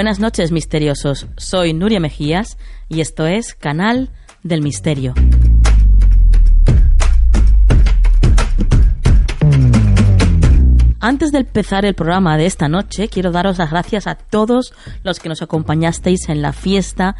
Buenas noches, misteriosos. Soy Nuria Mejías y esto es Canal del Misterio. Antes de empezar el programa de esta noche, quiero daros las gracias a todos los que nos acompañasteis en la fiesta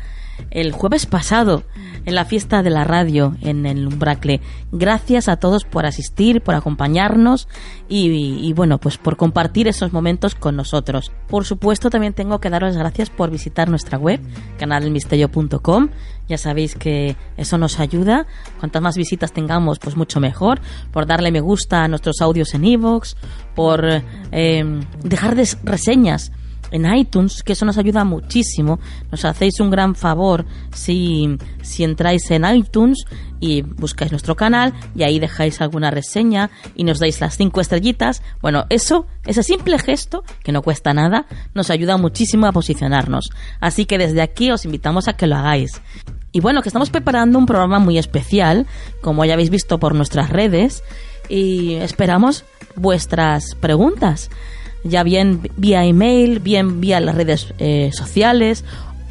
el jueves pasado en la fiesta de la radio en el Umbracle. Gracias a todos por asistir, por acompañarnos y, bueno, pues por compartir esos momentos con nosotros. Por supuesto, también tengo que daros gracias por visitar nuestra web, canalelmisterio.com. Ya sabéis que eso nos ayuda. Cuantas más visitas tengamos, pues mucho mejor. Por darle me gusta a nuestros audios en iVoox, por eh, dejar reseñas en iTunes, que eso nos ayuda muchísimo. Nos hacéis un gran favor si, si entráis en iTunes y buscáis nuestro canal y ahí dejáis alguna reseña y nos dais las cinco estrellitas. Bueno, eso, ese simple gesto, que no cuesta nada, nos ayuda muchísimo a posicionarnos. Así que desde aquí os invitamos a que lo hagáis. Y bueno, que estamos preparando un programa muy especial, como ya habéis visto por nuestras redes, y esperamos vuestras preguntas ya bien vía email, bien vía las redes eh, sociales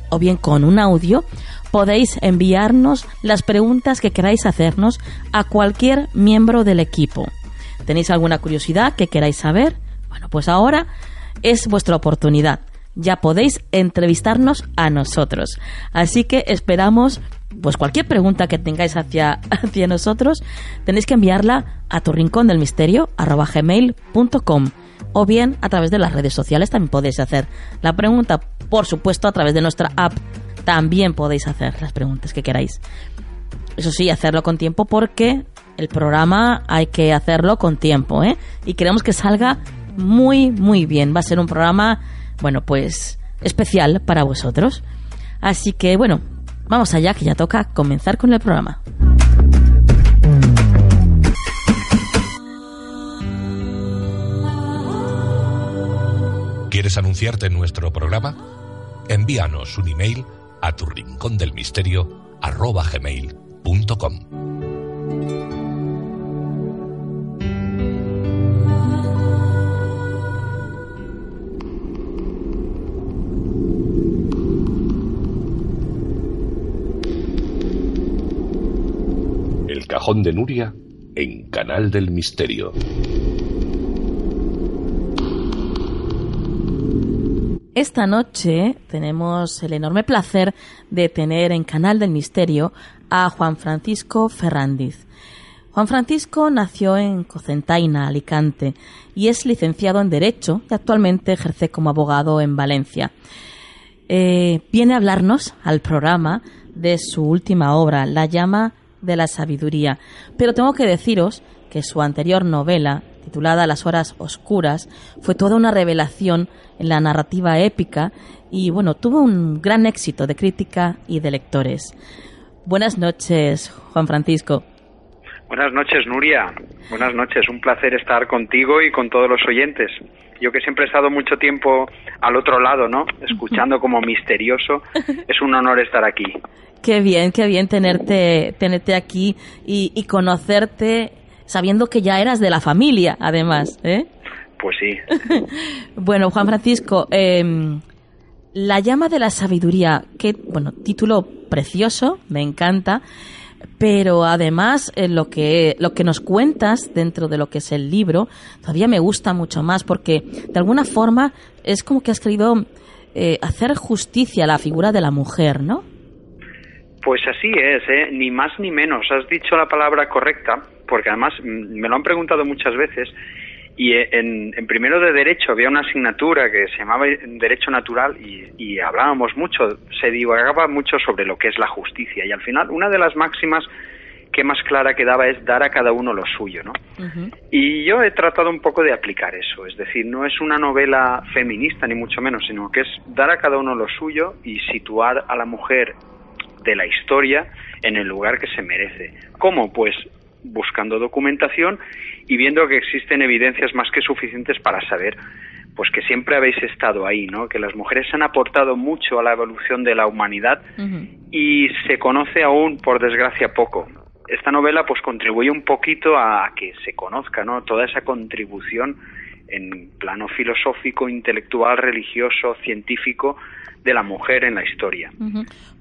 o bien con un audio, podéis enviarnos las preguntas que queráis hacernos a cualquier miembro del equipo. ¿Tenéis alguna curiosidad que queráis saber? Bueno, pues ahora es vuestra oportunidad. Ya podéis entrevistarnos a nosotros. Así que esperamos pues cualquier pregunta que tengáis hacia, hacia nosotros, tenéis que enviarla a tu rincón del misterio gmail.com o bien a través de las redes sociales también podéis hacer la pregunta. Por supuesto, a través de nuestra app también podéis hacer las preguntas que queráis. Eso sí, hacerlo con tiempo porque el programa hay que hacerlo con tiempo, ¿eh? Y queremos que salga muy, muy bien. Va a ser un programa, bueno, pues especial para vosotros. Así que, bueno, vamos allá, que ya toca comenzar con el programa. ¿Quieres anunciarte en nuestro programa? Envíanos un email a tu rincón del misterio gmail.com. El cajón de Nuria en Canal del Misterio. Esta noche tenemos el enorme placer de tener en Canal del Misterio a Juan Francisco Ferrandiz. Juan Francisco nació en Cocentaina, Alicante, y es licenciado en Derecho y actualmente ejerce como abogado en Valencia. Eh, viene a hablarnos al programa de su última obra, La llama de la sabiduría. Pero tengo que deciros que su anterior novela, titulada Las horas oscuras, fue toda una revelación en la narrativa épica y bueno, tuvo un gran éxito de crítica y de lectores. Buenas noches, Juan Francisco. Buenas noches, Nuria. Buenas noches. Un placer estar contigo y con todos los oyentes. Yo que siempre he estado mucho tiempo al otro lado, ¿no? Escuchando como misterioso. Es un honor estar aquí. Qué bien, qué bien tenerte, tenerte aquí y, y conocerte sabiendo que ya eras de la familia, además, ¿eh? Pues sí. bueno, Juan Francisco, em, La llama de la sabiduría, qué, bueno, título precioso, me encanta, pero además eh, lo que lo que nos cuentas dentro de lo que es el libro todavía me gusta mucho más porque de alguna forma es como que has querido eh, hacer justicia a la figura de la mujer, ¿no? Pues así es, ¿eh? ni más ni menos. Has dicho la palabra correcta, porque además mm, me lo han preguntado muchas veces. Y en, en, primero de Derecho había una asignatura que se llamaba Derecho Natural y, y, hablábamos mucho, se divagaba mucho sobre lo que es la justicia. Y al final, una de las máximas que más clara quedaba es dar a cada uno lo suyo, ¿no? Y yo he tratado un poco de aplicar eso, es decir, no es una novela feminista ni mucho menos, sino que es dar a cada uno lo suyo y situar a la mujer de la historia en el lugar que se merece. ¿Cómo? Pues buscando documentación y viendo que existen evidencias más que suficientes para saber pues que siempre habéis estado ahí, ¿no? Que las mujeres han aportado mucho a la evolución de la humanidad y se conoce aún, por desgracia, poco. Esta novela pues contribuye un poquito a que se conozca, ¿no? Toda esa contribución en plano filosófico, intelectual, religioso, científico de la mujer en la historia.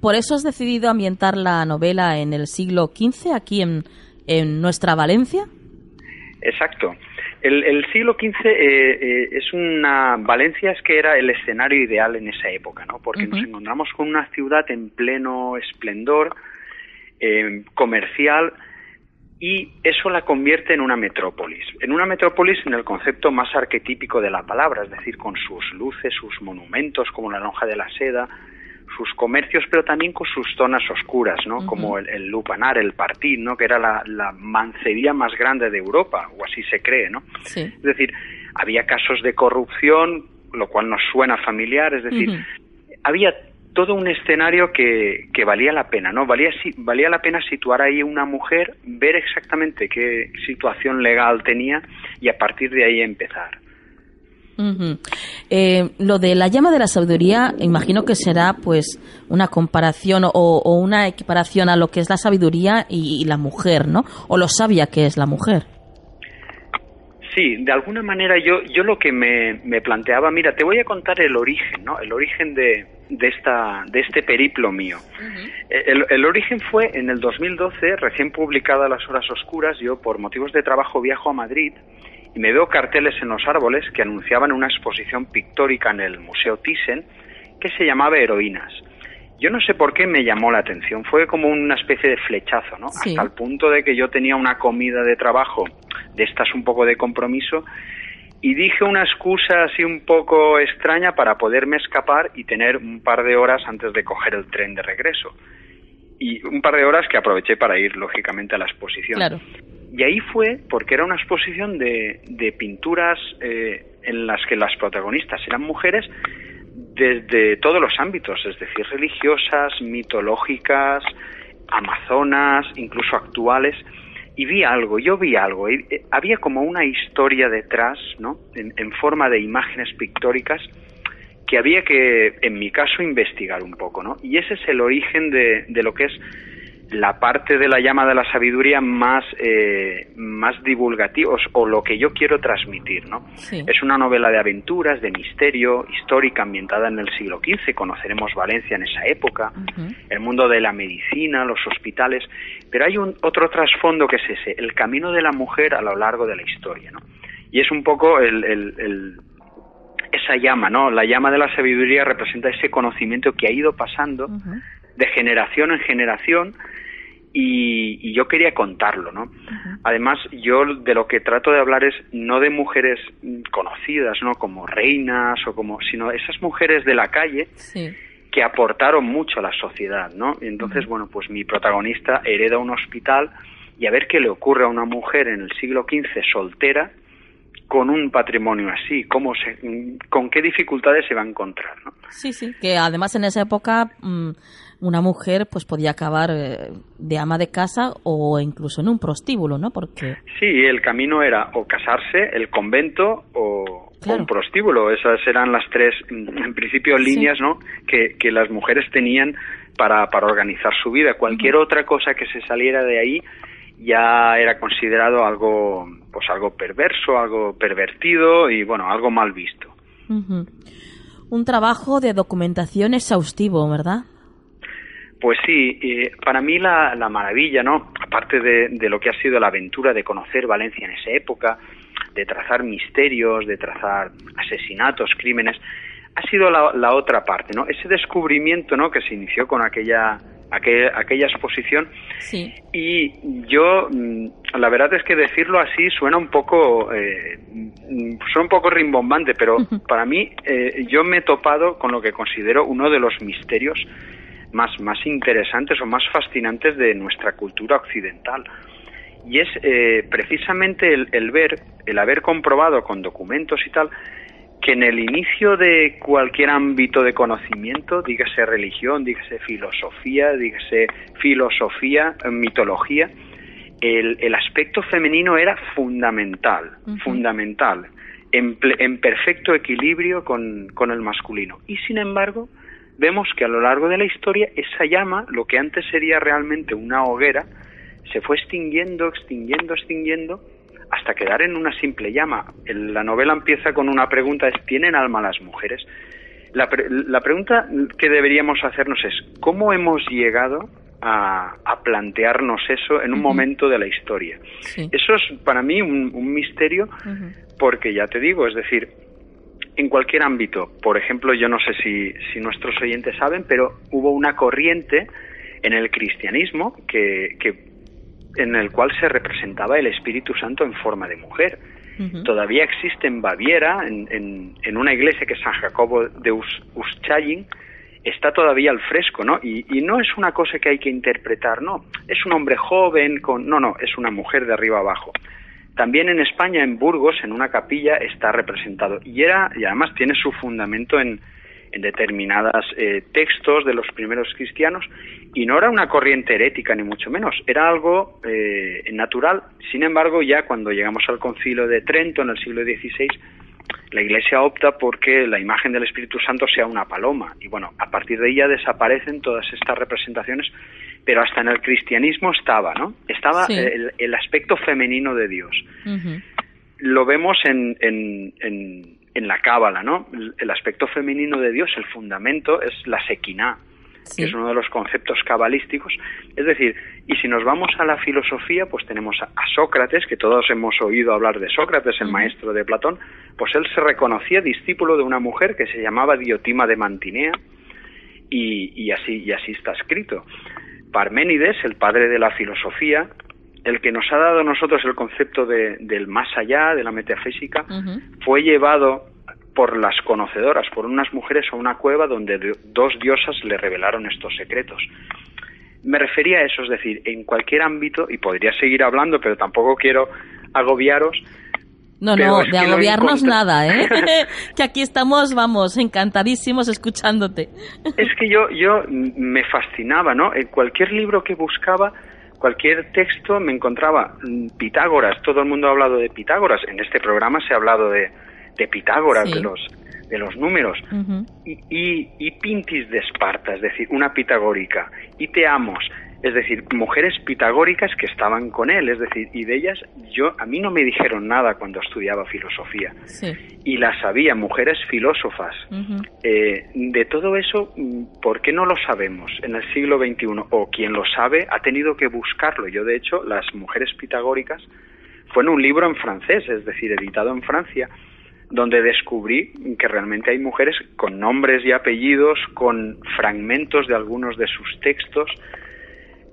Por eso has decidido ambientar la novela en el siglo XV aquí en, en nuestra Valencia. Exacto. El, el siglo XV eh, eh, es una Valencia es que era el escenario ideal en esa época, ¿no? Porque nos encontramos con una ciudad en pleno esplendor eh, comercial y eso la convierte en una metrópolis. En una metrópolis en el concepto más arquetípico de la palabra, es decir, con sus luces, sus monumentos como la lonja de la seda, sus comercios, pero también con sus zonas oscuras, ¿no? Uh -huh. Como el, el, Lupanar, el Partit, ¿no? Que era la, la, mancería más grande de Europa, o así se cree, ¿no? Sí. Es decir, había casos de corrupción, lo cual nos suena familiar, es decir, uh -huh. había todo un escenario que, que, valía la pena, ¿no? Valía, valía la pena situar ahí una mujer, ver exactamente qué situación legal tenía y a partir de ahí empezar. Uh -huh. eh, lo de la llama de la sabiduría, imagino que será pues una comparación o, o, una equiparación a lo que es la sabiduría y, y, la mujer, ¿no? O lo sabia que es la mujer. Sí, de alguna manera yo, yo lo que me, me planteaba, mira, te voy a contar el origen, ¿no? El origen de, de, esta, de este periplo mío. Uh -huh. el, el, origen fue en el 2012, recién publicada Las Horas Oscuras, yo por motivos de trabajo viajo a Madrid y me veo carteles en los árboles que anunciaban una exposición pictórica en el Museo Thyssen que se llamaba Heroínas. Yo no sé por qué me llamó la atención, fue como una especie de flechazo, ¿no? Sí. Hasta el punto de que yo tenía una comida de trabajo de estas un poco de compromiso y dije una excusa así un poco extraña para poderme escapar y tener un par de horas antes de coger el tren de regreso. Y un par de horas que aproveché para ir, lógicamente, a la exposición. Claro. Y ahí fue porque era una exposición de, de pinturas eh, en las que las protagonistas eran mujeres desde todos los ámbitos, es decir, religiosas, mitológicas, amazonas, incluso actuales y vi algo, yo vi algo, y, eh, había como una historia detrás, ¿no? En, en, forma de imágenes pictóricas que había que, en mi caso, investigar un poco, ¿no? Y ese es el origen de, de lo que es la parte de la llama de la sabiduría más, eh, más divulgativos o lo que yo quiero transmitir, ¿no? Sí. Es una novela de aventuras, de misterio, histórica, ambientada en el siglo XV, conoceremos Valencia en esa época, uh -huh. el mundo de la medicina, los hospitales, pero hay un otro trasfondo que es ese, el camino de la mujer a lo largo de la historia, ¿no? Y es un poco el, el, el esa llama, ¿no? La llama de la sabiduría representa ese conocimiento que ha ido pasando uh -huh. de generación en generación, y, y, yo quería contarlo, ¿no? Uh -huh. Además, yo de lo que trato de hablar es no de mujeres conocidas, ¿no? Como reinas o como, sino esas mujeres de la calle sí. que aportaron mucho a la sociedad, ¿no? Y entonces, bueno, pues mi protagonista hereda un hospital y a ver qué le ocurre a una mujer en el siglo XV soltera con un patrimonio así, cómo se, con qué dificultades se va a encontrar, ¿no? Sí, sí, que además en esa época mmm, una mujer pues podía acabar eh, de ama de casa o incluso en un prostíbulo, ¿no? Porque sí, el camino era o casarse, el convento o, claro. o un prostíbulo. Esas eran las tres, en principio, líneas, sí. ¿no? Que, que las mujeres tenían para, para organizar su vida. Cualquier uh -huh. otra cosa que se saliera de ahí ya era considerado algo pues algo perverso, algo pervertido y bueno, algo mal visto. Uh -huh. Un trabajo de documentación exhaustivo, ¿verdad? Pues sí, para mí la, maravilla, ¿no? Aparte de, de, lo que ha sido la aventura de conocer Valencia en esa época, de trazar misterios, de trazar asesinatos, crímenes, ha sido la, la otra parte, ¿no? Ese descubrimiento, ¿no? Que se inició con aquella aquella exposición. Sí. Y yo, mm, la verdad es que decirlo así suena un poco, eh, suena un poco rimbombante, pero para mí eh, yo me he topado con lo que considero uno de los misterios más, más interesantes o más fascinantes de nuestra cultura occidental. Y es eh, precisamente el, el ver, el haber comprobado con documentos y tal, que en el inicio de cualquier ámbito de conocimiento, dígase religión, dígase filosofía, dígase filosofía, eh, mitología, el, aspecto femenino era fundamental, fundamental, en, en, perfecto equilibrio con, con el masculino. Y sin embargo, vemos que a lo largo de la historia esa llama, lo que antes sería realmente una hoguera, se fue extinguiendo, extinguiendo, extinguiendo, hasta quedar en una simple llama. La novela empieza con una pregunta, es ¿tienen alma las mujeres? La, la pregunta que deberíamos hacernos es, ¿cómo hemos llegado a, plantearnos eso en un momento de la historia? Eso es para mí un, misterio porque ya te digo, es decir, en cualquier ámbito, por ejemplo, yo no sé si, si nuestros oyentes saben, pero hubo una corriente en el cristianismo que, que en el cual se representaba el Espíritu Santo en forma de mujer. Todavía existe en Baviera, en, en, una iglesia que es San Jacobo de Us, está todavía al fresco, ¿no? Y, y, no es una cosa que hay que interpretar, no. Es un hombre joven con... No, no, es una mujer de arriba abajo. También en España, en Burgos, en una capilla, está representado. Y, era, y además tiene su fundamento en, determinados eh, textos de los primeros cristianos y no era una corriente herética ni mucho menos, era algo eh, natural. Sin embargo, ya cuando llegamos al concilio de Trento en el siglo XVI, la Iglesia opta porque la imagen del Espíritu Santo sea una paloma y bueno, a partir de ella desaparecen todas estas representaciones, pero hasta en el cristianismo estaba, ¿no? Estaba el, aspecto femenino de Dios. Lo vemos en en la cábala, ¿no? El aspecto femenino de Dios, el fundamento, es la sequiná, que es uno de los conceptos cabalísticos. Es decir, y si nos vamos a la filosofía, pues tenemos a, Sócrates, que todos hemos oído hablar de Sócrates, el maestro de Platón, pues él se reconocía discípulo de una mujer que se llamaba Diotima de Mantinea, y, así, y así está escrito. Parménides, el padre de la filosofía, el que nos ha dado a nosotros el concepto de, del más allá, de la metafísica, fue llevado por las conocedoras, por unas mujeres a una cueva donde dos diosas le revelaron estos secretos. Me refería a eso, es decir, en cualquier ámbito, y podría seguir hablando, pero tampoco quiero agobiaros. No, no, de agobiarnos nada, ¿eh? que aquí estamos, vamos, encantadísimos escuchándote. es que yo, yo me fascinaba, ¿no? En cualquier libro que buscaba, cualquier texto me encontraba mm, Pitágoras, todo el mundo ha hablado de Pitágoras, en este programa se ha hablado de, de Pitágoras, de los de los números, y, y, y, Pintis de Esparta, es decir, una pitagórica, y Teamos, es decir, mujeres pitagóricas que estaban con él, es decir, y de ellas yo a mí no me dijeron nada cuando estudiaba filosofía y las sabía, mujeres filósofas. Eh, de todo eso, ¿por qué no lo sabemos en el siglo XXI? O quien lo sabe ha tenido que buscarlo. Yo de hecho las mujeres pitagóricas fue en un libro en francés, es decir, editado en Francia, donde descubrí que realmente hay mujeres con nombres y apellidos, con fragmentos de algunos de sus textos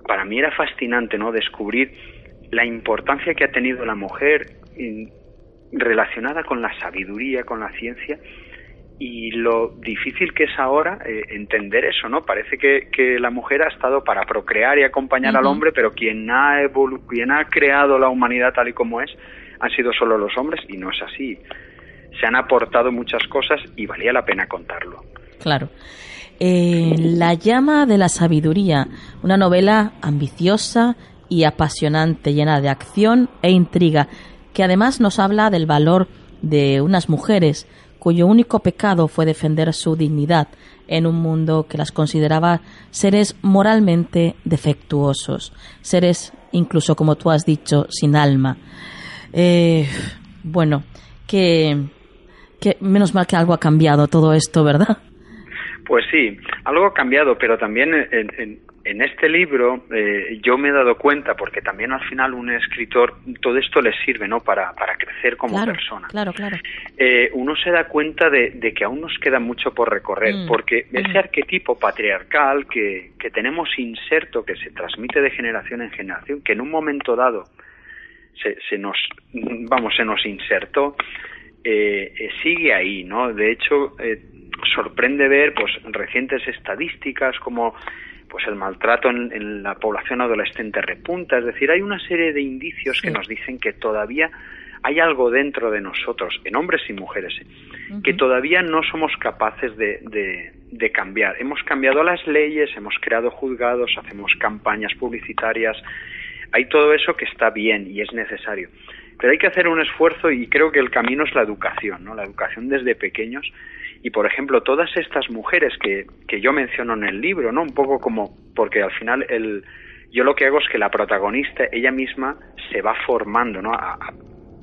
para mí era fascinante, ¿no? Descubrir la importancia que ha tenido la mujer relacionada con la sabiduría, con la ciencia y lo difícil que es ahora eh, entender eso, ¿no? Parece que, que, la mujer ha estado para procrear y acompañar al hombre, pero quien ha, quien ha creado la humanidad tal y como es han sido solo los hombres y no es así. Se han aportado muchas cosas y valía la pena contarlo. Claro. La llama de la sabiduría, una novela ambiciosa y apasionante, llena de acción e intriga, que además nos habla del valor de unas mujeres cuyo único pecado fue defender su dignidad en un mundo que las consideraba seres moralmente defectuosos, seres incluso como tú has dicho, sin alma. Eh, bueno, que menos mal que algo ha cambiado todo esto, ¿verdad? Pues sí, algo ha cambiado, pero también en, en, este libro eh, yo me he dado cuenta, porque también al final un escritor, todo esto le sirve, ¿no? Para, para crecer como persona. Claro, claro. Eh, uno se da cuenta de, que aún nos queda mucho por recorrer, mm, porque ese mm. arquetipo patriarcal que, que tenemos inserto, que se transmite de generación en generación, que en un momento dado se, se nos, vamos, se nos insertó, eh, sigue ahí, ¿no? De hecho, sorprende ver pues recientes estadísticas como pues el maltrato en, la población adolescente repunta, es decir, hay una serie de indicios que nos dicen que todavía hay algo dentro de nosotros, en hombres y mujeres, ¿eh? que todavía no somos capaces de, de, cambiar. Hemos cambiado las leyes, hemos creado juzgados, hacemos campañas publicitarias, hay todo eso que está bien y es necesario. Pero hay que hacer un esfuerzo y creo que el camino es la educación, ¿no? La educación desde pequeños y por ejemplo, todas estas mujeres que, que yo menciono en el libro, ¿no? Un poco como, porque al final el, yo lo que hago es que la protagonista, ella misma, se va formando, ¿no? A,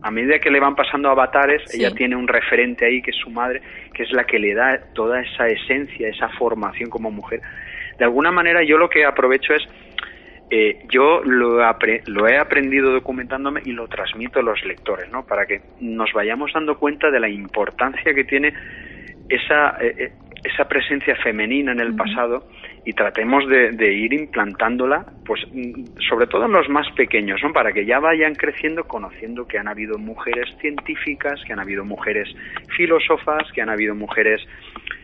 a medida que le van pasando avatares, ella tiene un referente ahí que es su madre, que es la que le da toda esa esencia, esa formación como mujer. De alguna manera yo lo que aprovecho es, eh, yo lo, lo, he aprendido documentándome y lo transmito a los lectores, ¿no? Para que nos vayamos dando cuenta de la importancia que tiene esa, eh, eh, esa presencia femenina en el pasado y tratemos de, ir implantándola, pues mm, sobre todo en los más pequeños, ¿no? para que ya vayan creciendo conociendo que han habido mujeres científicas, que han habido mujeres filósofas, que han habido mujeres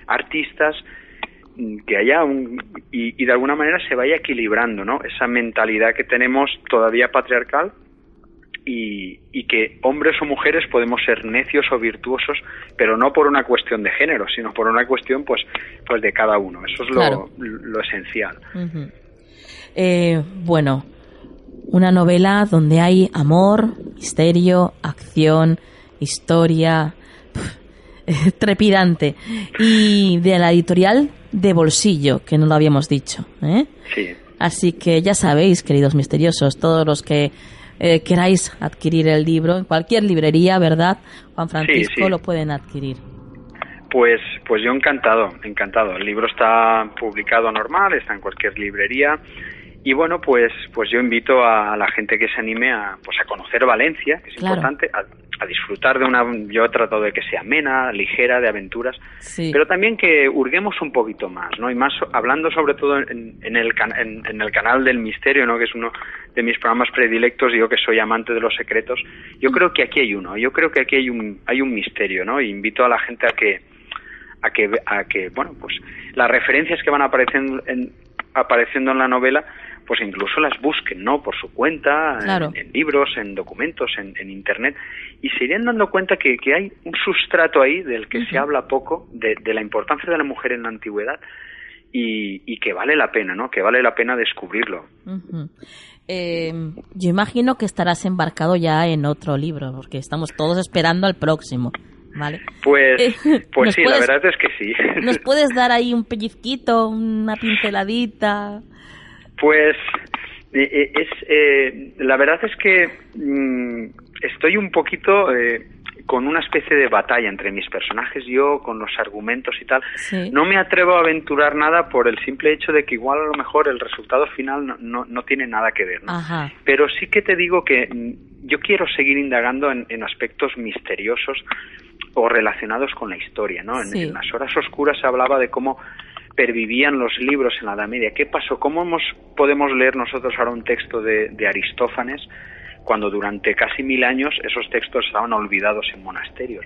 artistas, mm, que haya un y, y de alguna manera se vaya equilibrando, ¿no? Esa mentalidad que tenemos todavía patriarcal y, que hombres o mujeres podemos ser necios o virtuosos, pero no por una cuestión de género, sino por una cuestión pues, pues de cada uno. Eso es lo, esencial. Eh, bueno, una novela donde hay amor, misterio, acción, historia, trepidante. Y de la editorial de bolsillo, que no lo habíamos dicho. ¿eh? Sí. Así que ya sabéis, queridos misteriosos, todos los que eh, queráis adquirir el libro en cualquier librería, ¿verdad? Juan Francisco lo pueden adquirir. Pues, pues yo encantado, encantado. El libro está publicado normal, está en cualquier librería y bueno, pues, pues yo invito a la gente que se anime a, pues a conocer Valencia, que es importante, a, disfrutar de una, yo he tratado de que sea amena, ligera, de aventuras, pero también que hurguemos un poquito más, ¿no? Y más hablando sobre todo en, en el, en, el canal del misterio, ¿no? Que es uno de mis programas predilectos, yo que soy amante de los secretos, yo creo que aquí hay uno, yo creo que aquí hay un, hay un misterio, ¿no? Y invito a la gente a que, a que, a que, bueno, pues las referencias que van apareciendo en, apareciendo en la novela, pues incluso las busquen, ¿no? Por su cuenta, en, libros, en documentos, en, Internet, y se irían dando cuenta que, que hay un sustrato ahí del que se habla poco, de, la importancia de la mujer en la antigüedad, y, que vale la pena, ¿no? Que vale la pena descubrirlo. Eh, yo imagino que estarás embarcado ya en otro libro, porque estamos todos esperando al próximo. ¿Vale? Pues, eh, pues sí, la verdad es que sí. ¿Nos puedes dar ahí un pellizquito, una pinceladita? Pues eh, eh, es eh, la verdad es que mm, estoy un poquito con una especie de batalla entre mis personajes, yo con los argumentos y tal. No me atrevo a aventurar nada por el simple hecho de que igual a lo mejor el resultado final no, no, tiene nada que ver. Pero sí que te digo que mm, yo quiero seguir indagando en, en aspectos misteriosos o relacionados con la historia. ¿no? en las horas oscuras se hablaba de cómo pervivían los libros en la Edad Media. ¿Qué pasó? ¿Cómo hemos, podemos leer nosotros ahora un texto de, Aristófanes cuando durante casi mil años esos textos estaban olvidados en monasterios?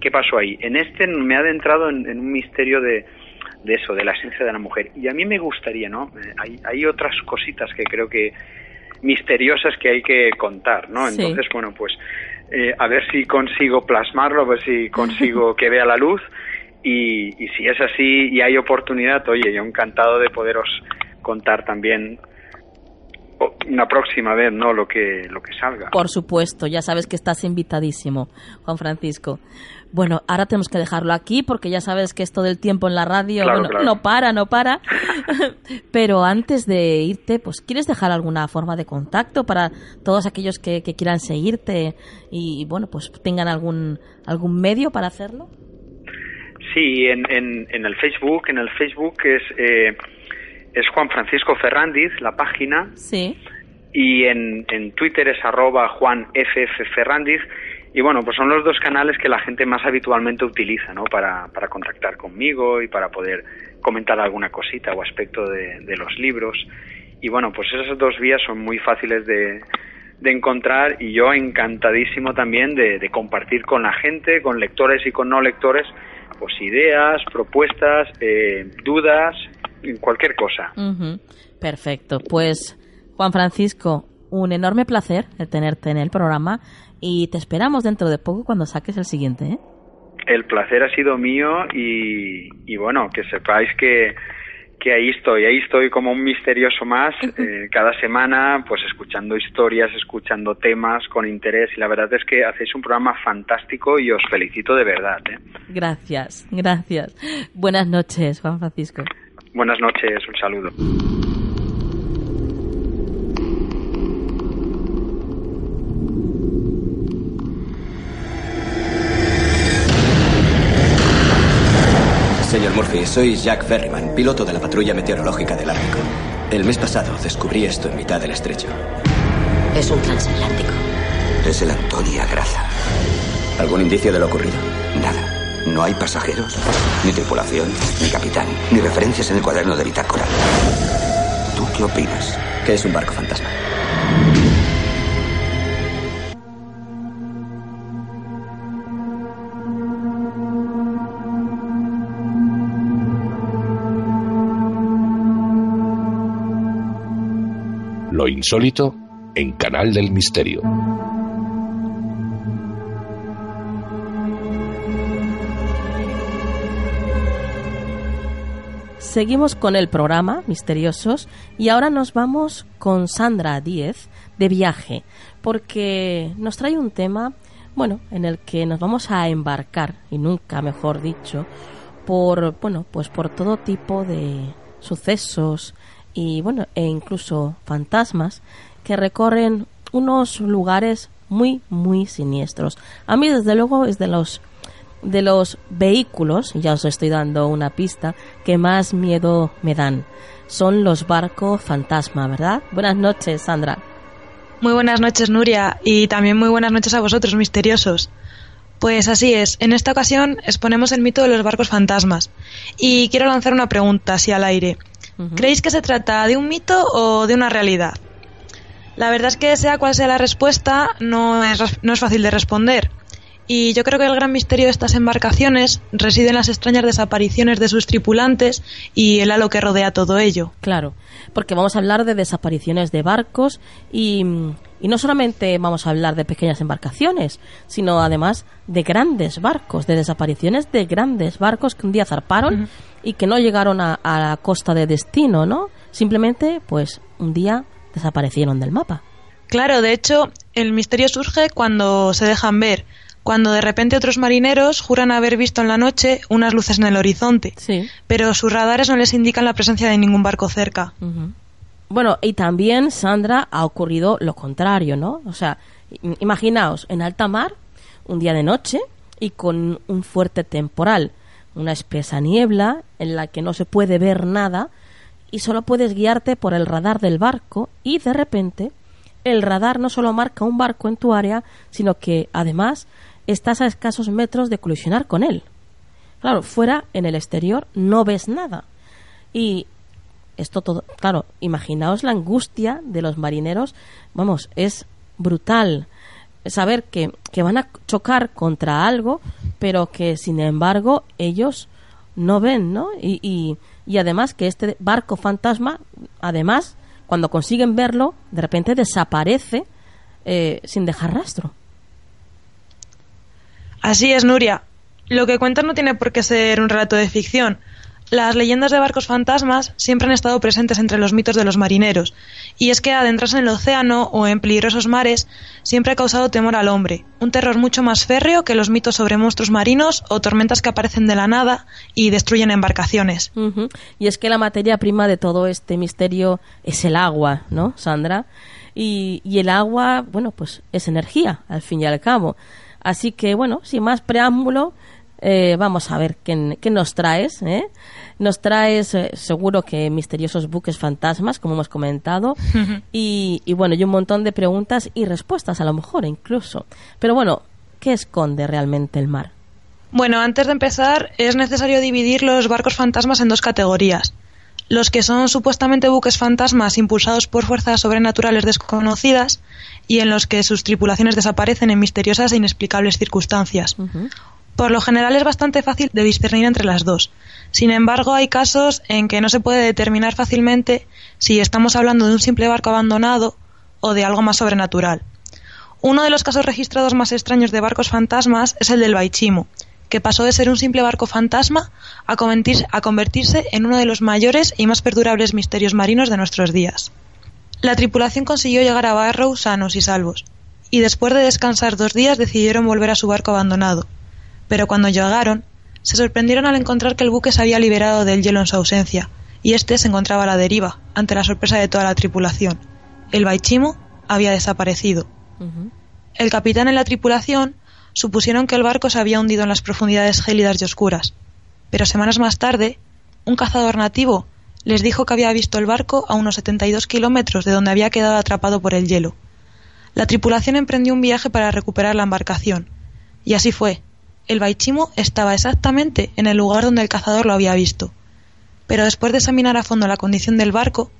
¿Qué pasó ahí? En este me ha adentrado en, un misterio de, eso, de la esencia de la mujer. Y a mí me gustaría, ¿no? Eh, hay, hay otras cositas que creo que misteriosas que hay que contar, ¿no? Entonces, bueno, pues eh, a ver si consigo plasmarlo, a ver si consigo que vea la luz y, si es así y hay oportunidad, oye, yo encantado de poderos contar también una próxima vez, ¿no? Lo que, lo que salga. Por supuesto, ya sabes que estás invitadísimo, Juan Francisco. Bueno, ahora tenemos que dejarlo aquí porque ya sabes que esto del tiempo en la radio no para, no para. Pero antes de irte, pues ¿quieres dejar alguna forma de contacto para todos aquellos que, que quieran seguirte y, bueno, pues tengan algún, algún medio para hacerlo? Sí, en, en, el Facebook, en el Facebook es, eh, es Juan Francisco Ferrandiz, la página. Sí. Y en, en Twitter es arroba Juan FF Ferrandiz. Y bueno, pues son los dos canales que la gente más habitualmente utiliza, ¿no? Para, para contactar conmigo y para poder comentar alguna cosita o aspecto de, de los libros. Y bueno, pues esas dos vías son muy fáciles de, de encontrar y yo encantadísimo también de, compartir con la gente, con lectores y con no lectores, pues ideas, propuestas, eh, dudas, cualquier cosa. Perfecto. Pues Juan Francisco, un enorme placer tenerte en el programa y te esperamos dentro de poco cuando saques el siguiente. ¿eh? El placer ha sido mío y, y bueno, que sepáis que que ahí estoy, ahí estoy como un misterioso más, eh, cada semana, pues escuchando historias, escuchando temas con interés y la verdad es que hacéis un programa fantástico y os felicito de verdad. ¿eh? Gracias, gracias. Buenas noches, Juan Francisco. Buenas noches, un saludo. Señor Murphy, soy Jack Ferryman, piloto de la patrulla meteorológica del Ártico. El mes pasado descubrí esto en mitad del estrecho. Es un transatlántico. Es el Antonia Graza. ¿Algún indicio de lo ocurrido? Nada. No hay pasajeros, ni tripulación, ni capitán, ni referencias en el cuaderno de bitácora. ¿Tú qué opinas? Que es un barco fantasma. Insólito en Canal del Misterio. Seguimos con el programa Misteriosos y ahora nos vamos con Sandra Díez de viaje porque nos trae un tema, bueno, en el que nos vamos a embarcar y nunca mejor dicho por, bueno, pues por todo tipo de sucesos, y bueno, e incluso fantasmas que recorren unos lugares muy muy siniestros. A mí desde luego es de los de los vehículos, ya os estoy dando una pista, que más miedo me dan. Son los barcos fantasma, ¿verdad? Buenas noches, Sandra. Muy buenas noches, Nuria, y también muy buenas noches a vosotros, misteriosos. Pues así es, en esta ocasión exponemos el mito de los barcos fantasmas. Y quiero lanzar una pregunta así al aire. ¿Creéis que se trata de un mito o de una realidad? La verdad es que sea cual sea la respuesta, no es, no es fácil de responder. Y yo creo que el gran misterio de estas embarcaciones reside en las extrañas desapariciones de sus tripulantes y el halo que rodea todo ello. Claro, porque vamos a hablar de desapariciones de barcos y, y no solamente vamos a hablar de pequeñas embarcaciones, sino además de grandes barcos, de desapariciones de grandes barcos que un día zarparon y que no llegaron a, la costa de destino, ¿no? Simplemente, pues, un día desaparecieron del mapa. Claro, de hecho, el misterio surge cuando se dejan ver, cuando de repente otros marineros juran haber visto en la noche unas luces en el horizonte, sí. pero sus radares no les indican la presencia de ningún barco cerca. Bueno, y también, Sandra, ha ocurrido lo contrario, ¿no? O sea, imaginaos, en alta mar, un día de noche y con un fuerte temporal una espesa niebla en la que no se puede ver nada y solo puedes guiarte por el radar del barco y de repente el radar no solo marca un barco en tu área, sino que además estás a escasos metros de colisionar con él. Claro, fuera en el exterior no ves nada. Y esto todo, claro, imaginaos la angustia de los marineros, vamos, es brutal saber que, que van a chocar contra algo pero que sin embargo ellos no ven, ¿no? Y, y, y, además que este barco fantasma, además, cuando consiguen verlo, de repente desaparece eh, sin dejar rastro. Así es, Nuria. Lo que cuentas no tiene por qué ser un relato de ficción. Las leyendas de barcos fantasmas siempre han estado presentes entre los mitos de los marineros, y es que adentrarse en el océano o en peligrosos mares siempre ha causado temor al hombre, un terror mucho más férreo que los mitos sobre monstruos marinos o tormentas que aparecen de la nada y destruyen embarcaciones. Y es que la materia prima de todo este misterio es el agua, ¿no, Sandra? Y, y el agua, bueno, pues es energía, al fin y al cabo. Así que, bueno, sin más preámbulo, Eh, vamos a ver qué, qué nos traes. ¿eh? Nos traes eh, seguro que misteriosos buques fantasmas, como hemos comentado, y, y bueno, y un montón de preguntas y respuestas a lo mejor incluso. Pero bueno, ¿qué esconde realmente el mar? Bueno, antes de empezar, es necesario dividir los barcos fantasmas en dos categorías. Los que son supuestamente buques fantasmas impulsados por fuerzas sobrenaturales desconocidas y en los que sus tripulaciones desaparecen en misteriosas e inexplicables circunstancias. Por lo general es bastante fácil de discernir entre las dos. Sin embargo, hay casos en que no se puede determinar fácilmente si estamos hablando de un simple barco abandonado o de algo más sobrenatural. Uno de los casos registrados más extraños de barcos fantasmas es el del Baichimo, que pasó de ser un simple barco fantasma a convertirse, a convertirse en uno de los mayores y más perdurables misterios marinos de nuestros días. La tripulación consiguió llegar a Barrow sanos y salvos, y después de descansar dos días decidieron volver a su barco abandonado. Pero cuando llegaron, se sorprendieron al encontrar que el buque se había liberado del hielo en su ausencia, y éste se encontraba a la deriva, ante la sorpresa de toda la tripulación. El Baichimo había desaparecido. El capitán y la tripulación supusieron que el barco se había hundido en las profundidades gélidas y oscuras. Pero semanas más tarde, un cazador nativo les dijo que había visto el barco a unos 72 kilómetros de donde había quedado atrapado por el hielo. La tripulación emprendió un viaje para recuperar la embarcación. Y así fue. El Baichimo estaba exactamente en el lugar donde el cazador lo había visto. Pero después de examinar a fondo la condición del barco,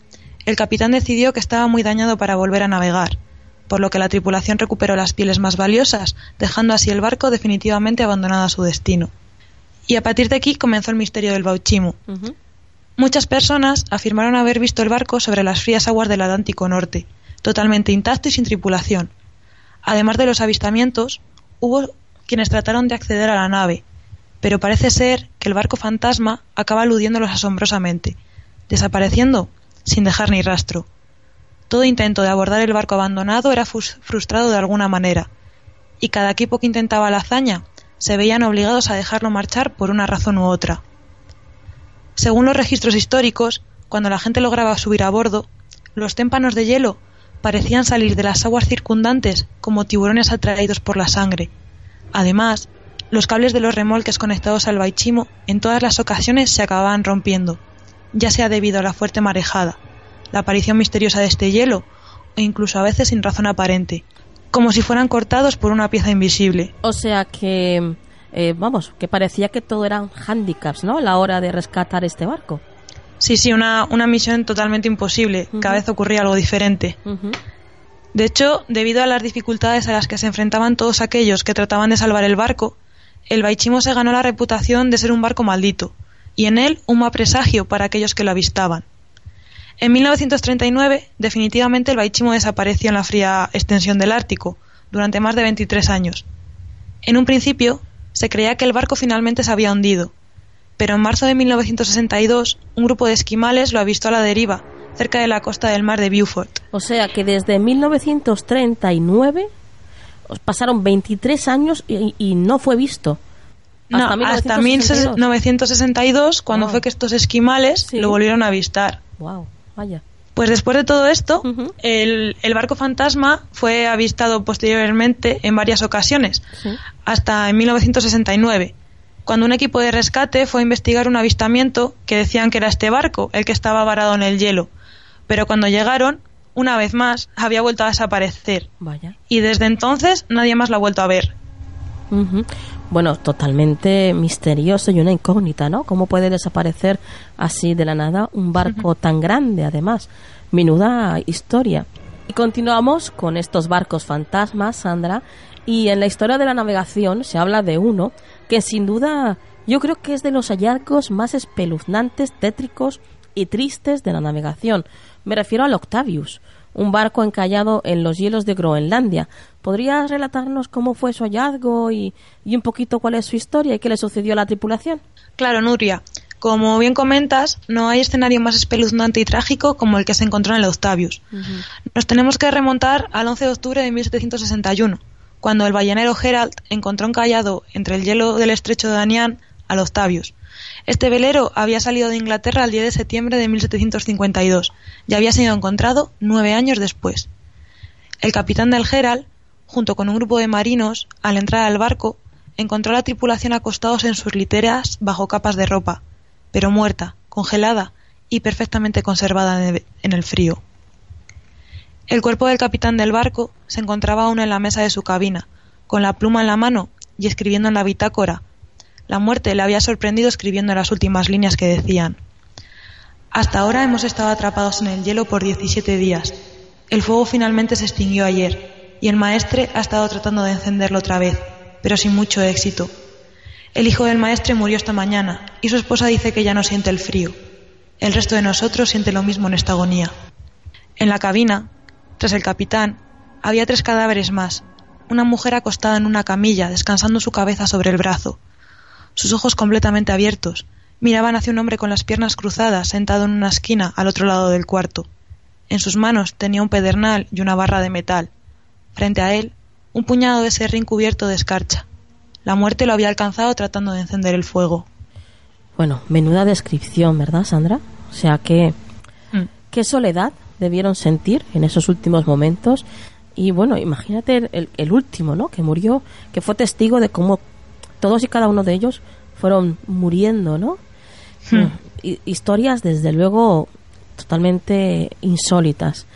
el capitán decidió que estaba muy dañado para volver a navegar por lo que la tripulación recuperó las pieles más valiosas, dejando así el barco definitivamente abandonado a su destino. Y a partir de aquí comenzó el misterio del Bauchimu. Muchas personas afirmaron haber visto el barco sobre las frías aguas del Atlántico Norte, totalmente intacto y sin tripulación. Además de los avistamientos, hubo quienes trataron de acceder a la nave, pero parece ser que el barco fantasma acaba eludiéndolos asombrosamente, desapareciendo sin dejar ni rastro. Todo intento de abordar el barco abandonado era frustrado de alguna manera, y cada equipo que intentaba la hazaña se veían obligados a dejarlo marchar por una razón u otra. Según los registros históricos, cuando la gente lograba subir a bordo, los témpanos de hielo parecían salir de las aguas circundantes como tiburones atraídos por la sangre. Además, los cables de los remolques conectados al Baichimo en todas las ocasiones se acababan rompiendo, ya sea debido a la fuerte marejada, la aparición misteriosa de este hielo, o incluso a veces sin razón aparente, como si fueran cortados por una pieza invisible. O sea que, eh, vamos, que parecía que todo eran handicaps, ¿no? A la hora de rescatar este barco. Sí, sí, una, una misión totalmente imposible. Cada vez ocurría algo diferente. De hecho, debido a las dificultades a las que se enfrentaban todos aquellos que trataban de salvar el barco, el Baichimo se ganó la reputación de ser un barco maldito, y en él un mal presagio para aquellos que lo avistaban. En 1939, definitivamente el Baichimo desapareció en la fría extensión del Ártico, durante más de 23 años. En un principio, se creía que el barco finalmente se había hundido, pero en marzo de 1962, un grupo de esquimales lo avistó a la deriva, cerca de la costa del mar de Beaufort. O sea que desde 1939 pasaron 23 años y, no fue visto. Hasta no, hasta 1962, cuando fue que estos esquimales lo volvieron a avistar. Wow. Pues después de todo esto, el, barco fantasma fue avistado posteriormente en varias ocasiones, hasta en 1969, cuando un equipo de rescate fue a investigar un avistamiento que decían que era este barco, el que estaba varado en el hielo. Pero cuando llegaron, una vez más, había vuelto a desaparecer. Vaya. Y desde entonces nadie más lo ha vuelto a ver bueno, totalmente misterioso y una incógnita, ¿no? ¿Cómo puede desaparecer así de la nada un barco tan grande, además? Minuda historia. Y continuamos con estos barcos fantasmas, Sandra, y en la historia de la navegación se habla de uno que sin duda yo creo que es de los hallazgos más espeluznantes, tétricos y tristes de la navegación. Me refiero al Octavius, un barco encallado en los hielos de Groenlandia. ¿Podrías relatarnos cómo fue su hallazgo y, un poquito cuál es su historia y qué le sucedió a la tripulación? Claro, Nuria. Como bien comentas, no hay escenario más espeluznante y trágico como el que se encontró en el Octavius. Nos tenemos que remontar al 11 de octubre de 1761, cuando el ballenero Herald encontró encallado entre el hielo del estrecho de Danian al Octavius, este velero había salido de Inglaterra el 10 de septiembre de 1752 y había sido encontrado nueve años después. El capitán del Herald, junto con un grupo de marinos, al entrar al barco, encontró a la tripulación acostados en sus literas bajo capas de ropa, pero muerta, congelada y perfectamente conservada en el frío. El cuerpo del capitán del barco se encontraba aún en la mesa de su cabina, con la pluma en la mano y escribiendo en la bitácora. La muerte le había sorprendido escribiendo las últimas líneas que decían Hasta ahora hemos estado atrapados en el hielo por 17 días. El fuego finalmente se extinguió ayer y el maestre ha estado tratando de encenderlo otra vez, pero sin mucho éxito. El hijo del maestre murió esta mañana y su esposa dice que ya no siente el frío. El resto de nosotros siente lo mismo en esta agonía. En la cabina, tras el capitán, había tres cadáveres más. Una mujer acostada en una camilla, descansando su cabeza sobre el brazo. Sus ojos completamente abiertos miraban hacia un hombre con las piernas cruzadas, sentado en una esquina al otro lado del cuarto. En sus manos tenía un pedernal y una barra de metal. Frente a él, un puñado de serrín cubierto de escarcha. La muerte lo había alcanzado tratando de encender el fuego. Bueno, menuda descripción, ¿verdad, Sandra? O sea, que mm. qué soledad debieron sentir en esos últimos momentos. Y bueno, imagínate el, el, último, ¿no? Que murió, que fue testigo de cómo todos y cada uno de ellos fueron muriendo, ¿no? Hmm. historias, desde luego, totalmente insólitas.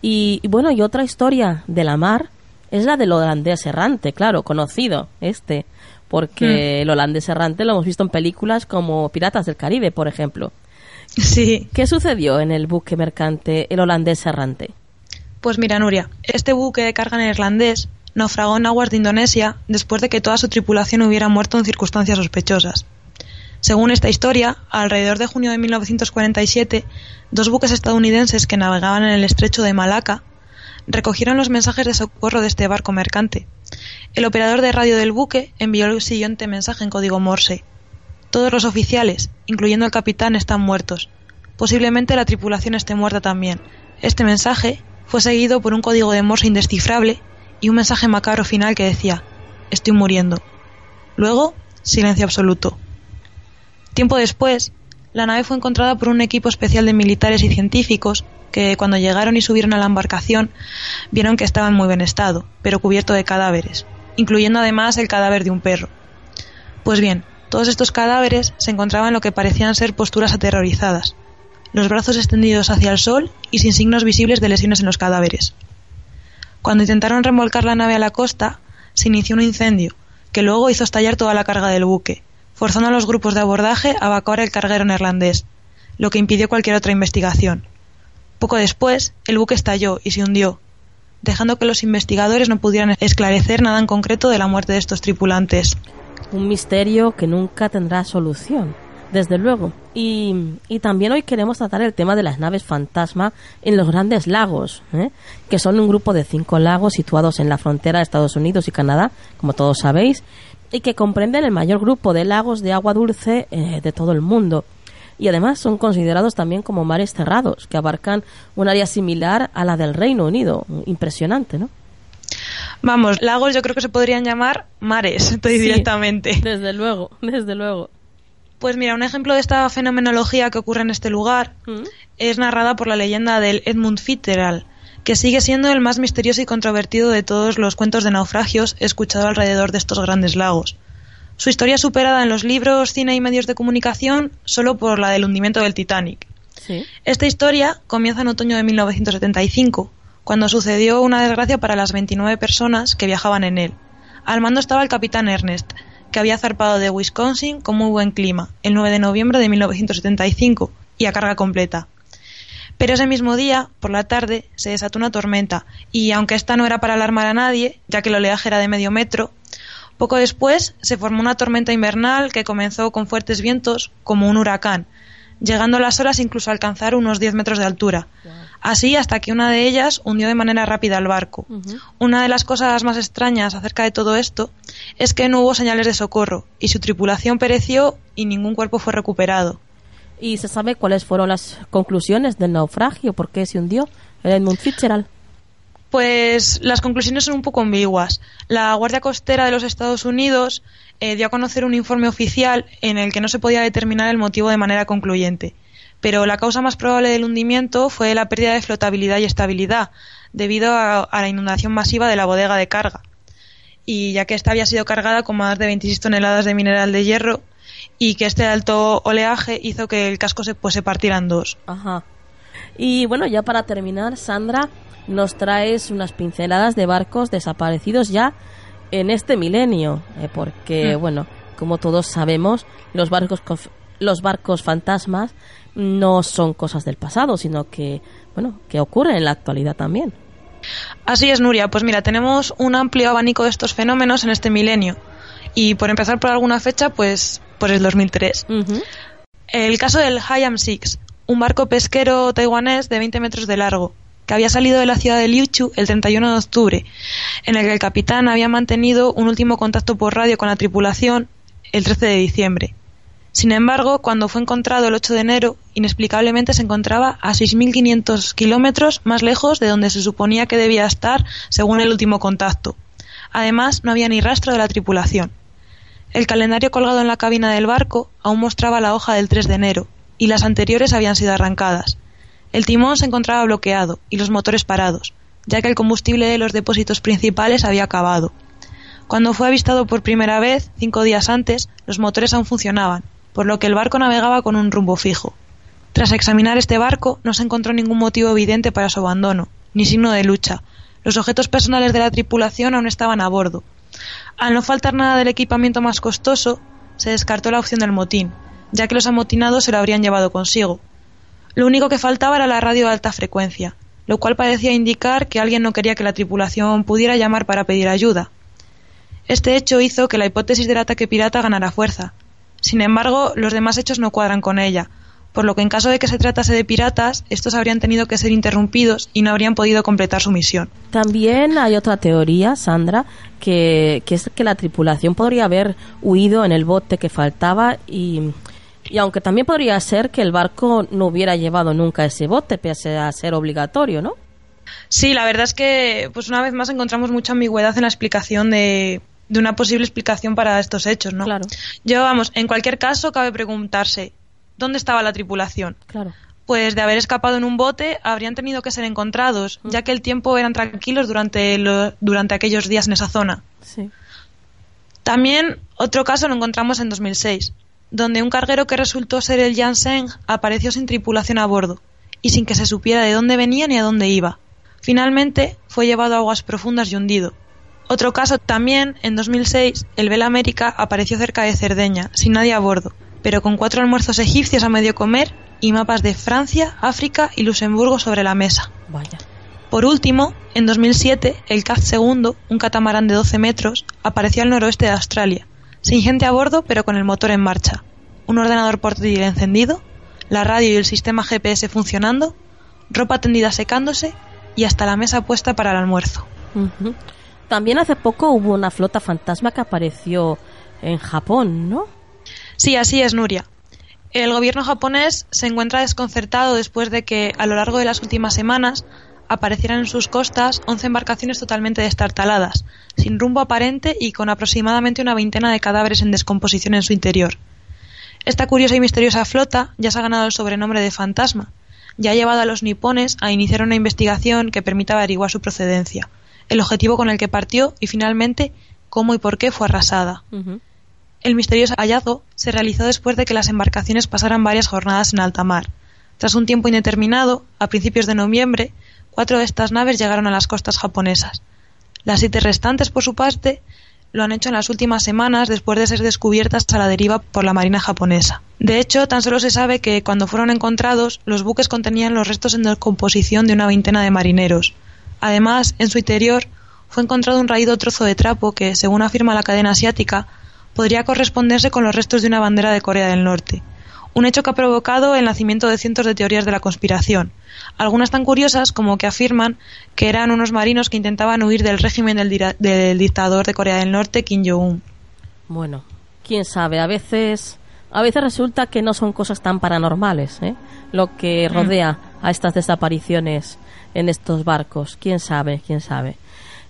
Y, y, bueno, y otra historia de la mar es la del holandés errante, claro, conocido este, porque mm. el holandés errante lo hemos visto en películas como Piratas del Caribe, por ejemplo. Sí. ¿Qué sucedió en el buque mercante el holandés errante? Pues mira, Nuria, este buque de carga neerlandés naufragó en aguas de Indonesia después de que toda su tripulación hubiera muerto en circunstancias sospechosas. Según esta historia, alrededor de junio de 1947, dos buques estadounidenses que navegaban en el estrecho de Malaca recogieron los mensajes de socorro de este barco mercante. El operador de radio del buque envió el siguiente mensaje en código Morse. Todos los oficiales, incluyendo el capitán, están muertos. Posiblemente la tripulación esté muerta también. Este mensaje fue seguido por un código de Morse indescifrable y un mensaje macabro final que decía Estoy muriendo. Luego, silencio absoluto. Tiempo después, la nave fue encontrada por un equipo especial de militares y científicos que cuando llegaron y subieron a la embarcación vieron que estaba en muy buen estado, pero cubierto de cadáveres, incluyendo además el cadáver de un perro. Pues bien, todos estos cadáveres se encontraban en lo que parecían ser posturas aterrorizadas, los brazos extendidos hacia el sol y sin signos visibles de lesiones en los cadáveres. Cuando intentaron remolcar la nave a la costa, se inició un incendio, que luego hizo estallar toda la carga del buque, forzando a los grupos de abordaje a evacuar el carguero neerlandés, lo que impidió cualquier otra investigación. Poco después, el buque estalló y se hundió, dejando que los investigadores no pudieran esclarecer nada en concreto de la muerte de estos tripulantes. Un misterio que nunca tendrá solución, desde luego. Y, también hoy queremos tratar el tema de las naves fantasma en los grandes lagos, ¿eh? que son un grupo de cinco lagos situados en la frontera de Estados Unidos y Canadá, como todos sabéis, y que comprenden el mayor grupo de lagos de agua dulce eh, de todo el mundo y además son considerados también como mares cerrados, que abarcan un área similar a la del Reino Unido. Impresionante, ¿no? Vamos, lagos yo creo que se podrían llamar mares, estoy directamente. Desde luego, desde luego. Pues mira, un ejemplo de esta fenomenología que ocurre en este lugar mm. es narrada por la leyenda del Edmund Fitzgerald, que sigue siendo el más misterioso y controvertido de todos los cuentos de naufragios escuchado alrededor de estos grandes lagos. Su historia es superada en los libros, cine y medios de comunicación solo por la del hundimiento del Titanic. Esta historia comienza en otoño de 1975, cuando sucedió una desgracia para las 29 personas que viajaban en él. Al mando estaba el capitán Ernest, que había zarpado de Wisconsin con muy buen clima, el 9 de noviembre de 1975, y a carga completa. Pero ese mismo día, por la tarde, se desató una tormenta, y aunque esta no era para alarmar a nadie, ya que el oleaje era de medio metro, poco después se formó una tormenta invernal que comenzó con fuertes vientos como un huracán, llegando las horas incluso a alcanzar unos 10 metros de altura. Así hasta que una de ellas hundió de manera rápida el barco. Una de las cosas más extrañas acerca de todo esto es que no hubo señales de socorro y su tripulación pereció y ningún cuerpo fue recuperado. ¿Y se sabe cuáles fueron las conclusiones del naufragio? ¿Por qué se hundió el Edmund Fitzgerald? Pues las conclusiones son un poco ambiguas. La Guardia Costera de los Estados Unidos eh, dio a conocer un informe oficial en el que no se podía determinar el motivo de manera concluyente. Pero la causa más probable del hundimiento fue la pérdida de flotabilidad y estabilidad, debido a, la inundación masiva de la bodega de carga. y ya que esta había sido cargada con más de 26 toneladas de mineral de hierro y que este alto oleaje hizo que el casco se, pues, se partiera en dos. Ajá. Y bueno, ya para terminar, Sandra, nos traes unas pinceladas de barcos desaparecidos ya en este milenio, eh, porque Mm. bueno, como todos sabemos, los barcos los barcos fantasmas no son cosas del pasado, sino que bueno, que ocurren en la actualidad también. Así es, Nuria. Pues mira, tenemos un amplio abanico de estos fenómenos en este milenio. Y por empezar por alguna fecha, pues por el 2003. Ujú. El caso del Hayam Six, un barco pesquero taiwanés de 20 metros de largo, que había salido de la ciudad de Liuchu el 31 de octubre, en el que el capitán había mantenido un último contacto por radio con la tripulación el 13 de diciembre. Sin embargo, cuando fue encontrado el 8 de enero, inexplicablemente se encontraba a 6.500 kilómetros más lejos de donde se suponía que debía estar según el último contacto. Además, no había ni rastro de la tripulación. El calendario colgado en la cabina del barco aún mostraba la hoja del 3 de enero, y las anteriores habían sido arrancadas. El timón se encontraba bloqueado y los motores parados, ya que el combustible de los depósitos principales había acabado. Cuando fue avistado por primera vez, cinco días antes, los motores aún funcionaban, por lo que el barco navegaba con un rumbo fijo. Tras examinar este barco, no se encontró ningún motivo evidente para su abandono, ni signo de lucha. Los objetos personales de la tripulación aún estaban a bordo. Al no faltar nada del equipamiento más costoso, se descartó la opción del motín, ya que los amotinados se lo habrían llevado consigo. Lo único que faltaba era la radio de alta frecuencia, lo cual parecía indicar que alguien no quería que la tripulación pudiera llamar para pedir ayuda. Este hecho hizo que la hipótesis del ataque pirata ganara fuerza. Sin embargo, los demás hechos no cuadran con ella, por lo que en caso de que se tratase de piratas, estos habrían tenido que ser interrumpidos y no habrían podido completar su misión. También hay otra teoría, Sandra, que, que es que la tripulación podría haber huido en el bote que faltaba y, y aunque también podría ser que el barco no hubiera llevado nunca ese bote, pese a ser obligatorio, ¿no? Sí, la verdad es que, pues una vez más encontramos mucha ambigüedad en la explicación de, de una posible explicación para estos hechos, ¿no? Claro. Yo, vamos, en cualquier caso, cabe preguntarse, ¿dónde estaba la tripulación? Claro. Pues de haber escapado en un bote, habrían tenido que ser encontrados, ya que el tiempo eran tranquilos durante, lo- durante aquellos días en esa zona. Sí. También otro caso lo encontramos en 2006, donde un carguero que resultó ser el Janssen apareció sin tripulación a bordo y sin que se supiera de dónde venía ni a dónde iba. Finalmente fue llevado a aguas profundas y hundido. Otro caso también, en 2006, el Bell América apareció cerca de Cerdeña, sin nadie a bordo, pero con cuatro almuerzos egipcios a medio comer y mapas de Francia, África y Luxemburgo sobre la mesa. Vaya. Por último, en 2007, el Caz II, un catamarán de 12 metros, apareció al noroeste de Australia, sin gente a bordo pero con el motor en marcha, un ordenador portátil encendido, la radio y el sistema GPS funcionando, ropa tendida secándose y hasta la mesa puesta para el almuerzo. También hace poco hubo una flota fantasma que apareció en Japón, ¿no? Sí, así es, Nuria. El gobierno japonés se encuentra desconcertado después de que, a lo largo de las últimas semanas, aparecieran en sus costas 11 embarcaciones totalmente destartaladas, sin rumbo aparente y con aproximadamente una veintena de cadáveres en descomposición en su interior. Esta curiosa y misteriosa flota ya se ha ganado el sobrenombre de fantasma, y ha llevado a los nipones a iniciar una investigación que permita averiguar su procedencia, el objetivo con el que partió y finalmente cómo y por qué fue arrasada. El misterioso hallazgo se realizó después de que las embarcaciones pasaran varias jornadas en alta mar. Tras un tiempo indeterminado, a principios de noviembre, cuatro de estas naves llegaron a las costas japonesas. Las siete restantes, por su parte, lo han hecho en las últimas semanas después de ser descubiertas a la deriva por la Marina japonesa. De hecho, tan solo se sabe que cuando fueron encontrados, los buques contenían los restos en descomposición de una veintena de marineros. Además, en su interior fue encontrado un raído trozo de trapo que, según afirma la cadena asiática, podría corresponderse con los restos de una bandera de Corea del Norte. Un hecho que ha provocado el nacimiento de cientos de teorías de la conspiración, algunas tan curiosas como que afirman que eran unos marinos que intentaban huir del régimen del, dictador de Corea del Norte, Kim Jong-un. Bueno, quién sabe, a veces a veces resulta que no son cosas tan paranormales, ¿eh? Lo que rodea a estas desapariciones en estos barcos, quién sabe, quién sabe.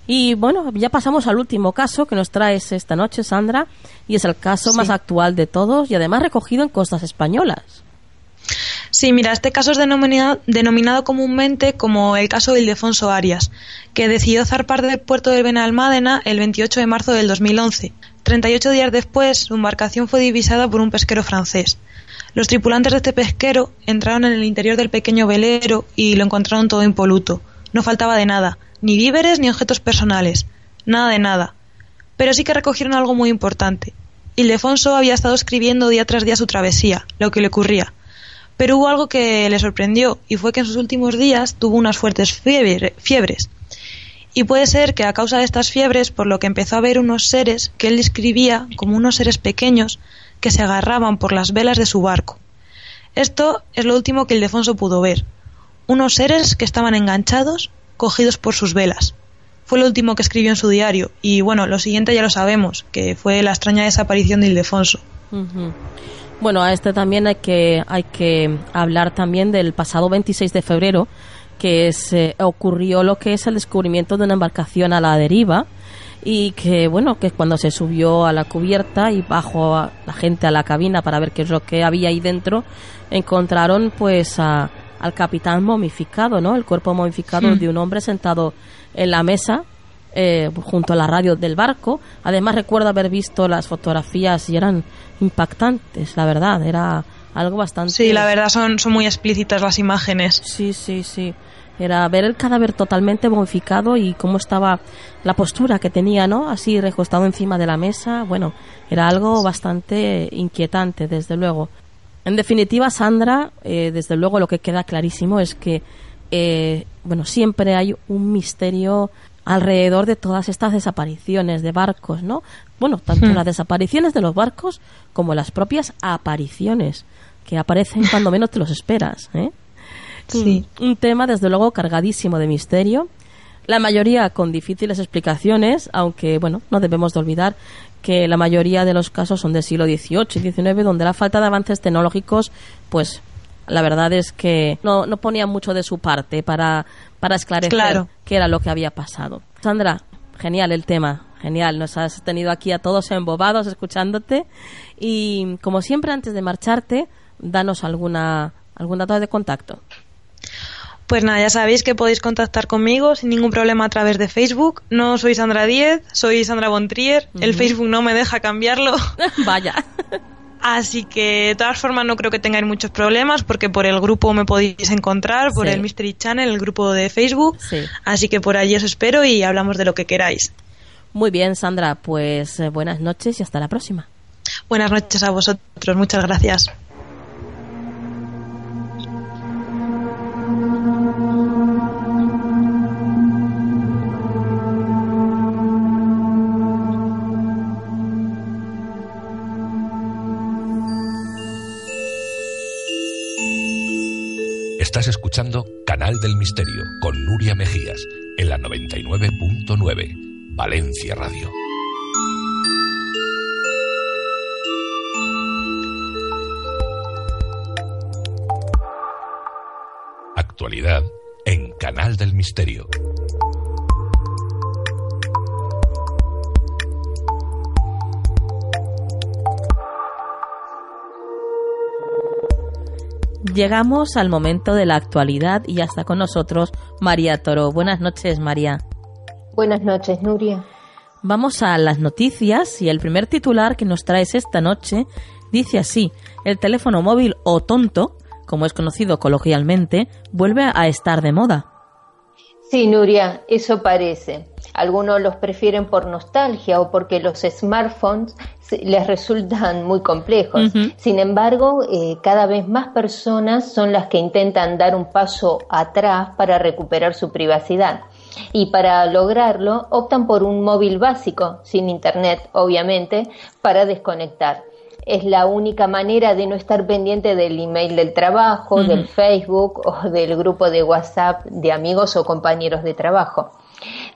Y bueno, ya pasamos al último caso que nos traes esta noche, Sandra, y es el caso Sí. más actual de todos y además recogido en costas españolas. Sí, mira, este caso es denominado, denominado comúnmente como el caso de Ildefonso Arias, que decidió zarpar del puerto de Benalmádena el 28 de marzo del 2011. 38 días después, su embarcación fue divisada por un pesquero francés. Los tripulantes de este pesquero entraron en el interior del pequeño velero y lo encontraron todo impoluto. No faltaba de nada, ni víveres ni objetos personales, nada de nada. Pero sí que recogieron algo muy importante. Ildefonso había estado escribiendo día tras día su travesía, lo que le ocurría. Pero hubo algo que le sorprendió y fue que en sus últimos días tuvo unas fuertes fiebres. Y puede ser que a causa de estas fiebres, por lo que empezó a ver unos seres que él describía como unos seres pequeños que se agarraban por las velas de su barco. Esto es lo último que Ildefonso pudo ver. Unos seres que estaban enganchados, cogidos por sus velas. Fue lo último que escribió en su diario. Y bueno, lo siguiente ya lo sabemos, que fue la extraña desaparición de Ildefonso. Bueno, a este también hay que, hay que hablar también del pasado 26 de febrero, que se ocurrió lo que es el descubrimiento de una embarcación a la deriva y que bueno que cuando se subió a la cubierta y bajó la gente a la cabina para ver qué es lo que había ahí dentro encontraron pues a, al capitán momificado no el cuerpo momificado de un hombre sentado en la mesa eh, junto a la radio del barco. Además recuerdo haber visto las fotografías y eran impactantes, la verdad, era algo bastante... Sí, la verdad son, son muy explícitas las imágenes. Sí, sí, sí. Era ver el cadáver totalmente momificado y cómo estaba la postura que tenía, ¿no? Así recostado encima de la mesa. Bueno, era algo bastante inquietante, desde luego. En definitiva, Sandra, eh, desde luego lo que queda clarísimo es que, eh, bueno, siempre hay un misterio alrededor de todas estas desapariciones de barcos, ¿no? Bueno, tanto hmm. las desapariciones de los barcos como las propias apariciones que aparecen cuando menos te los esperas, ¿eh? Sí. Un, tema, desde luego, cargadísimo de misterio. La mayoría con difíciles explicaciones, aunque, bueno, no debemos de olvidar que la mayoría de los casos son del siglo XVIII y XIX, donde la falta de avances tecnológicos, pues, la verdad es que no, no ponía mucho de su parte para, para esclarecer qué era lo que había pasado. Sandra, genial el tema, genial. Nos has tenido aquí a todos embobados escuchándote. Y como siempre, antes de marcharte, danos alguna, algún dato de contacto. Pues nada, ya sabéis que podéis contactar conmigo sin ningún problema a través de Facebook. No soy Sandra Díez, soy Sandra Bontrier. El Facebook no me deja cambiarlo. Vaya. Así que de todas formas no creo que tengáis muchos problemas porque por el grupo me podéis encontrar, por el Mystery Channel, el grupo de Facebook. Así que por allí os espero y hablamos de lo que queráis. Muy bien, Sandra, pues eh, buenas noches y hasta la próxima. Buenas noches a vosotros, muchas gracias. Estás escuchando Canal del Misterio con Nuria Mejías en la 99.9 Valencia Radio. Actualidad en Canal del Misterio. Llegamos al momento de la actualidad y ya está con nosotros María Toro. Buenas noches, María. Buenas noches, Nuria. Vamos a las noticias y el primer titular que nos traes esta noche dice así, el teléfono móvil o tonto, como es conocido coloquialmente, vuelve a estar de moda. Sí, Nuria, eso parece. Algunos los prefieren por nostalgia o porque los smartphones les resultan muy complejos. Sin embargo, eh, cada vez más personas son las que intentan dar un paso atrás para recuperar su privacidad. Y para lograrlo optan por un móvil básico, sin internet, obviamente, para desconectar es la única manera de no estar pendiente del email del trabajo, del Facebook o del grupo de WhatsApp de amigos o compañeros de trabajo.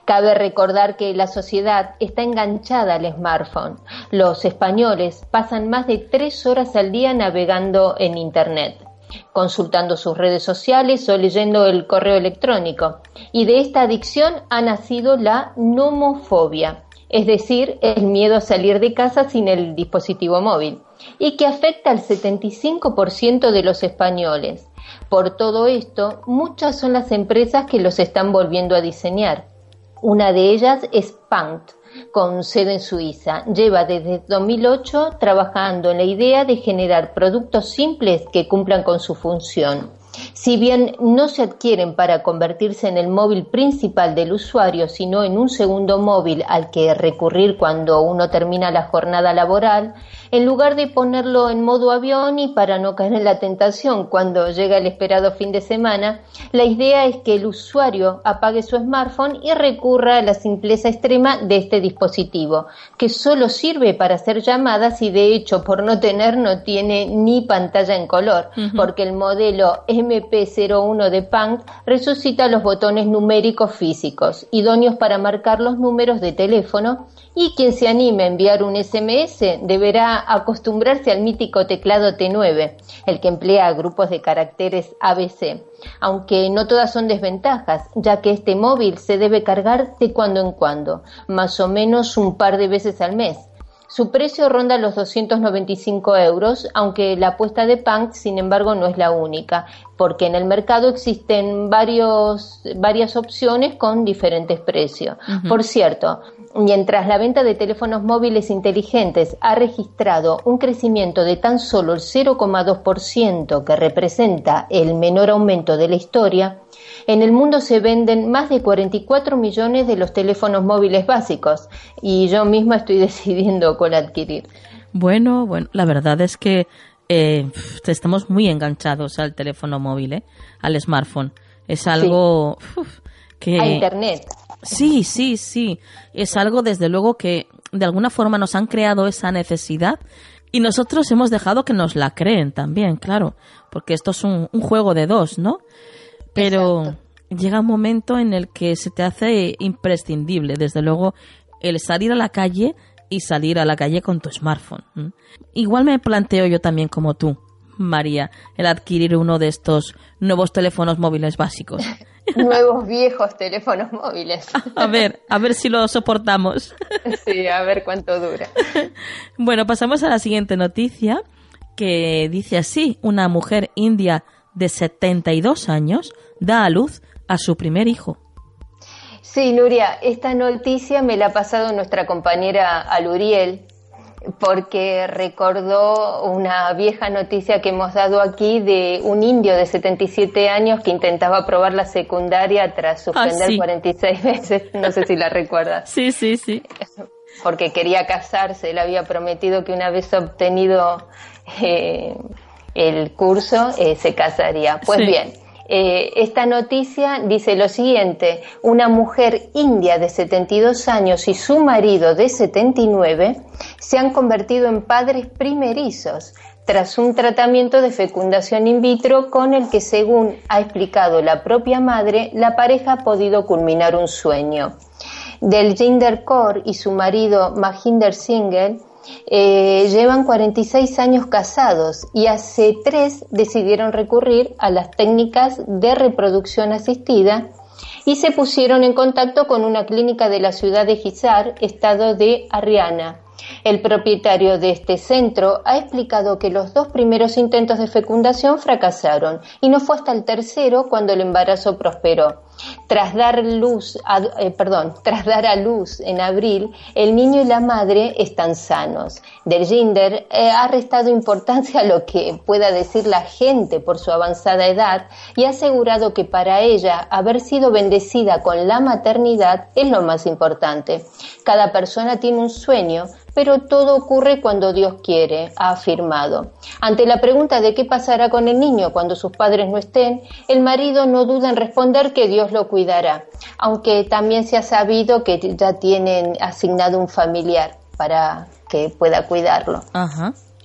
Cabe recordar que la sociedad está enganchada al smartphone. Los españoles pasan más de tres horas al día navegando en Internet consultando sus redes sociales o leyendo el correo electrónico. Y de esta adicción ha nacido la nomofobia, es decir, el miedo a salir de casa sin el dispositivo móvil. y que afecta al 75% de los españoles. Por todo esto, muchas son las empresas que los están volviendo a diseñar. Una de ellas es Paint, con sede en Suiza. Lleva desde 2008 trabajando en la idea de generar productos simples que cumplan con su función. Si bien no se adquieren para convertirse en el móvil principal del usuario, sino en un segundo móvil al que recurrir cuando uno termina la jornada laboral, en lugar de ponerlo en modo avión y para no caer en la tentación cuando llega el esperado fin de semana, la idea es que el usuario apague su smartphone y recurra a la simpleza extrema de este dispositivo, que solo sirve para hacer llamadas y de hecho por no tener no tiene ni pantalla en color, porque el modelo MP01 de Punk resucita los botones numéricos físicos, idóneos para marcar los números de teléfono y quien se anime a enviar un SMS deberá acostumbrarse al mítico teclado T9, el que emplea grupos de caracteres ABC, aunque no todas son desventajas, ya que este móvil se debe cargar de cuando en cuando, más o menos un par de veces al mes. Su precio ronda los 295 euros, aunque la apuesta de Punk, sin embargo, no es la única, porque en el mercado existen varios, varias opciones con diferentes precios. Por cierto, mientras la venta de teléfonos móviles inteligentes ha registrado un crecimiento de tan solo el 0,2%, que representa el menor aumento de la historia, en el mundo se venden más de 44 millones de los teléfonos móviles básicos y yo misma estoy decidiendo cuál adquirir. Bueno, bueno, la verdad es que eh, estamos muy enganchados al teléfono móvil, ¿eh? al smartphone. Es algo que... A Internet. Sí, sí, sí. Es algo, desde luego, que de alguna forma nos han creado esa necesidad y nosotros hemos dejado que nos la creen también, claro, porque esto es un, juego de dos, ¿no? Pero llega un momento en el que se te hace imprescindible, desde luego, el salir a la calle y salir a la calle con tu smartphone. Igual me planteo yo también como tú, María, el adquirir uno de estos nuevos teléfonos móviles básicos. nuevos viejos teléfonos móviles. A ver, a ver si lo soportamos. Sí, a ver cuánto dura. Bueno, pasamos a la siguiente noticia que dice así, una mujer india de 72 años da a luz a su primer hijo. Sí, Nuria, esta noticia me la ha pasado nuestra compañera Aluriel, porque recordó una vieja noticia que hemos dado aquí de un indio de 77 años que intentaba aprobar la secundaria tras ah, suspender 46 veces. No sé si la recuerdas. Sí, sí, sí. Porque quería casarse, él había prometido que una vez obtenido eh, el curso eh, se casaría. Pues bien, eh, esta noticia dice lo siguiente, una mujer india de 72 años y su marido de 79 se han convertido en padres primerizos tras un tratamiento de fecundación in vitro con el que, según ha explicado la propia madre, la pareja ha podido culminar un sueño. Del Jinder Kaur y su marido Mahinder Singhal eh, llevan 46 años casados y hace tres decidieron recurrir a las técnicas de reproducción asistida y se pusieron en contacto con una clínica de la ciudad de Hisar, estado de Haryana. El propietario de este centro ha explicado que los dos primeros intentos de fecundación fracasaron y no fue hasta el tercero cuando el embarazo prosperó. Tras dar luz, a, eh, perdón, tras dar a luz en abril, el niño y la madre están sanos. Del Ginder eh, ha restado importancia a lo que pueda decir la gente por su avanzada edad y ha asegurado que para ella haber sido bendecida con la maternidad es lo más importante. Cada persona tiene un sueño, pero todo ocurre cuando Dios quiere, ha afirmado. Ante la pregunta de qué pasará con el niño cuando sus padres no estén, el marido no duda en responder que Dios lo cuidará, aunque también se ha sabido que ya tienen asignado un familiar para que pueda cuidarlo.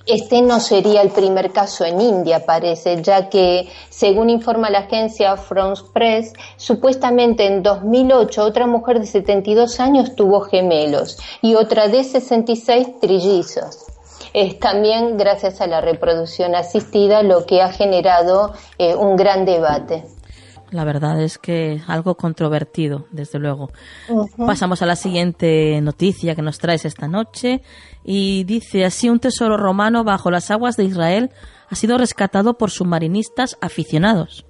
Este no sería el primer caso en India, parece, ya que, según informa la agencia France Press, supuestamente en 2008 otra mujer de 72 años tuvo gemelos y otra de 66 trillizos. Es también gracias a la reproducción asistida lo que ha generado eh, un gran debate. La verdad es que algo controvertido, desde luego. Pasamos a la siguiente noticia que nos traes esta noche y dice así un tesoro romano bajo las aguas de Israel ha sido rescatado por submarinistas aficionados.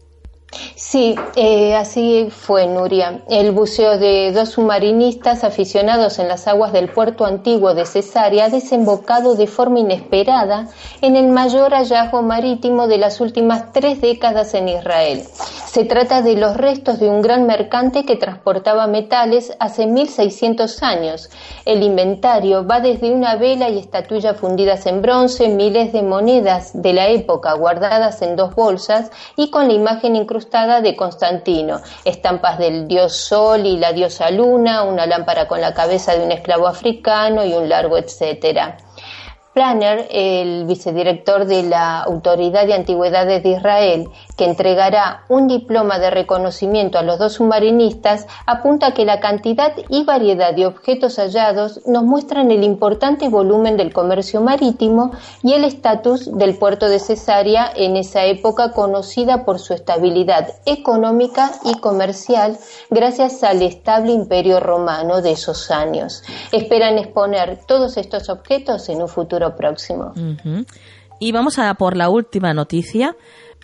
Sí, eh, así fue, Nuria. El buceo de dos submarinistas aficionados en las aguas del puerto antiguo de Cesárea ha desembocado de forma inesperada en el mayor hallazgo marítimo de las últimas tres décadas en Israel. Se trata de los restos de un gran mercante que transportaba metales hace 1600 años. El inventario va desde una vela y estatuilla fundidas en bronce, miles de monedas de la época guardadas en dos bolsas y con la imagen incrustada de Constantino, estampas del dios Sol y la diosa Luna, una lámpara con la cabeza de un esclavo africano y un largo etcétera. Planner, el vicedirector de la Autoridad de Antigüedades de Israel, que entregará un diploma de reconocimiento a los dos submarinistas, apunta que la cantidad y variedad de objetos hallados nos muestran el importante volumen del comercio marítimo y el estatus del puerto de Cesarea en esa época conocida por su estabilidad económica y comercial gracias al estable imperio romano de esos años. Esperan exponer todos estos objetos en un futuro próximo. Y vamos a por la última noticia,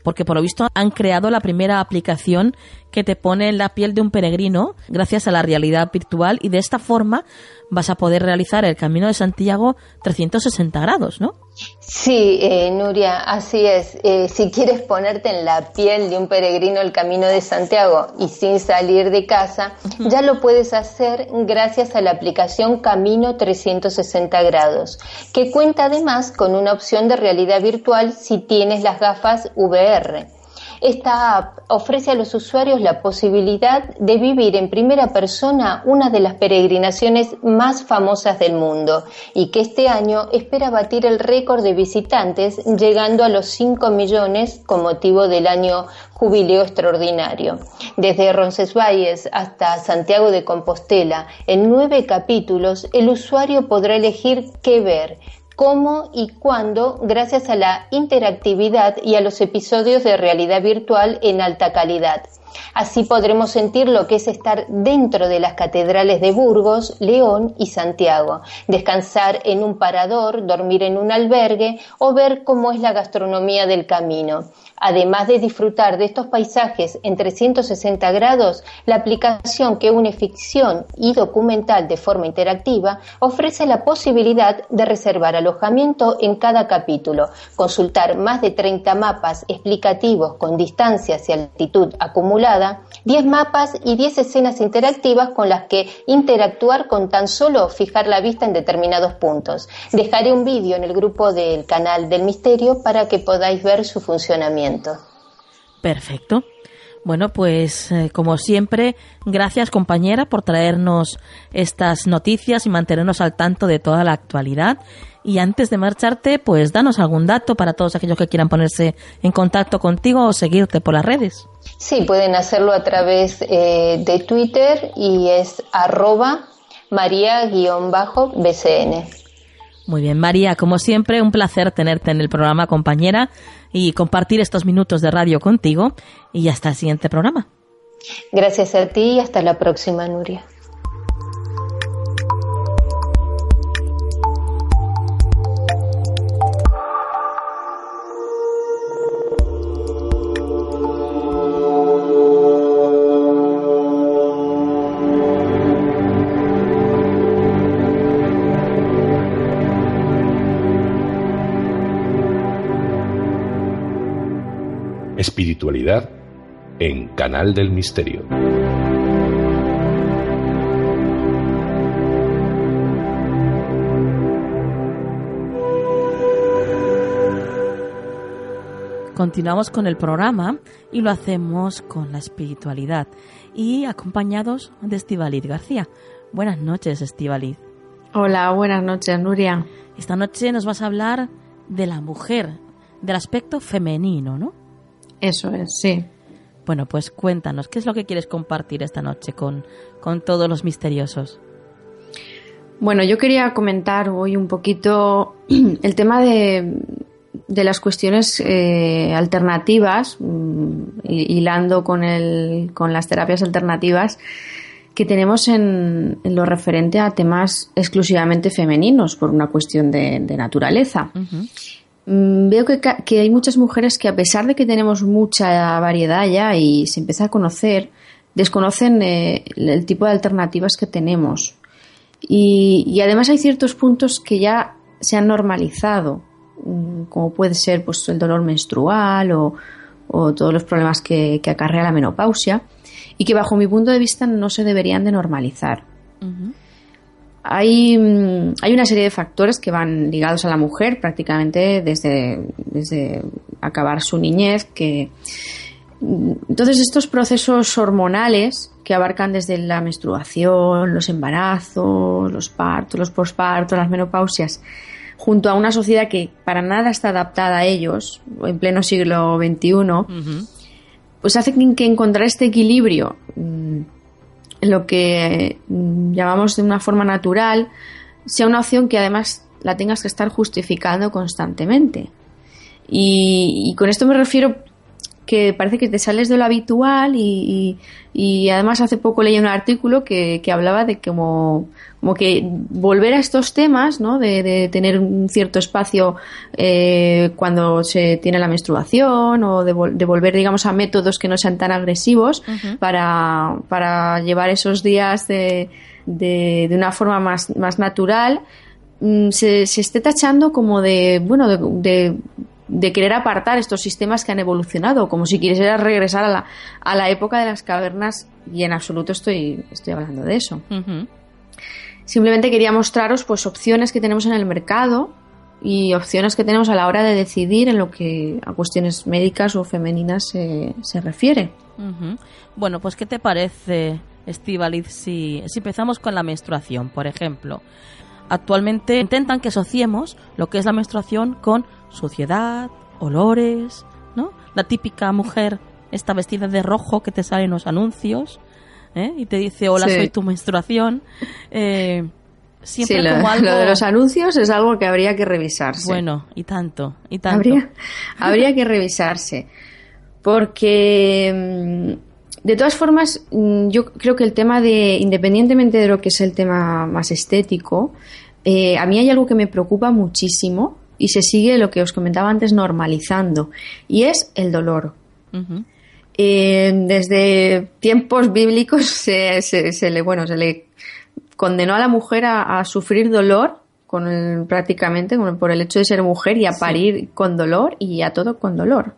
porque por lo visto han creado la primera aplicación que te pone en la piel de un peregrino gracias a la realidad virtual y de esta forma vas a poder realizar el Camino de Santiago 360 grados, ¿no? Sí, eh, Nuria, así es. Eh, si quieres ponerte en la piel de un peregrino el Camino de Santiago y sin salir de casa, ya lo puedes hacer gracias a la aplicación Camino 360 grados, que cuenta además con una opción de realidad virtual si tienes las gafas VR. Esta app ofrece a los usuarios la posibilidad de vivir en primera persona una de las peregrinaciones más famosas del mundo y que este año espera batir el récord de visitantes llegando a los 5 millones con motivo del año jubileo extraordinario. Desde Roncesvalles hasta Santiago de Compostela, en nueve capítulos, el usuario podrá elegir qué ver, cómo y cuándo gracias a la interactividad y a los episodios de realidad virtual en alta calidad. Así podremos sentir lo que es estar dentro de las catedrales de Burgos, León y Santiago, descansar en un parador, dormir en un albergue o ver cómo es la gastronomía del camino. Además de disfrutar de estos paisajes en 360 grados, la aplicación que une ficción y documental de forma interactiva ofrece la posibilidad de reservar alojamiento en cada capítulo, consultar más de 30 mapas explicativos con distancias y altitud acumulada, 10 mapas y 10 escenas interactivas con las que interactuar con tan solo fijar la vista en determinados puntos. Dejaré un vídeo en el grupo del canal del misterio para que podáis ver su funcionamiento. Perfecto. Bueno, pues eh, como siempre, gracias compañera por traernos estas noticias y mantenernos al tanto de toda la actualidad. Y antes de marcharte, pues danos algún dato para todos aquellos que quieran ponerse en contacto contigo o seguirte por las redes. Sí, pueden hacerlo a través eh, de Twitter y es arroba maría-bcn. Muy bien, María, como siempre, un placer tenerte en el programa, compañera y compartir estos minutos de radio contigo y hasta el siguiente programa. Gracias a ti y hasta la próxima, Nuria. Canal del Misterio. Continuamos con el programa y lo hacemos con la espiritualidad y acompañados de Estivalid García. Buenas noches, Estivalid. Hola, buenas noches, Nuria. Esta noche nos vas a hablar de la mujer, del aspecto femenino, ¿no? Eso es, sí. Bueno, pues cuéntanos, ¿qué es lo que quieres compartir esta noche con, con todos los misteriosos? Bueno, yo quería comentar hoy un poquito el tema de de las cuestiones eh, alternativas, mm, hilando con, el, con las terapias alternativas, que tenemos en, lo referente a temas exclusivamente femeninos por una cuestión de, naturaleza. Veo que, hay muchas mujeres que a pesar de que tenemos mucha variedad ya y se empieza a conocer, desconocen eh, el tipo de alternativas que tenemos. Y, además hay ciertos puntos que ya se han normalizado, mm, como puede ser pues, el dolor menstrual o, todos los problemas que, acarrea la menopausia y que bajo mi punto de vista no se deberían de normalizar. mm, hay, una serie de factores que van ligados a la mujer prácticamente desde, desde acabar su niñez que mm, entonces estos procesos hormonales que abarcan desde la menstruación, los embarazos, los partos, los pospartos, las menopausias, junto a una sociedad que para nada está adaptada a ellos, en pleno siglo XXI, pues hace que encontrar este equilibrio, mm, lo que mm, llamamos de una forma natural, sea una opción que además la tengas que estar justificando constantemente. Y, y con esto me refiero que parece que te sales de lo habitual y, además hace poco leí un artículo que, hablaba de como, como, que volver a estos temas, ¿no? de, tener un cierto espacio eh, cuando se tiene la menstruación o de, volver, digamos, a métodos que no sean tan agresivos para, para llevar esos días de, de, una forma más, más natural, mm, se, se esté tachando como de, bueno, de de querer apartar estos sistemas que han evolucionado, como si quisiera regresar a la, a la época de las cavernas, y en absoluto estoy, estoy hablando de eso. Simplemente quería mostraros pues opciones que tenemos en el mercado y opciones que tenemos a la hora de decidir en lo que a cuestiones médicas o femeninas se, se refiere. Bueno, pues ¿qué te parece, Estivaliz, si, si empezamos con la menstruación, por ejemplo? Actualmente intentan que asociemos lo que es la menstruación con suciedad, olores, ¿no? La típica mujer está vestida de rojo que te sale en los anuncios ¿eh? y te dice hola soy tu menstruación. Eh, siempre lo, como algo... lo de los anuncios es algo que habría que revisarse. Bueno, y tanto, y tanto. Habría, habría que revisarse. Porque mm, de todas formas, mm, yo creo que el tema de, independientemente de lo que es el tema más estético, eh, a mí hay algo que me preocupa muchísimo y se sigue lo que os comentaba antes normalizando y es el dolor. Eh, desde tiempos bíblicos se, se, le bueno se le condenó a la mujer a, sufrir dolor con prácticamente por el hecho de ser mujer y a parir con dolor y a todo con dolor.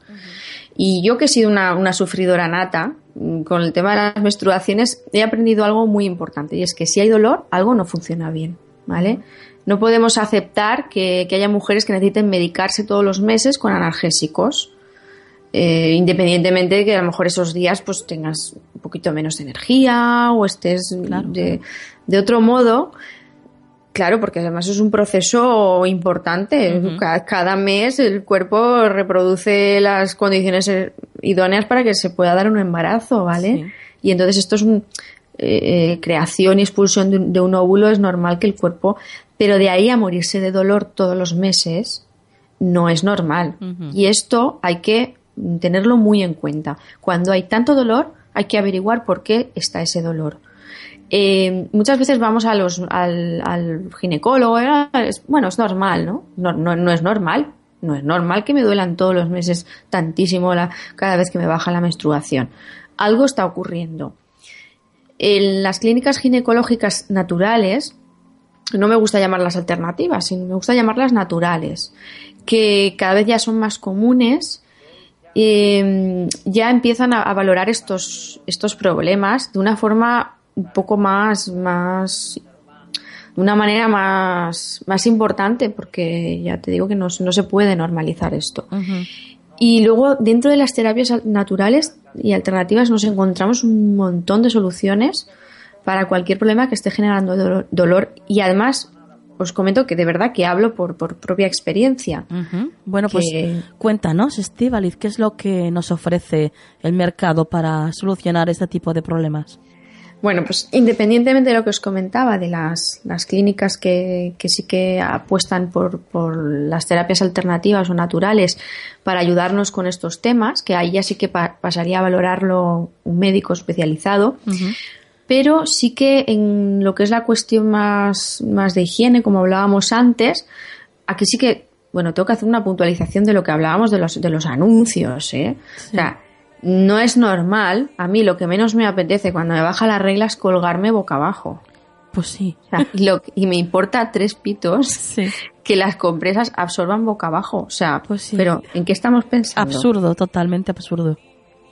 Y yo que he sido una, una, sufridora nata, mm, con el tema de las menstruaciones, he aprendido algo muy importante y es que si hay dolor, algo no funciona bien, ¿vale? No podemos aceptar que, haya mujeres que necesiten medicarse todos los meses con analgésicos. Eh, independientemente de que a lo mejor esos días pues tengas un poquito menos energía o estés de, otro modo. Claro, porque además es un proceso importante. cada, mes el cuerpo reproduce las condiciones eh, idóneas para que se pueda dar un embarazo, ¿vale? Y entonces esto es un, eh, creación y expulsión de un, de un, óvulo, es normal que el cuerpo pero de ahí a morirse de dolor todos los meses no es normal. Y esto hay que tenerlo muy en cuenta. Cuando hay tanto dolor, hay que averiguar por qué está ese dolor. Eh, muchas veces vamos a los, al, ginecólogo, eh, bueno, es normal, ¿no? No, ¿no? es normal. No es normal que me duelan todos los meses tantísimo la, cada vez que me baja la menstruación. Algo está ocurriendo. En las clínicas ginecológicas naturales, no me gusta llamarlas alternativas, sino me gusta llamarlas naturales, que cada vez ya son más comunes, eh, ya empiezan a, valorar estos, estos problemas de una forma un poco más, más de una manera más, más importante, porque ya te digo que no, se puede normalizar esto. Y luego, dentro de las terapias naturales y alternativas, nos encontramos un montón de soluciones para cualquier problema que esté generando dolor, y además os comento que de verdad que hablo por, propia experiencia. Bueno, pues cuéntanos, Estivaliz, ¿qué es lo que nos ofrece el mercado para solucionar este tipo de problemas? Bueno, pues independientemente de lo que os comentaba, de las, las clínicas que, que, sí que apuestan por, por, las terapias alternativas o naturales para ayudarnos con estos temas, que ahí ya sí que pa pasaría a valorarlo un médico especializado, uh -huh. Pero sí que en lo que es la cuestión más, más de higiene, como hablábamos antes, aquí sí que, bueno, tengo que hacer una puntualización de lo que hablábamos de los, de los anuncios, ¿eh? Sí. O sea, no es normal, a mí lo que menos me apetece cuando me baja la regla es colgarme boca abajo. Pues sí. O sea, y, lo, y, me importa tres pitos sí. que las compresas absorban boca abajo. O sea, pues sí. pero ¿en qué estamos pensando? Absurdo, totalmente absurdo.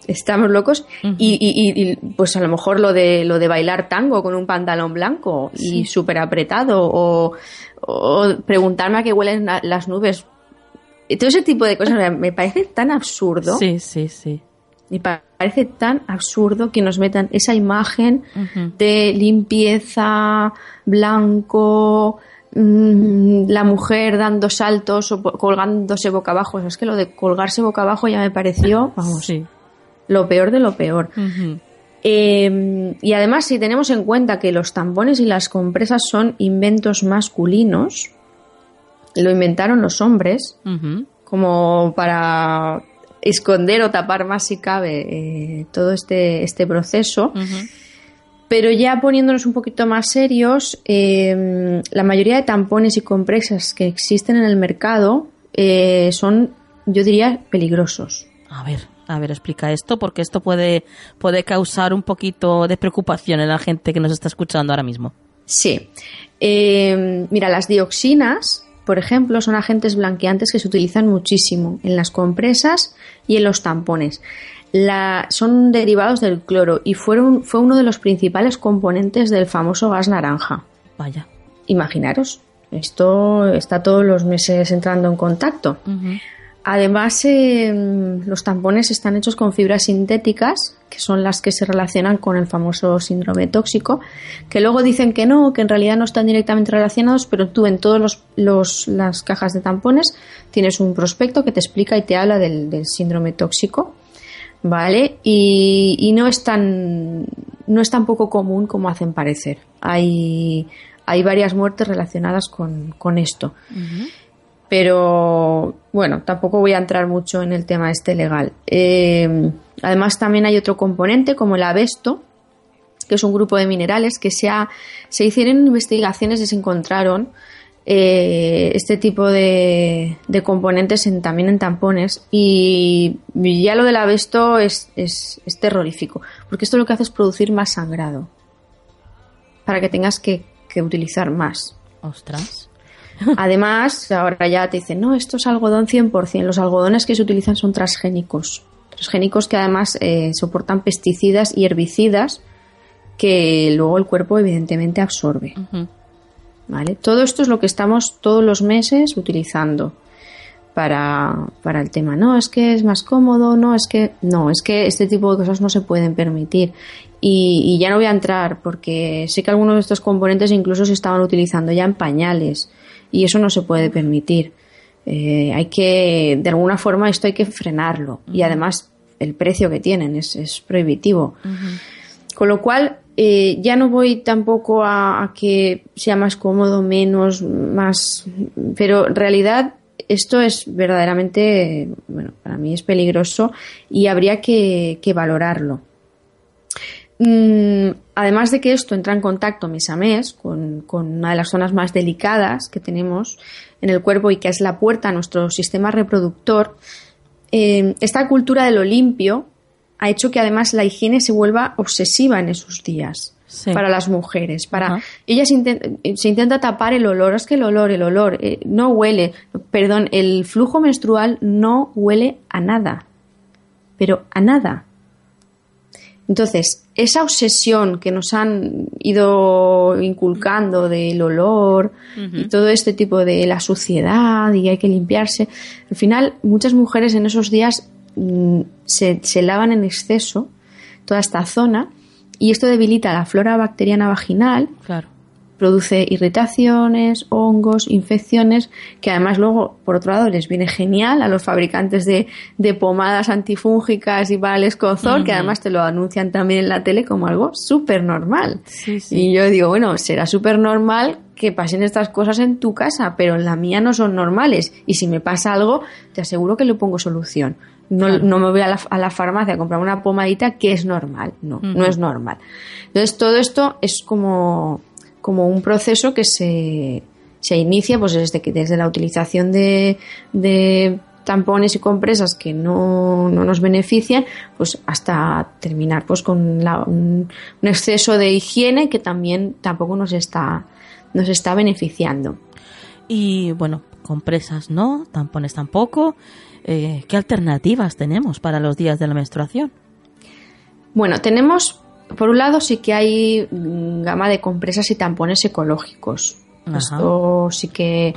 Estamos locos uh -huh. y, y, y, pues a lo mejor lo de lo de bailar tango con un pantalón blanco sí. y súper apretado o, o, preguntarme a qué huelen las nubes. Todo ese tipo de cosas me parece tan absurdo. Sí, sí, sí. Me parece tan absurdo que nos metan esa imagen uh -huh. de limpieza, blanco, mmm, la mujer dando saltos o colgándose boca abajo. O sea, es que lo de colgarse boca abajo ya me pareció, vamos, sí. Lo peor de lo peor. Uh -huh. eh, y además, si tenemos en cuenta que los tampones y las compresas son inventos masculinos, lo inventaron los hombres, uh -huh. como para esconder o tapar más si cabe eh, todo este, este proceso. Uh -huh. Pero ya poniéndonos un poquito más serios, eh, la mayoría de tampones y compresas que existen en el mercado eh, son, yo diría, peligrosos. A ver, a ver, explica esto, porque esto puede, puede causar un poquito de preocupación en la gente que nos está escuchando ahora mismo. Sí. Eh, mira, las dioxinas por ejemplo, son agentes blanqueantes que se utilizan muchísimo en las compresas y en los tampones. La, son derivados del cloro y fueron, fue uno de los principales componentes del famoso gas naranja. Vaya. Imaginaros, esto está todos los meses entrando en contacto. Uh -huh. Además, eh, los tampones están hechos con fibras sintéticas, que son las que se relacionan con el famoso síndrome tóxico, que luego dicen que no, que en realidad no están directamente relacionados, pero tú en todas las cajas de tampones tienes un prospecto que te explica y te habla del, síndrome tóxico, ¿vale? Y, no, es tan, no es tan poco común como hacen parecer. Hay, hay varias muertes relacionadas con, con esto. Pero bueno, tampoco voy a entrar mucho en el tema este legal. Eh, además, también hay otro componente como el abesto, que es un grupo de minerales que se, ha, se hicieron investigaciones y se encontraron eh, este tipo de, de componentes en, también en tampones y ya lo del abesto es, es, es terrorífico, porque esto lo que hace es producir más sangrado para que tengas que, que utilizar más. Ostras. Además, ahora ya te dicen, no, esto es algodón 100%. Los algodones que se utilizan son transgénicos. Transgénicos que además eh, soportan pesticidas y herbicidas que luego el cuerpo evidentemente absorbe. Uh -huh. ¿Vale? Todo esto es lo que estamos todos los meses utilizando para, para el tema. No, es que es más cómodo, no, es que no, es que este tipo de cosas no se pueden permitir. Y, y, ya no voy a entrar porque sé que algunos de estos componentes incluso se estaban utilizando ya en pañales y eso no se puede permitir. Eh, hay que, de alguna forma, esto hay que frenarlo uh -huh. y además el precio que tienen es, es prohibitivo. Uh -huh. Con lo cual, eh, ya no voy tampoco a, a, que sea más cómodo, menos, más, pero en realidad esto es verdaderamente, bueno, para mí es peligroso y habría que, que valorarlo. Mm, además de que esto entra en contacto mes a mes con, con, una de las zonas más delicadas que tenemos en el cuerpo y que es la puerta a nuestro sistema reproductor, eh, esta cultura de lo limpio ha hecho que además la higiene se vuelva obsesiva en esos días. Sí. para las mujeres. Para ellas intent se intenta tapar el olor. Es que el olor, el olor eh, no huele. Perdón, el flujo menstrual no huele a nada, pero a nada. Entonces, esa obsesión que nos han ido inculcando del olor uh -huh. y todo este tipo de la suciedad y hay que limpiarse, al final muchas mujeres en esos días mmm, se, se lavan en exceso toda esta zona y esto debilita la flora bacteriana vaginal claro. Produce irritaciones, hongos, infecciones, que además luego, por otro lado, les viene genial a los fabricantes de, de pomadas antifúngicas y para el escozor, que además te lo anuncian también en la tele como algo súper normal. Y yo digo, bueno, será súper normal que pasen estas cosas en tu casa, pero en la mía no son normales. Y si me pasa algo, te aseguro que le pongo solución. No, no me voy a la, a la, farmacia a comprar una pomadita que es normal. No, no es normal. Entonces, todo esto es como como un proceso que se, se inicia pues desde, desde la utilización de, de tampones y compresas que no, no, nos benefician, pues hasta terminar pues con la, un, un, exceso de higiene que también tampoco nos está, nos está beneficiando. Y bueno, compresas no, tampones tampoco. Eh, ¿Qué alternativas tenemos para los días de la menstruación? Bueno, tenemos por un lado sí que hay mm, gama de compresas y tampones ecológicos. Esto sí que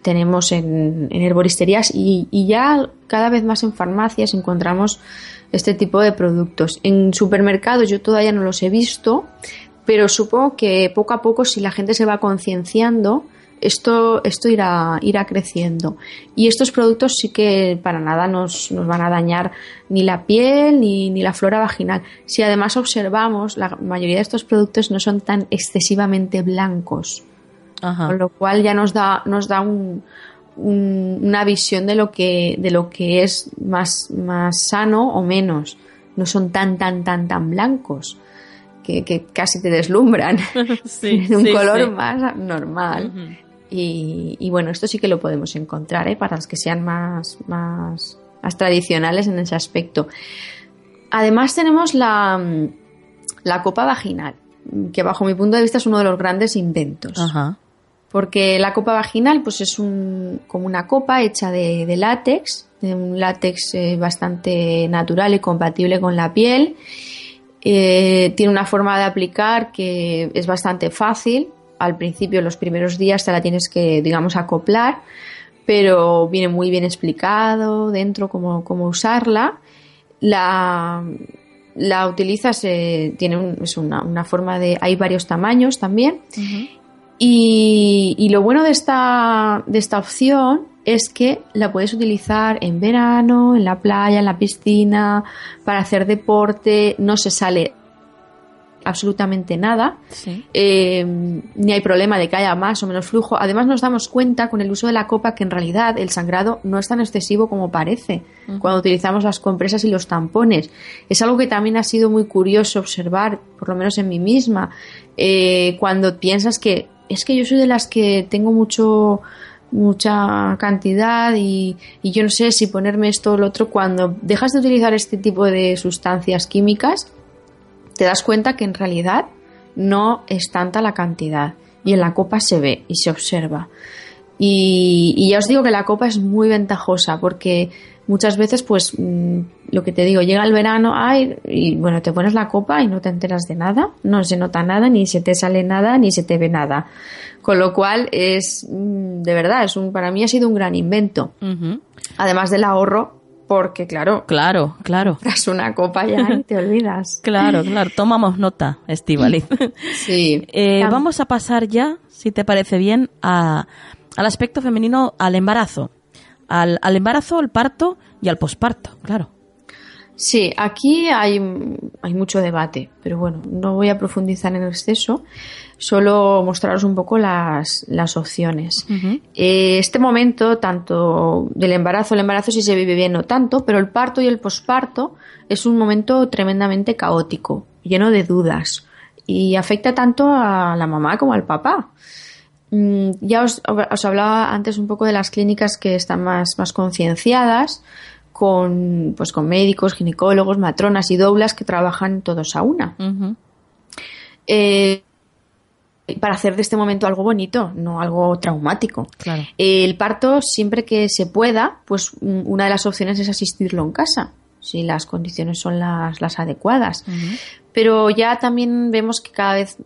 tenemos en, en herboristerías y, y, ya cada vez más en farmacias encontramos este tipo de productos. En supermercados yo todavía no los he visto, pero supongo que poco a poco si la gente se va concienciando, esto, esto irá, irá creciendo. Y estos productos sí que para nada nos, nos van a dañar ni la piel ni, ni, la flora vaginal. Si además observamos, la mayoría de estos productos no son tan excesivamente blancos. Ajá. Con lo cual ya nos da, nos da un, un, una visión de lo que, de lo que es más, más sano o menos. No son tan, tan, tan, tan blancos. Que, que casi te deslumbran. Sí, un sí, color sí. más normal. Uh -huh. Y, y, bueno, esto sí que lo podemos encontrar ¿eh? para los que sean más, más, más, tradicionales en ese aspecto. Además tenemos la, la, copa vaginal, que bajo mi punto de vista es uno de los grandes inventos. Ajá. Porque la copa vaginal pues es un, como una copa hecha de, de látex, de un látex eh, bastante natural y compatible con la piel. Eh, tiene una forma de aplicar que es bastante fácil, al principio, los primeros días, te la tienes que, digamos, acoplar, pero viene muy bien explicado dentro cómo, cómo usarla. La, la utilizas, eh, tiene un, es una, una, forma de. Hay varios tamaños también. Uh -huh. y, y, lo bueno de esta, de esta opción es que la puedes utilizar en verano, en la playa, en la piscina, para hacer deporte, no se sale absolutamente nada, sí. eh, ni hay problema de que haya más o menos flujo. Además nos damos cuenta con el uso de la copa que en realidad el sangrado no es tan excesivo como parece uh -huh. cuando utilizamos las compresas y los tampones. Es algo que también ha sido muy curioso observar, por lo menos en mí misma, eh, cuando piensas que es que yo soy de las que tengo mucho mucha cantidad y, y yo no sé si ponerme esto o lo otro cuando dejas de utilizar este tipo de sustancias químicas te das cuenta que en realidad no es tanta la cantidad y en la copa se ve y se observa. Y, y, ya os digo que la copa es muy ventajosa porque muchas veces, pues, mmm, lo que te digo, llega el verano, ay, y bueno, te pones la copa y no te enteras de nada, no se nota nada, ni se te sale nada, ni se te ve nada. Con lo cual es, mmm, de verdad, es un, para mí ha sido un gran invento. Uh -huh. Además del ahorro porque claro, claro, claro. Tras una copa ya y te olvidas. claro, claro, tomamos nota, Estivali. sí. eh, vamos a pasar ya, si te parece bien, a, al aspecto femenino, al embarazo. Al, al embarazo, al parto y al posparto, claro. Sí, aquí hay, hay mucho debate, pero bueno, no voy a profundizar en exceso, solo mostraros un poco las, las opciones. Uh -huh. eh, este momento, tanto del embarazo, el embarazo sí se vive bien, no tanto, pero el parto y el posparto es un momento tremendamente caótico, lleno de dudas, y afecta tanto a la mamá como al papá. Mm, ya os, os, hablaba antes un poco de las clínicas que están más, más concienciadas, con, pues, con médicos, ginecólogos, matronas y doblas que trabajan todos a una. Uh -huh. eh, para hacer de este momento algo bonito, no algo traumático. Claro. El parto, siempre que se pueda, pues una de las opciones es asistirlo en casa, si las condiciones son las, las adecuadas. Uh -huh. Pero ya también vemos que cada vez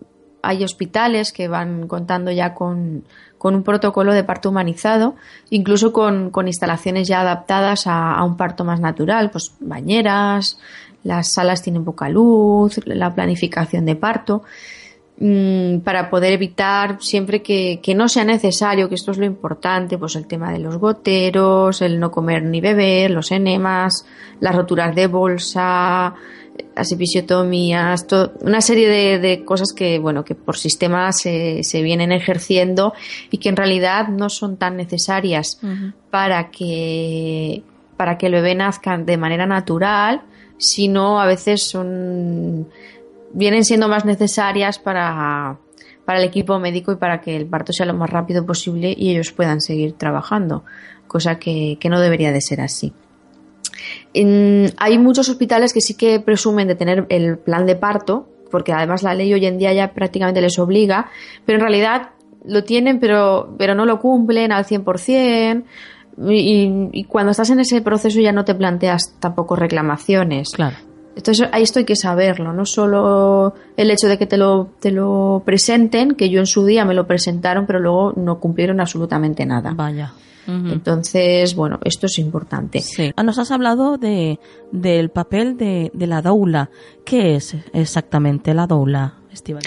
hay hospitales que van contando ya con, con un protocolo de parto humanizado, incluso con, con instalaciones ya adaptadas a, un parto más natural, pues bañeras, las salas tienen poca luz, la planificación de parto. mm, para poder evitar siempre que, que, no sea necesario, que esto es lo importante, pues el tema de los goteros, el no comer ni beber, los enemas, las roturas de bolsa, las episiotomías, una serie de, cosas que, bueno, que por sistema se, se, vienen ejerciendo y que en realidad no son tan necesarias para que para que el bebé nazca de manera natural, sino a veces son vienen siendo más necesarias para, para el equipo médico y para que el parto sea lo más rápido posible y ellos puedan seguir trabajando, cosa que, que no debería de ser así hay muchos hospitales que sí que presumen de tener el plan de parto, porque además la ley hoy en día ya prácticamente les obliga, pero en realidad lo tienen, pero, pero no lo cumplen al 100%. Y, y cuando estás en ese proceso ya no te planteas tampoco reclamaciones. Claro. Entonces, ahí esto hay que saberlo, no solo el hecho de que te lo, te lo presenten, que yo en su día me lo presentaron, pero luego no cumplieron absolutamente nada. Vaya. Entonces, bueno, esto es importante. Ah, nos has hablado de, del papel de, de la doula. ¿Qué es exactamente la doula, Estival?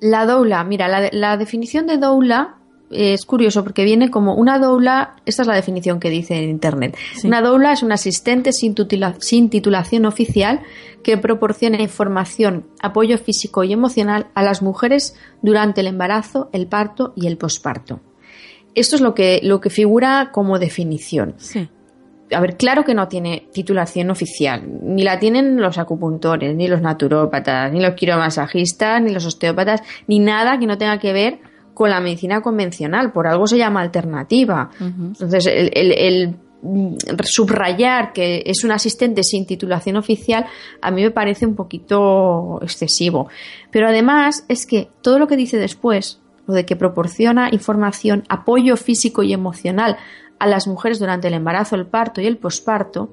La doula, mira, la, la definición de doula es curioso porque viene como una doula, esta es la definición que dice en internet. Una doula es un asistente sin, sin, titulación oficial que proporciona información, apoyo físico y emocional a las mujeres durante el embarazo, el parto y el posparto. Esto es lo que, lo que figura como definición. Sí. A ver, claro que no tiene titulación oficial, ni la tienen los acupuntores, ni los naturópatas, ni los quiromasajistas, ni los osteópatas, ni nada que no tenga que ver con la medicina convencional, por algo se llama alternativa. Entonces, el, subrayar que es un asistente sin titulación oficial a mí me parece un poquito excesivo. Pero además es que todo lo que dice después lo de que proporciona información, apoyo físico y emocional a las mujeres durante el embarazo, el parto y el posparto,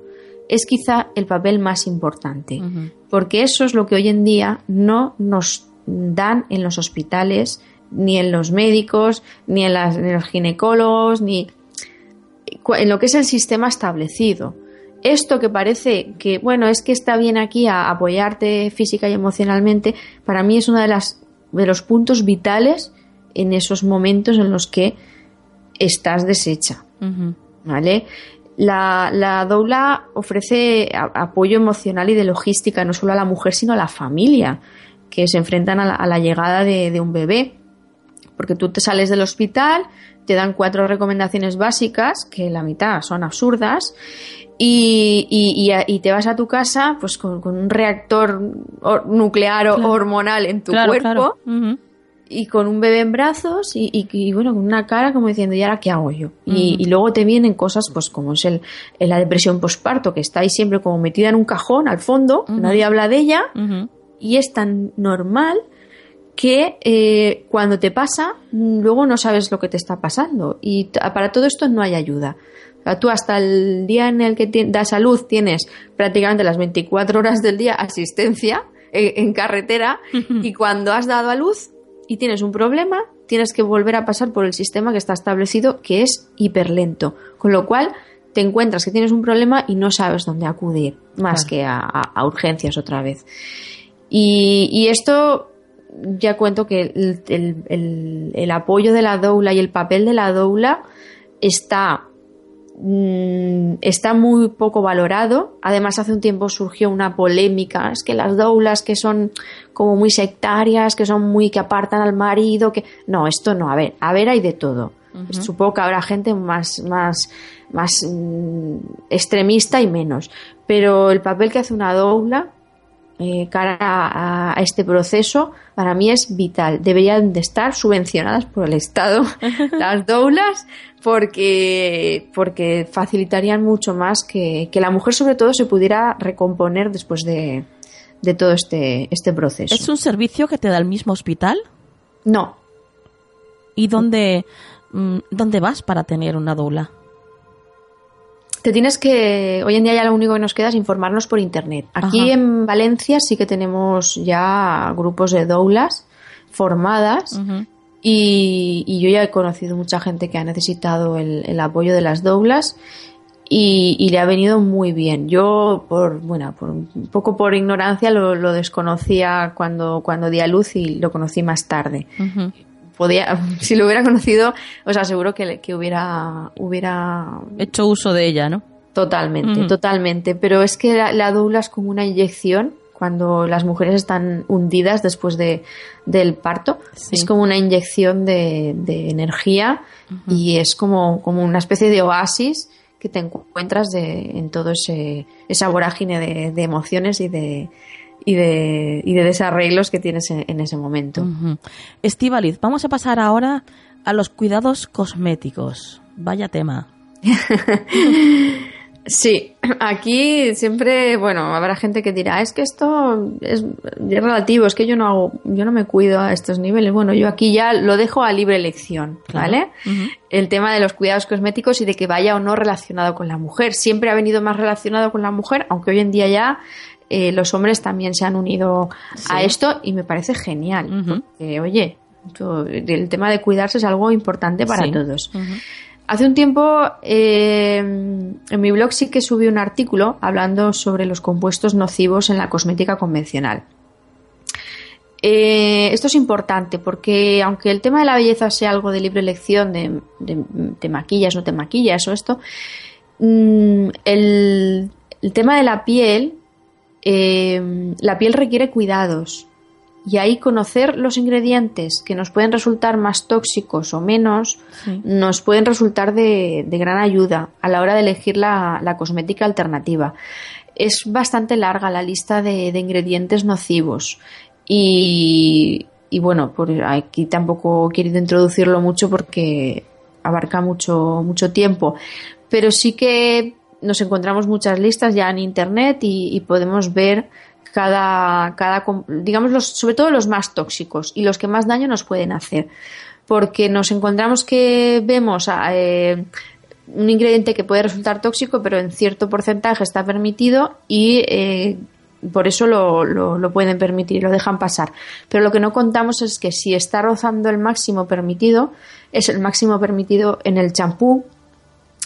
es quizá el papel más importante, porque eso es lo que hoy en día no nos dan en los hospitales, ni en los médicos, ni en, los ginecólogos, ni en lo que es el sistema establecido. Esto que parece que, bueno, es que está bien aquí a apoyarte física y emocionalmente, para mí es uno de, las, de los puntos vitales en esos momentos en los que estás deshecha. ¿Vale? La, la, doula ofrece apoyo emocional y de logística no solo a la mujer, sino a la familia, que se enfrentan a la, llegada de, un bebé. Porque tú te sales del hospital, te dan cuatro recomendaciones básicas, que la mitad son absurdas, y, y, te vas a tu casa pues con, un reactor nuclear o hormonal en tu cuerpo y con un bebé en brazos y, bueno, con una cara como diciendo, ¿y ahora qué hago yo? y, luego te vienen cosas pues como es el, la depresión posparto, que está ahí siempre como metida en un cajón al fondo, nadie habla de ella y es tan normal que eh, cuando te pasa, luego no sabes lo que te está pasando y para todo esto no hay ayuda. tú hasta el día en el que das a luz tienes prácticamente las 24 horas del día asistencia eh, en carretera y cuando has dado a luz y tienes un problema, tienes que volver a pasar por el sistema que está establecido, que es hiperlento. Con lo cual, te encuentras que tienes un problema y no sabes dónde acudir, más que a, urgencias otra vez. Y, esto ya cuento que el, apoyo de la doula y el papel de la doula está Mm, está muy poco valorado. Además, hace un tiempo surgió una polémica, es que las doulas que son como muy sectarias, que son muy que apartan al marido, que no, esto no, a ver, a ver hay de todo. Supongo que habrá gente más más más mm, extremista y menos, pero el papel que hace una doula eh, cara a, este proceso para mí es vital. Deberían de estar subvencionadas por el Estado las doulas porque, porque facilitarían mucho más que, la mujer sobre todo se pudiera recomponer después de, de todo este, este proceso. ¿Es un servicio que te da el mismo hospital? No. ¿Y dónde, mm, dónde vas para tener una doula? Te tienes que, hoy en día ya lo único que nos queda es informarnos por internet. Aquí en Valencia sí que tenemos ya grupos de doulas formadas y, yo ya he conocido mucha gente que ha necesitado el, apoyo de las doulas y, le ha venido muy bien. Yo, por, bueno, por un poco por ignorancia, lo, desconocía cuando, cuando di a luz y lo conocí más tarde. Podía, si lo hubiera conocido, os aseguro que, que hubiera, hubiera hecho uso de ella, ¿no? Totalmente, totalmente. Pero es que la, la es como una inyección cuando las mujeres están hundidas después de, del parto. Es como una inyección de, energía y es como, como una especie de oasis que te encuentras de, en todo ese, esa vorágine de, emociones y de, y de, y de desarreglos que tienes en, ese momento. Uh vamos a pasar ahora a los cuidados cosméticos. Vaya tema. Sí, aquí siempre, bueno, habrá gente que dirá, es que esto es, relativo, es que yo no hago, yo no me cuido a estos niveles. Bueno, yo aquí ya lo dejo a libre elección, ¿vale? El tema de los cuidados cosméticos y de que vaya o no relacionado con la mujer. Siempre ha venido más relacionado con la mujer, aunque hoy en día ya eh, los hombres también se han unido a esto y me parece genial. Porque, oye, el tema de cuidarse es algo importante para todos. Hace un tiempo eh, en mi blog sí que subí un artículo hablando sobre los compuestos nocivos en la cosmética convencional. Eh, esto es importante porque aunque el tema de la belleza sea algo de libre elección, de, te maquillas, no te maquillas o esto, mm, el, tema de la piel, eh, la piel requiere cuidados y ahí conocer los ingredientes que nos pueden resultar más tóxicos o menos nos pueden resultar de, gran ayuda a la hora de elegir la, cosmética alternativa. Es bastante larga la lista de, ingredientes nocivos y, bueno, por aquí tampoco he querido introducirlo mucho porque abarca mucho, mucho tiempo, pero sí que nos encontramos muchas listas ya en internet y podemos ver cada, cada digamos, los, sobre todo los más tóxicos y los que más daño nos pueden hacer. Porque nos encontramos que vemos eh, un ingrediente que puede resultar tóxico, pero en cierto porcentaje está permitido y eh, por eso lo, lo, lo, pueden permitir, lo dejan pasar. Pero lo que no contamos es que si está rozando el máximo permitido, es el máximo permitido en el champú,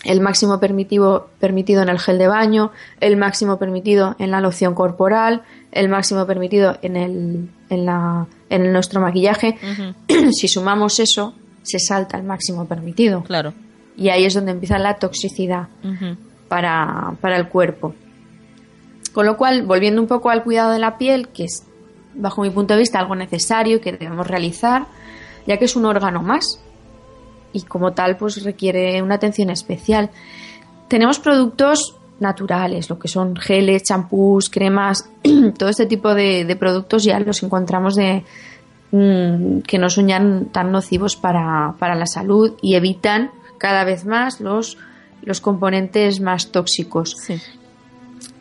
el máximo permitido, permitido en el gel de baño, el máximo permitido en la loción corporal, el máximo permitido en, el, en, la, en nuestro maquillaje. si sumamos eso, se salta el máximo permitido. Claro. Y ahí es donde empieza la toxicidad para, para el cuerpo. Con lo cual, volviendo un poco al cuidado de la piel, que es, bajo mi punto de vista, algo necesario que debemos realizar, ya que es un órgano más y como tal pues requiere una atención especial. Tenemos productos naturales, lo que son geles, champús, cremas, todo este tipo de, productos ya los encontramos de mm, que no son tan nocivos para, la salud y evitan cada vez más los, los componentes más tóxicos.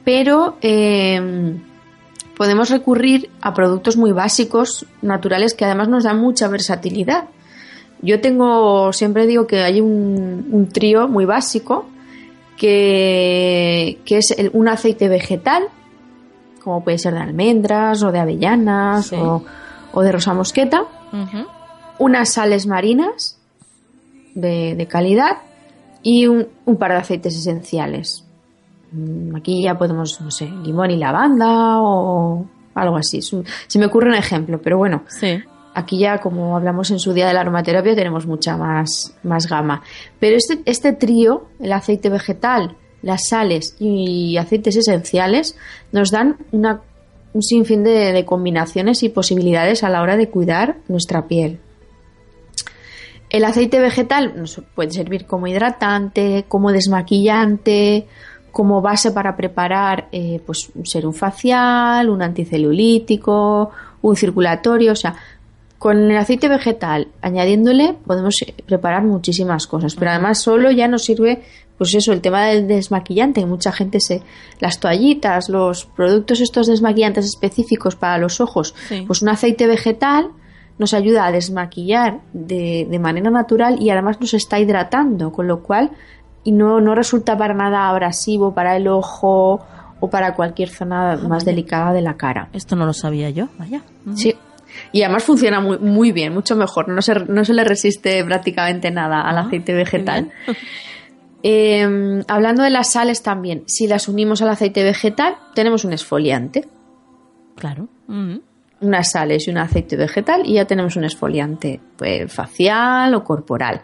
Pero em, podemos recurrir a productos muy básicos, naturales, que además nos dan mucha versatilidad. Yo tengo, siempre digo que hay un, trío muy básico que, es un aceite vegetal, como puede ser de almendras o de avellanas o, de rosa mosqueta, unas sales marinas de, calidad y un, par de aceites esenciales. Mm, aquí ya podemos, no sé, limón y lavanda o algo así. Se me ocurre un ejemplo, pero bueno. Sí. Aquí ya, como hablamos en su día de la aromaterapia, tenemos mucha más, más gama. Pero este, este trío, el aceite vegetal, las sales y aceites esenciales, nos dan un sinfín de, de combinaciones y posibilidades a la hora de cuidar nuestra piel. El aceite vegetal nos puede servir como hidratante, como desmaquillante, como base para preparar eh, pues, un serum facial, un anticelulítico, un circulatorio, o sea, con el aceite vegetal, añadiéndole, podemos preparar muchísimas cosas, pero además solo ya nos sirve, pues eso, el tema del desmaquillante, mucha gente se, las toallitas, los productos estos desmaquillantes específicos para los ojos, pues un aceite vegetal nos ayuda a desmaquillar de, de, manera natural y además nos está hidratando, con lo cual y no, no resulta para nada abrasivo para el ojo o para cualquier zona ah, más delicada de la cara. Esto no lo sabía yo, vaya. Sí, y además funciona muy, muy bien, mucho mejor. No se, no se le resiste prácticamente nada al ah, aceite vegetal. Em, hablando de las sales también, si las unimos al aceite vegetal, tenemos un esfoliante. Claro. Unas sales y un aceite vegetal y ya tenemos un esfoliante pues, facial o corporal.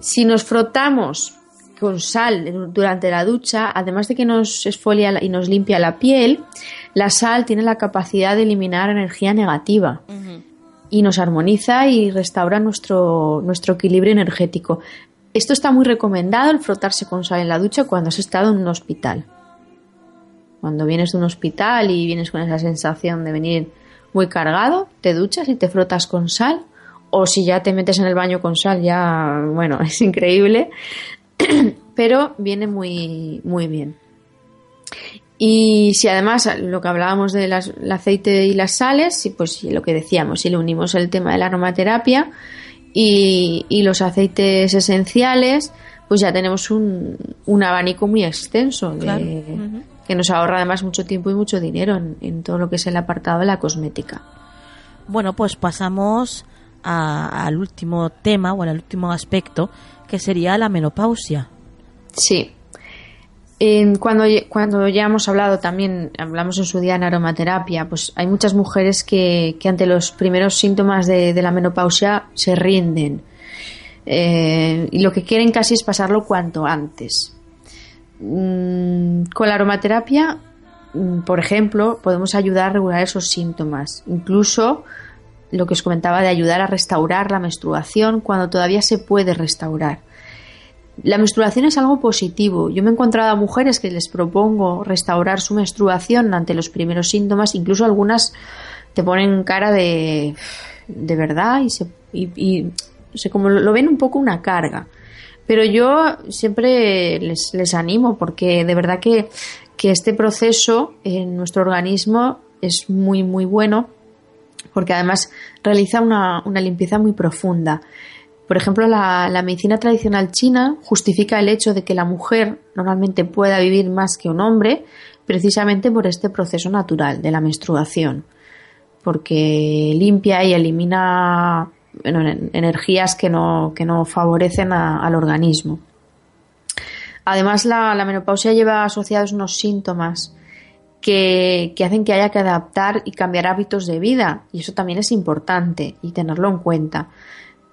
Si nos frotamos con sal durante la ducha, además de que nos esfolia y nos limpia la piel, la sal tiene la capacidad de eliminar energía negativa y nos armoniza y restaura nuestro, nuestro equilibrio energético. Esto está muy recomendado el frotarse con sal en la ducha cuando has estado en un hospital. Cuando vienes de un hospital y vienes con esa sensación de venir muy cargado, te duchas y te frotas con sal. O si ya te metes en el baño con sal, ya, bueno, es increíble. Pero viene muy, muy bien. Y si además lo que hablábamos del aceite y las sales, pues lo que decíamos, si le unimos el tema de la aromaterapia, y, los aceites esenciales, pues ya tenemos un, abanico muy extenso que nos ahorra además mucho tiempo y mucho dinero en, todo lo que es el apartado de la cosmética. Bueno, pues pasamos al último tema o al último aspecto que sería la menopausia. Sí, cuando, cuando ya hemos hablado también, hablamos en su día en aromaterapia, pues hay muchas mujeres que, ante los primeros síntomas de, la menopausia se rinden. Eh, y lo que quieren casi es pasarlo cuanto antes. Mm, con la aromaterapia, mm, por ejemplo, podemos ayudar a regular esos síntomas. Incluso lo que os comentaba de ayudar a restaurar la menstruación cuando todavía se puede restaurar. La menstruación es algo positivo. Yo me he encontrado a mujeres que les propongo restaurar su menstruación ante los primeros síntomas, incluso algunas te ponen cara de, de verdad y, se, y, como lo ven un poco una carga. Pero yo siempre les, les animo porque de verdad que, que este proceso en nuestro organismo es muy, muy bueno porque además realiza una, una limpieza muy profunda. Por ejemplo, la, medicina tradicional china justifica el hecho de que la mujer normalmente pueda vivir más que un hombre precisamente por este proceso natural de la menstruación, porque limpia y elimina energías que no, que no favorecen al organismo. Además, la, menopausia lleva asociados unos síntomas que, que, hacen que haya que adaptar y cambiar hábitos de vida, y eso también es importante y tenerlo en cuenta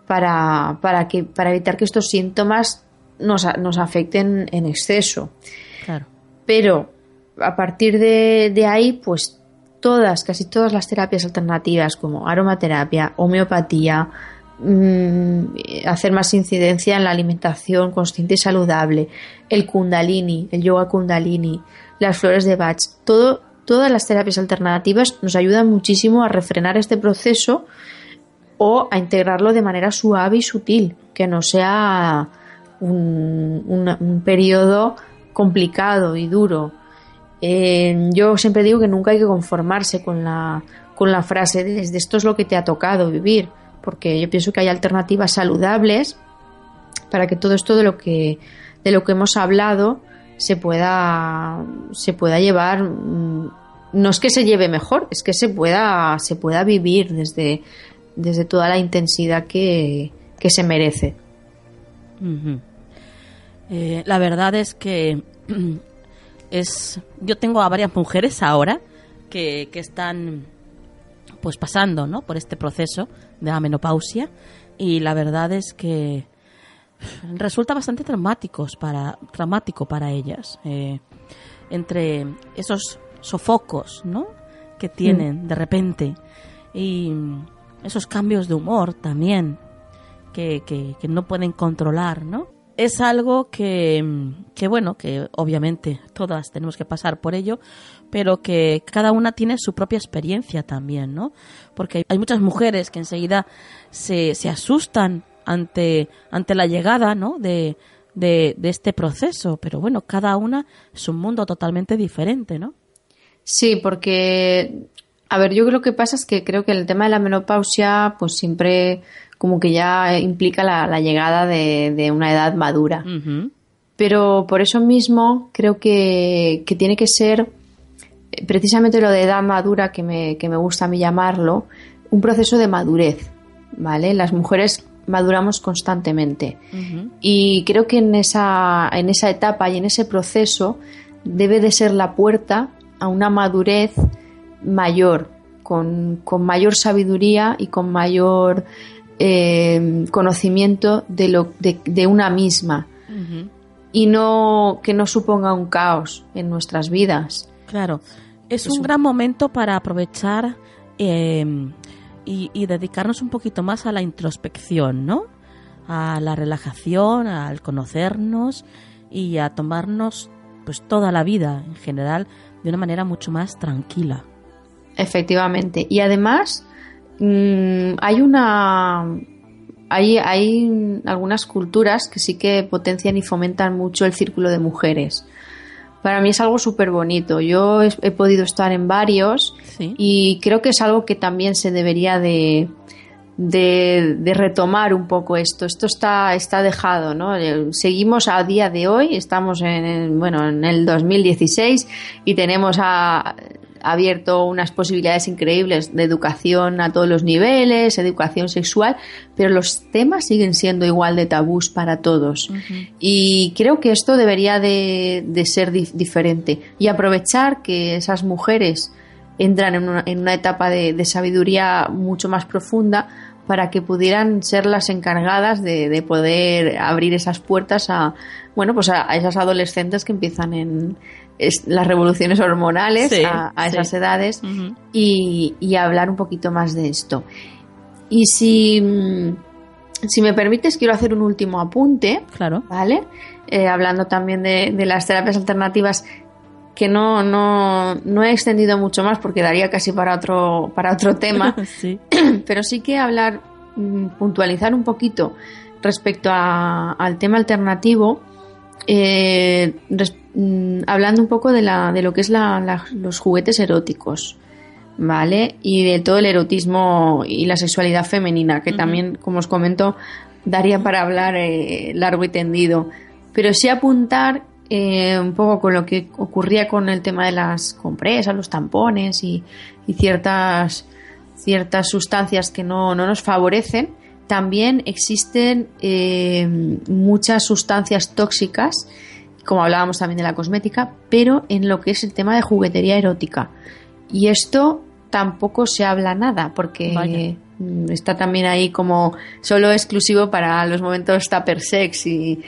para, para, que, para evitar que estos síntomas nos, nos afecten en exceso. Pero a partir de, ahí, pues todas, casi todas las terapias alternativas como aromaterapia, homeopatía, mm, hacer más incidencia en la alimentación consciente y saludable, el kundalini, el yoga kundalini, las flores de Bach, todo, todas las terapias alternativas nos ayudan muchísimo a refrenar este proceso o a integrarlo de manera suave y sutil, que no sea un, periodo complicado y duro. Eh, yo siempre digo que nunca hay que conformarse con la, con la frase de esto es lo que te ha tocado vivir, porque yo pienso que hay alternativas saludables para que todo esto de lo que, de lo que hemos hablado se pueda, se pueda llevar mm, no es que se lleve mejor, es que se pueda, se pueda vivir desde, desde toda la intensidad que, se merece. Eh, la verdad es que es yo tengo a varias mujeres ahora que, que están pues pasando ¿no? por este proceso de la menopausia y la verdad es que resulta bastante traumáticos para traumático para ellas eh, entre esos sofocos ¿no? que tienen mm. de repente y esos cambios de humor también que, que, no pueden controlar, ¿no? Es algo que, que, bueno, que obviamente todas tenemos que pasar por ello, pero que cada una tiene su propia experiencia también, ¿no? Porque hay muchas mujeres que enseguida se, se asustan ante, ante la llegada, ¿no? De, de, de este proceso, pero bueno, cada una es un mundo totalmente diferente, ¿no? Sí, porque a ver, yo creo que pasa es que creo que el tema de la menopausia, pues siempre como que ya implica la, llegada de, una edad madura. Pero por eso mismo creo que, tiene que ser eh, precisamente lo de edad madura, que me, que me gusta a mí llamarlo, un proceso de madurez. ¿Vale? Las mujeres maduramos constantemente. Y creo que en esa, en esa etapa y en ese proceso debe de ser la puerta a una madurez mayor, con, mayor sabiduría y con mayor eh, conocimiento de, lo, de, una misma. Y no que no suponga un caos en nuestras vidas. Claro, es, un, gran momento para aprovechar eh, y, dedicarnos un poquito más a la introspección, ¿no? A la relajación, al conocernos y a tomarnos pues toda la vida en general de una manera mucho más tranquila. Efectivamente. Y además mm, hay una hay, hay algunas culturas que sí que potencian y fomentan mucho el círculo de mujeres para mí es algo súper bonito. Yo he, podido estar en varios y creo que es algo que también se debería de, de, retomar un poco esto. Esto está, está dejado, ¿no? Eh, seguimos a día de hoy, estamos en, bueno, en el 2016 y tenemos a, abierto unas posibilidades increíbles de educación a todos los niveles, educación sexual, pero los temas siguen siendo igual de tabús para todos. Y creo que esto debería de, ser diferente y aprovechar que esas mujeres entran en una, en una etapa de, sabiduría mucho más profunda para que pudieran ser las encargadas de, poder abrir esas puertas a bueno pues a, esas adolescentes que empiezan en, las revoluciones hormonales a, esas edades y, hablar un poquito más de esto. Y si, si me permites, quiero hacer un último apunte. Claro. ¿Vale? Eh, hablando también de, las terapias alternativas que no, no, no, he extendido mucho más porque daría casi para otro, para otro tema. Pero sí que hablar, mm, puntualizar un poquito respecto al tema alternativo eh, mm, hablando un poco de, la, de lo que es la, los juguetes eróticos, ¿vale? Y de todo el erotismo y la sexualidad femenina, que también, como os comento, daría para hablar eh, largo y tendido. Pero sí apuntar eh, un poco con lo que ocurría con el tema de las compresas, los tampones y, ciertas, ciertas sustancias que no, no nos favorecen también existen eh, muchas sustancias tóxicas, como hablábamos también de la cosmética, pero en lo que es el tema de juguetería erótica. Y esto tampoco se habla nada, porque mm, está también ahí como solo exclusivo para los momentos tupper sex y,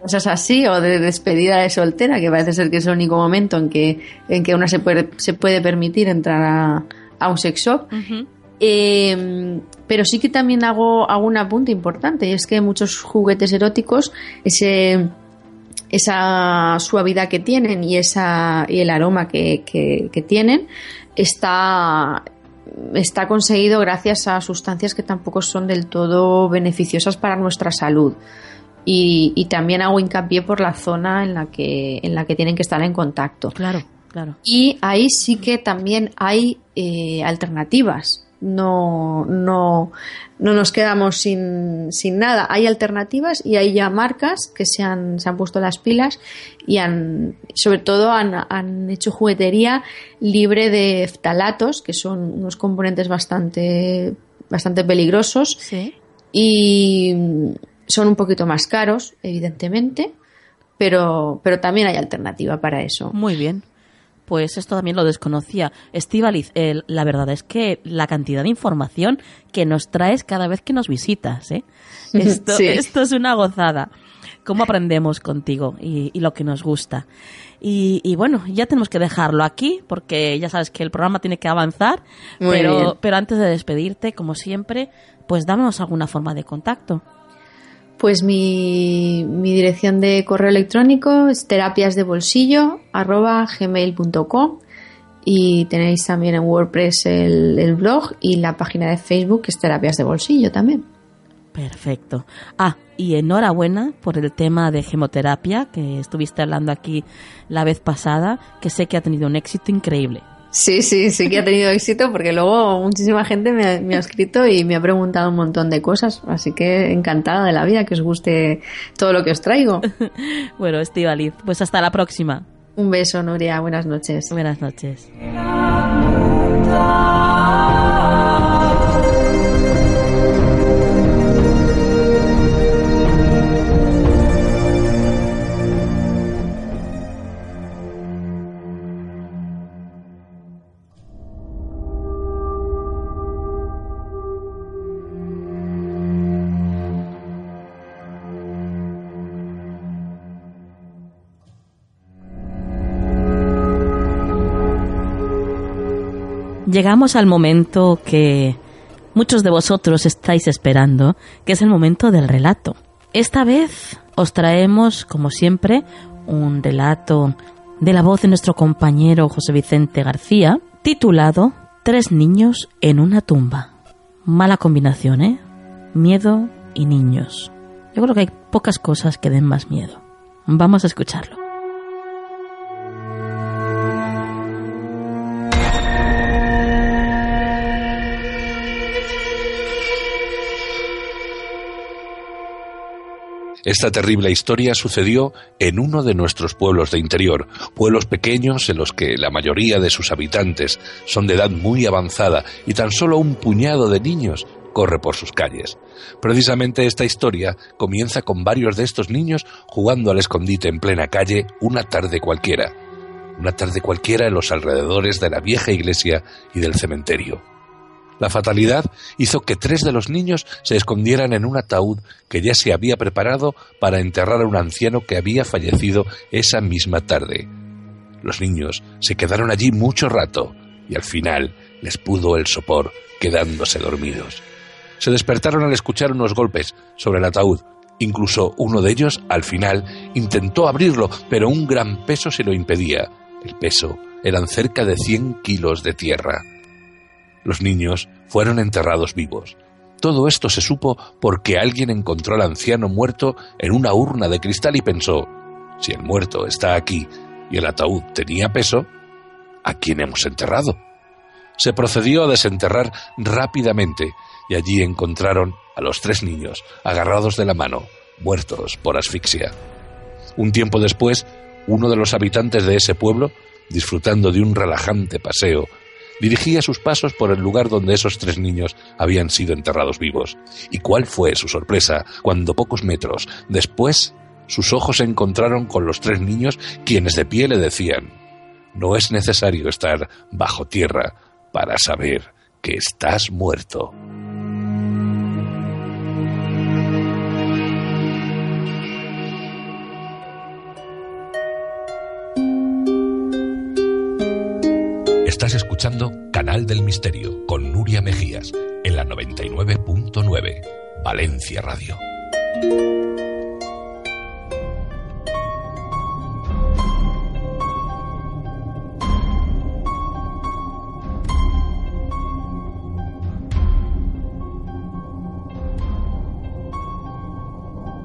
cosas así, o de despedida de soltera, que parece ser que es el único momento en que, en que una se puede, se puede permitir entrar a, un sex shop. Em, pero sí que también hago, hago un apunte importante y es que muchos juguetes eróticos, ese, esa suavidad que tienen y, esa, y el aroma que, tienen está, está conseguido gracias a sustancias que tampoco son del todo beneficiosas para nuestra salud. Y, también hago hincapié por la zona en la que en la que tienen que estar en contacto. Claro, claro. Y ahí sí que también hay eh, alternativas no, no, no nos quedamos sin, sin, nada. Hay alternativas y hay ya marcas que se han, se han puesto las pilas y han, sobre todo han, han hecho juguetería libre de ftalatos, que son unos componentes bastante, bastante peligrosos. Y son un poquito más caros, evidentemente, pero, pero también hay alternativa para eso. Muy bien pues esto también lo desconocía. Estivaliz, la verdad es que la cantidad de información que nos traes cada vez que nos visitas, ¿eh? Esto, esto es una gozada. Cómo aprendemos contigo y, lo que nos gusta. Y, bueno, ya tenemos que dejarlo aquí porque ya sabes que el programa tiene que avanzar. pero, pero antes de despedirte, como siempre, pues dámonos alguna forma de contacto. Pues mi, dirección de correo electrónico es terapiasdebolsillo.gmail.com y tenéis también en WordPress el, blog y la página de Facebook que es Terapias de Bolsillo también. Perfecto. Ah, y enhorabuena por el tema de gemoterapia que estuviste hablando aquí la vez pasada, que sé que ha tenido un éxito increíble. Sí, sí, sí que ha tenido éxito porque luego muchísima gente me ha, escrito y me ha preguntado un montón de cosas. Así que encantada de la vida que os guste todo lo que os traigo. bueno, Estivaliz, pues hasta la próxima. Un beso, Nuria. Buenas noches. Buenas noches. Llegamos al momento que muchos de vosotros estáis esperando, que es el momento del relato. Esta vez os traemos, como siempre, un relato de la voz de nuestro compañero José Vicente García, titulado Tres niños en una tumba. Mala combinación, ¿eh? Miedo y niños. Yo creo que hay pocas cosas que den más miedo. Vamos a escucharlo. Esta terrible historia sucedió en uno de nuestros pueblos de interior, pueblos pequeños en los que la mayoría de sus habitantes son de edad muy avanzada y tan solo un puñado de niños corre por sus calles. Precisamente esta historia comienza con varios de estos niños jugando al escondite en plena calle una tarde cualquiera. Una tarde cualquiera en los alrededores de la vieja iglesia y del cementerio. La fatalidad hizo que tres de los niños se escondieran en un ataúd que ya se había preparado para enterrar a un anciano que había fallecido esa misma tarde. Los niños se quedaron allí mucho rato y al final les pudo el sopor, quedándose dormidos. Se despertaron al escuchar unos golpes sobre el ataúd. Incluso uno de ellos, al final, intentó abrirlo, pero un gran peso se lo impedía. El peso eran cerca de 100 kilos de tierra. Los niños fueron enterrados vivos. Todo esto se supo porque alguien encontró al anciano muerto en una urna de cristal y pensó, si el muerto está aquí y el ataúd tenía peso, ¿a quién hemos enterrado? Se procedió a desenterrar rápidamente y allí encontraron a los tres niños agarrados de la mano, muertos por asfixia. Un tiempo después, uno de los habitantes de ese pueblo, disfrutando de un relajante paseo dirigía sus pasos por el lugar donde esos tres niños habían sido enterrados vivos. ¿Y cuál fue su sorpresa cuando pocos metros después sus ojos se encontraron con los tres niños quienes de pie le decían, no es necesario estar bajo tierra para saber que estás muerto. Canal del Misterio con Nuria Mejías en la 99.9 Valencia Radio.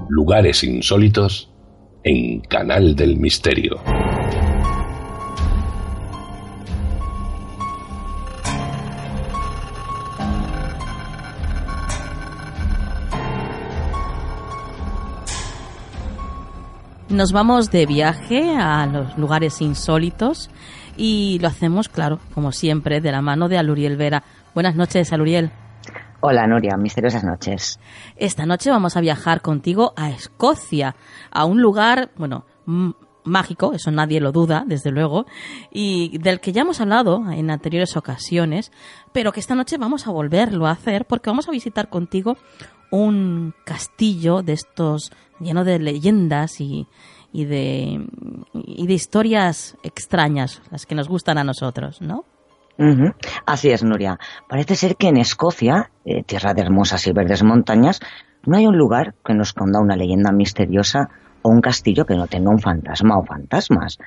Lugares insólitos en Canal del Misterio. Nos vamos de viaje a los lugares insólitos y lo hacemos, claro, como siempre, de la mano de Aluriel Vera. Buenas noches, Aluriel. Hola, Nuria, misteriosas noches. Esta noche vamos a viajar contigo a Escocia, a un lugar, bueno, mágico, eso nadie lo duda, desde luego, y del que ya hemos hablado en anteriores ocasiones, pero que esta noche vamos a volverlo a hacer porque vamos a visitar contigo un castillo de estos lleno de leyendas y, y, de, historias extrañas, las que nos gustan a nosotros, ¿no? Así es, Nuria. Parece ser que en Escocia, eh, tierra de hermosas y verdes montañas, no hay un lugar que nos esconda una leyenda misteriosa o un castillo que no tenga un fantasma o fantasmas.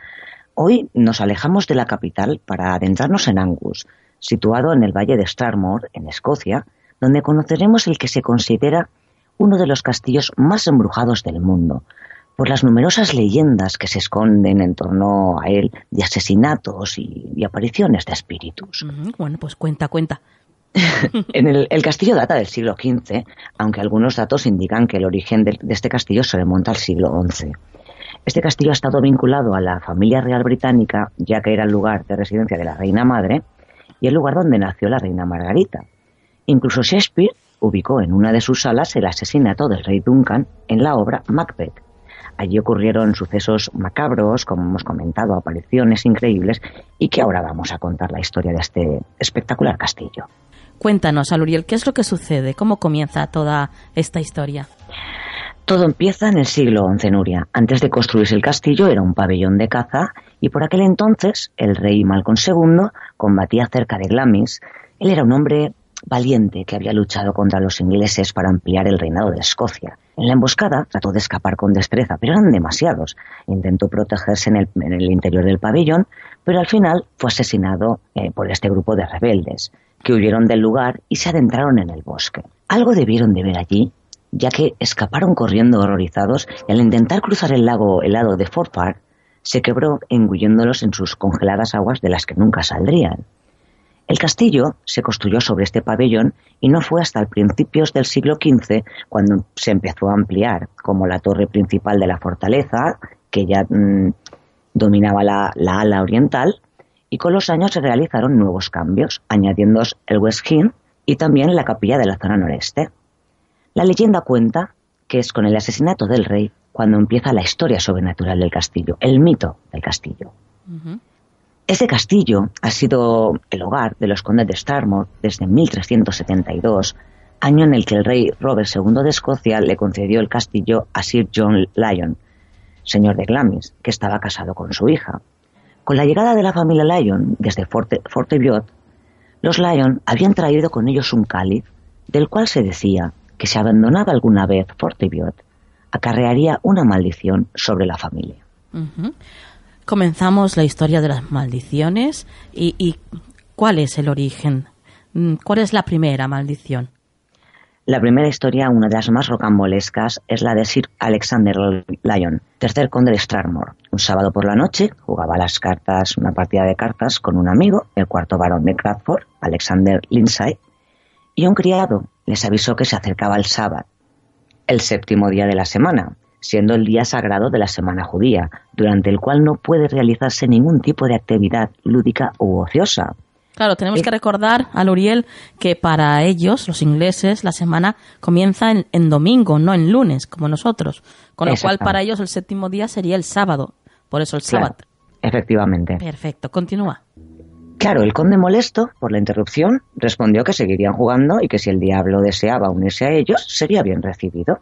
Hoy nos alejamos de la capital para adentrarnos en Angus, situado en el valle de Starmore, en Escocia, donde conoceremos el que se considera uno de los castillos más embrujados del mundo, por las numerosas leyendas que se esconden en torno a él de asesinatos y, apariciones de espíritus. Bueno, pues cuenta, cuenta. en el, castillo data del siglo XV, aunque algunos datos indican que el origen de, de, este castillo se remonta al siglo XI. Este castillo ha estado vinculado a la familia real británica, ya que era el lugar de residencia de la reina madre y el lugar donde nació la reina Margarita. Incluso Shakespeare ubicó en una de sus salas el asesinato del rey Duncan en la obra Macbeth. Allí ocurrieron sucesos macabros, como hemos comentado, apariciones increíbles, y que ahora vamos a contar la historia de este espectacular castillo. Cuéntanos, Aluriel, ¿qué es lo que sucede? ¿Cómo comienza toda esta historia? Todo empieza en el siglo XI, Nuria. Antes de construirse el castillo era un pabellón de caza y por aquel entonces el rey Malcolm II combatía cerca de Glamis. Él era un hombre valiente que había luchado contra los ingleses para ampliar el reinado de Escocia. En la emboscada trató de escapar con destreza, pero eran demasiados. Intentó protegerse en el, interior del pabellón, pero al final fue asesinado eh, por este grupo de rebeldes, que huyeron del lugar y se adentraron en el bosque. Algo debieron de ver allí ya que escaparon corriendo horrorizados y al intentar cruzar el lago helado de Fort Park, se quebró engulléndolos en sus congeladas aguas de las que nunca saldrían. El castillo se construyó sobre este pabellón y no fue hasta principios del siglo XV cuando se empezó a ampliar, como la torre principal de la fortaleza, que ya mm, dominaba la, la, ala oriental, y con los años se realizaron nuevos cambios, añadiendo el West Hill y también la capilla de la zona noreste. La leyenda cuenta que es con el asesinato del rey cuando empieza la historia sobrenatural del castillo, el mito del castillo. Ese castillo ha sido el hogar de los condes de Starmore desde 1372, año en el que el rey Robert II de Escocia le concedió el castillo a Sir John Lyon, señor de Glamis, que estaba casado con su hija. Con la llegada de la familia Lyon desde Forte, los Lyon habían traído con ellos un cáliz del cual se decía que si abandonaba alguna vez Fortibiot, acarrearía una maldición sobre la familia. Comenzamos la historia de las maldiciones y, ¿cuál es el origen? Mm, ¿Cuál es la primera maldición? La primera historia, una de las más rocambolescas, es la de Sir Alexander Lyon, tercer conde de Strathmore. Un sábado por la noche jugaba las cartas, una partida de cartas con un amigo, el cuarto varón de Crawford, Alexander Lindsay, y un criado les avisó que se acercaba el sábado, el séptimo día de la semana, siendo el día sagrado de la semana judía, durante el cual no puede realizarse ningún tipo de actividad lúdica u ociosa. Claro, tenemos que recordar a Luriel que para ellos, los ingleses, la semana comienza en, domingo, no en lunes, como nosotros. Con lo cual, para ellos, el séptimo día sería el sábado. Por eso el sábado. efectivamente. Perfecto, continúa. Claro, el conde molesto por la interrupción respondió que seguirían jugando y que si el diablo deseaba unirse a ellos, sería bien recibido.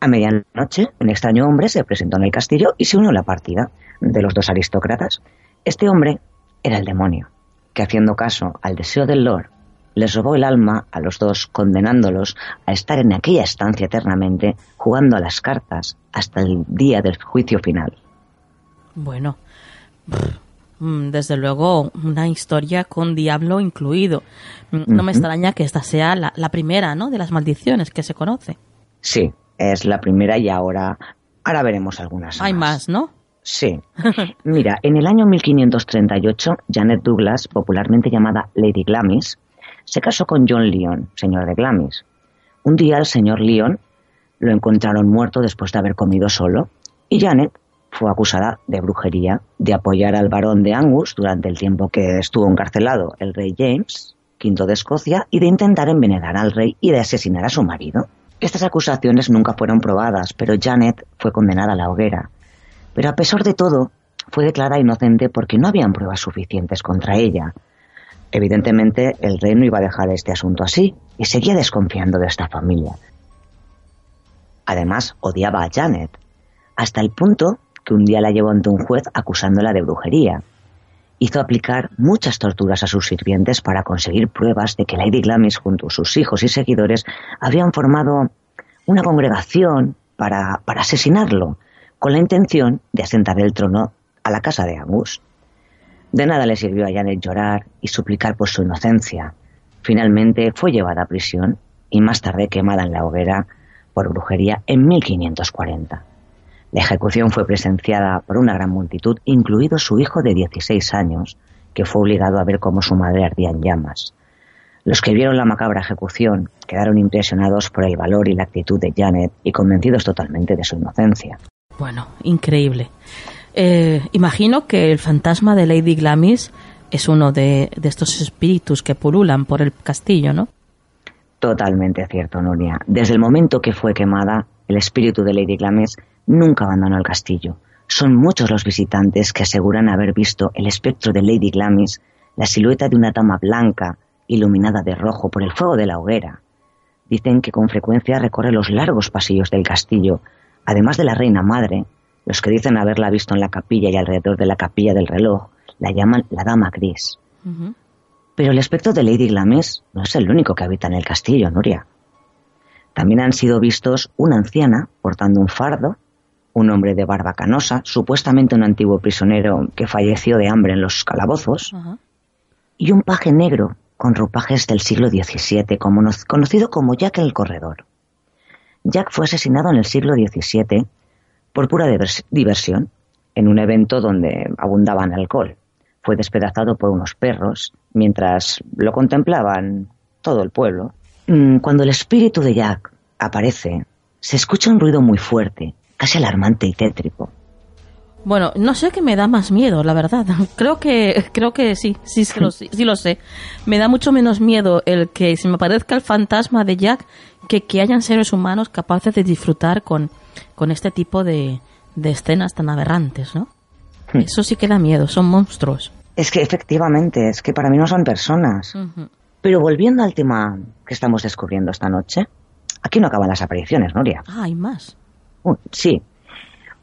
A medianoche, un extraño hombre se presentó en el castillo y se unió a la partida de los dos aristócratas. Este hombre era el demonio, que haciendo caso al deseo del Lord, les robó el alma a los dos, condenándolos a estar en aquella estancia eternamente, jugando a las cartas hasta el día del juicio final. Bueno, Mm, desde luego una historia con diablo incluido. Mm, no me extraña que esta sea la, primera, ¿no? De las maldiciones que se conoce. Sí, es la primera y ahora, ahora veremos algunas. Hay más, ¿no? Sí. Mira, en el año 1538, Janet Douglas, popularmente llamada Lady Glamis, se casó con John Lyon, señor de Glamis. Un día el señor Lyon lo encontraron muerto después de haber comido solo y Janet fue acusada de brujería, de apoyar al barón de Angus durante el tiempo que estuvo encarcelado el rey James, V de Escocia, y de intentar envenenar al rey y de asesinar a su marido. Estas acusaciones nunca fueron probadas, pero Janet fue condenada a la hoguera. Pero a pesar de todo, fue declarada inocente porque no habían pruebas suficientes contra ella. Evidentemente, el rey no iba a dejar este asunto así y seguía desconfiando de esta familia. Además, odiaba a Janet, hasta el punto que un día la llevó ante un juez acusándola de brujería. Hizo aplicar muchas torturas a sus sirvientes para conseguir pruebas de que Lady Glamis junto a sus hijos y seguidores habían formado una congregación para, para asesinarlo, con la intención de asentar el trono a la casa de Angus. De nada le sirvió a Janet llorar y suplicar por su inocencia. Finalmente fue llevada a prisión y más tarde quemada en la hoguera por brujería en 1540. La ejecución fue presenciada por una gran multitud, incluido su hijo de 16 años, que fue obligado a ver cómo su madre ardía en llamas. Los que vieron la macabra ejecución quedaron impresionados por el valor y la actitud de Janet y convencidos totalmente de su inocencia. Bueno, increíble. Eh, imagino que el fantasma de Lady Glamis es uno de, de, estos espíritus que pululan por el castillo, ¿no? Totalmente cierto, Nuria. Desde el momento que fue quemada, el espíritu de Lady Glamis nunca abandonó el castillo. Son muchos los visitantes que aseguran haber visto el espectro de Lady Glamis, la silueta de una dama blanca, iluminada de rojo por el fuego de la hoguera. Dicen que con frecuencia recorre los largos pasillos del castillo, además de la reina madre, los que dicen haberla visto en la capilla y alrededor de la capilla del reloj, la llaman la dama gris. Pero el espectro de Lady Glamis no es el único que habita en el castillo, Nuria. También han sido vistos una anciana portando un fardo, un hombre de barba canosa, supuestamente un antiguo prisionero que falleció de hambre en los calabozos, y un paje negro con ropajes del siglo XVII, conocido como Jack el Corredor. Jack fue asesinado en el siglo XVII por pura diversión, en un evento donde abundaban alcohol. Fue despedazado por unos perros mientras lo contemplaban todo el pueblo. Mm, cuando el espíritu de Jack aparece, se escucha un ruido muy fuerte, casi alarmante y tétrico. Bueno, no sé qué me da más miedo, la verdad. Creo que, creo que sí, sí, sí, lo, sí, lo sé. Me da mucho menos miedo el que se me parezca el fantasma de Jack que que hayan seres humanos capaces de disfrutar con, con este tipo de, de escenas tan aberrantes, ¿no? Hmm. Eso sí que da miedo, son monstruos. Es que efectivamente, es que para mí no son personas. Pero volviendo al tema que estamos descubriendo esta noche, aquí no acaban las apariciones, Noria. Ah, hay más. Sí,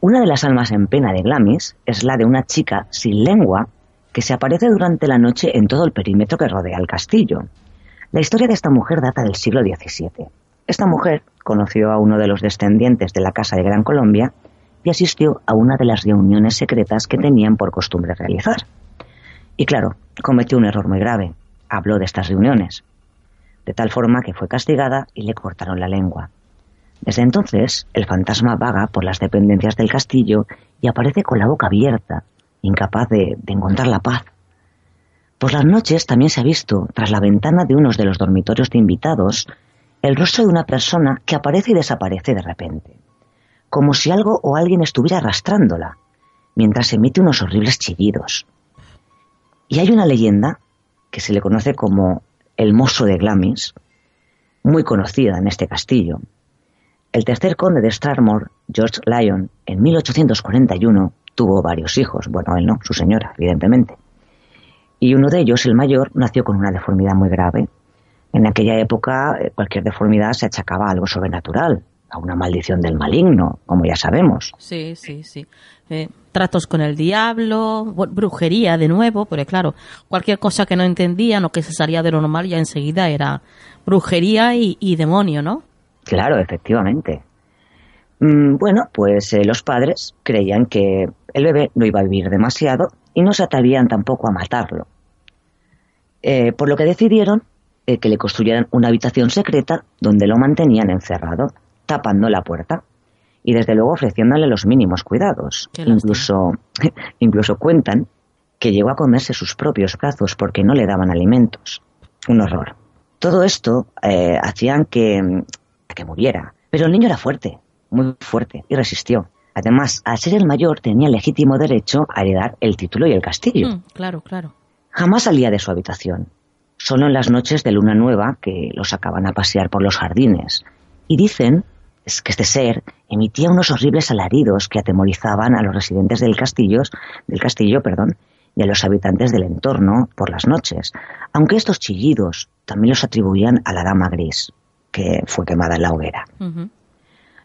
una de las almas en pena de Glamis es la de una chica sin lengua que se aparece durante la noche en todo el perímetro que rodea el castillo. La historia de esta mujer data del siglo XVII. Esta mujer conoció a uno de los descendientes de la Casa de Gran Colombia y asistió a una de las reuniones secretas que tenían por costumbre realizar. Y claro, cometió un error muy grave. Habló de estas reuniones. De tal forma que fue castigada y le cortaron la lengua. Desde entonces, el fantasma vaga por las dependencias del castillo y aparece con la boca abierta, incapaz de, encontrar la paz. Por las noches también se ha visto, tras la ventana de uno de los dormitorios de invitados, el rostro de una persona que aparece y desaparece de repente, como si algo o alguien estuviera arrastrándola, mientras emite unos horribles chillidos. Y hay una leyenda que se le conoce como el mozo de Glamis, muy conocida en este castillo, el tercer conde de Strathmore, George Lyon, en 1841 tuvo varios hijos. Bueno, él no, su señora, evidentemente. Y uno de ellos, el mayor, nació con una deformidad muy grave. En aquella época eh, cualquier deformidad se achacaba a algo sobrenatural, a una maldición del maligno, como ya sabemos. Sí, sí, sí. Eh, tratos con el diablo, brujería de nuevo, porque claro, cualquier cosa que no entendían o que se salía de lo normal ya enseguida era brujería y demonio, ¿no? Claro, efectivamente. Mm, bueno, pues eh, los padres creían que el bebé no iba a vivir demasiado y no se atrevían tampoco a matarlo. Eh, por lo que decidieron eh, que le construyeran una habitación secreta donde lo mantenían encerrado, tapando la puerta y desde luego ofreciéndole los mínimos cuidados. Incluso, incluso cuentan que llegó a comerse sus propios brazos porque no le daban alimentos. Un horror. Todo esto hacían que que muriera. Pero el niño era fuerte, muy fuerte, y resistió. Además, al ser el mayor, tenía legítimo derecho a heredar el título y el castillo. Mm, claro, claro. Jamás salía de su habitación. Solo en las noches de luna nueva que lo sacaban a pasear por los jardines. Y dicen es que este ser emitía unos horribles alaridos que atemorizaban a los residentes del castillo, del castillo, perdón, y a los habitantes del entorno por las noches, aunque estos chillidos también los atribuían a la dama gris que fue quemada en la hoguera.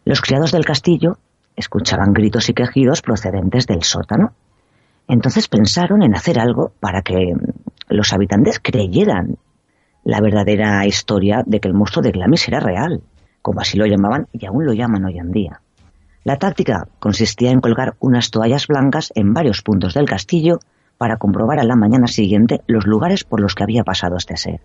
Los criados del castillo escuchaban gritos y quejidos procedentes del sótano. Entonces pensaron en hacer algo para que los habitantes creyeran la verdadera historia de que el monstruo de Glamis era real, como así lo llamaban y aún lo llaman hoy en día. La táctica consistía en colgar unas toallas blancas en varios puntos del castillo para comprobar a la mañana siguiente los lugares por los que había pasado este ser.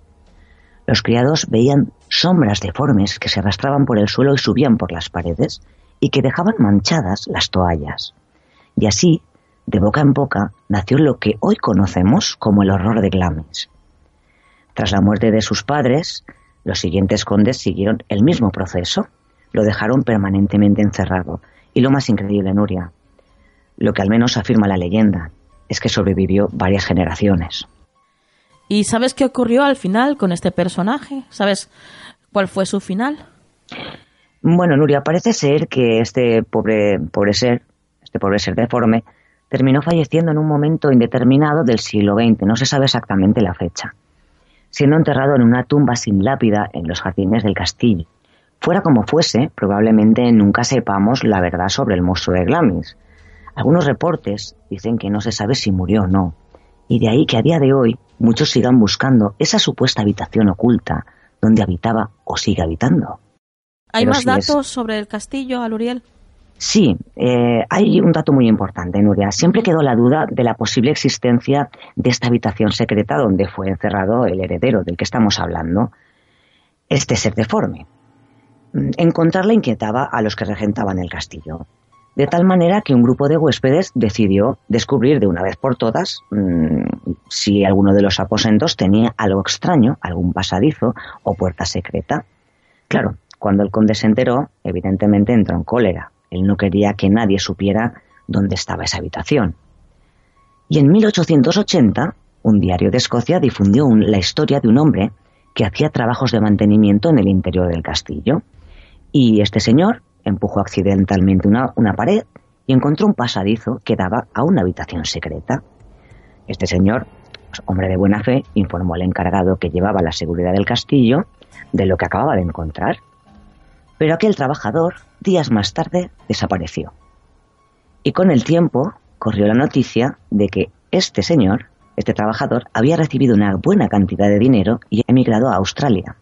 Los criados veían sombras deformes que se arrastraban por el suelo y subían por las paredes y que dejaban manchadas las toallas. Y así, de boca en boca, nació lo que hoy conocemos como el horror de Glamis. Tras la muerte de sus padres, los siguientes condes siguieron el mismo proceso. Lo dejaron permanentemente encerrado. Y lo más increíble, Nuria, lo que al menos afirma la leyenda, es que sobrevivió varias generaciones. ¿Y sabes qué ocurrió al final con este personaje? ¿Sabes cuál fue su final? Bueno, Nuria, parece ser que este pobre, pobre ser, este pobre ser deforme, terminó falleciendo en un momento indeterminado del siglo XX. No se sabe exactamente la fecha. siendo enterrado en una tumba sin lápida en los jardines del castillo. Fuera como fuese, probablemente nunca sepamos la verdad sobre el monstruo de Glamis. Algunos reportes dicen que no se sabe si murió o no, y de ahí que a día de hoy muchos sigan buscando esa supuesta habitación oculta donde habitaba o sigue habitando. ¿Hay más datos sobre el castillo, Aluriel? Sí, eh, hay un dato muy importante, Nuria. Siempre quedó la duda de la posible existencia de esta habitación secreta donde fue encerrado el heredero del que estamos hablando, este ser deforme. Mm, encontrarla inquietaba a los que regentaban el castillo, de tal manera que un grupo de huéspedes decidió descubrir de una vez por todas mm, si alguno de los aposentos tenía algo extraño, algún pasadizo o puerta secreta. Claro, cuando el conde se enteró, evidentemente entró en cólera él no quería que nadie supiera dónde estaba esa habitación. Y en 1880, un diario de Escocia difundió la historia de un hombre que hacía trabajos de mantenimiento en el interior del castillo. Y este señor empujó accidentalmente una, una pared y encontró un pasadizo que daba a una habitación secreta. Este señor, pues, hombre de buena fe, informó al encargado que llevaba la seguridad del castillo de lo que acababa de encontrar. Pero aquel trabajador, días más tarde, desapareció. Y con el tiempo corrió la noticia de que este señor, este trabajador, había recibido una buena cantidad de dinero y emigrado a Australia.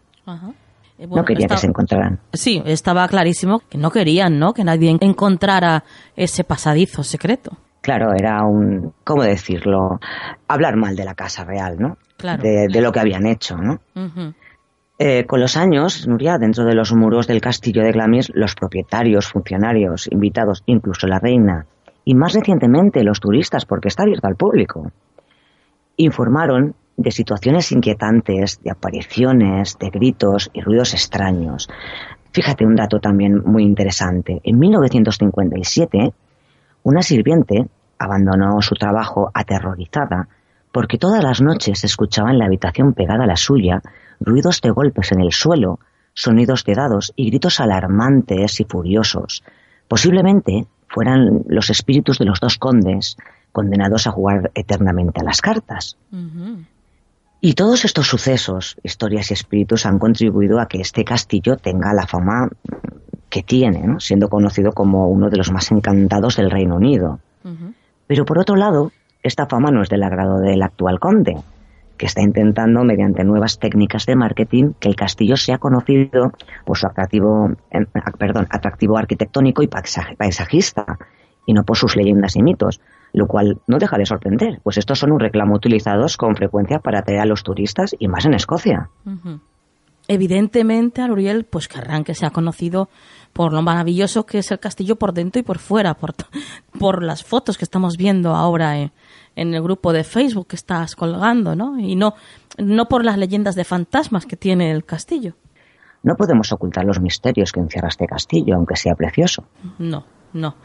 Eh, no quería que se encontraran. Sí, estaba clarísimo que no querían, ¿no? Que nadie encontrara ese pasadizo secreto. Claro, era un, ¿cómo decirlo? Hablar mal de la casa real, ¿no? Claro. De, lo que habían hecho, ¿no? Eh, con los años, Nuria, dentro de los muros del castillo de Glamis, los propietarios, funcionarios, invitados, incluso la reina, y más recientemente los turistas, porque está abierto al público, informaron de situaciones inquietantes, de apariciones, de gritos y ruidos extraños. Fíjate un dato también muy interesante. En 1957, una sirviente abandonó su trabajo aterrorizada porque todas las noches se escuchaba en la habitación pegada a la suya ruidos de golpes en el suelo, sonidos de dados y gritos alarmantes y furiosos. Posiblemente fueran los espíritus de los dos condes condenados a jugar eternamente a las cartas. Y todos estos sucesos, historias y espíritus han contribuido a que este castillo tenga la fama que tiene, siendo conocido como uno de los más encantados del Reino Unido. Pero por otro lado, esta fama no es del agrado del actual conde, que está intentando, mediante nuevas técnicas de marketing, que el castillo sea conocido por su atractivo, em, perdón, atractivo arquitectónico y paisajista, y no por sus leyendas y mitos, lo cual no deja de sorprender, pues estos son un reclamo utilizados con frecuencia para atraer a los turistas y más en Escocia. Evidentemente, Aluriel, pues querrán que sea conocido por lo maravilloso que es el castillo por dentro y por fuera, por, por las fotos que estamos viendo ahora en, en el grupo de Facebook que estás colgando, ¿no? Y no, no por las leyendas de fantasmas que tiene el castillo. No podemos ocultar los misterios que encierra este castillo, aunque sea precioso. No, no.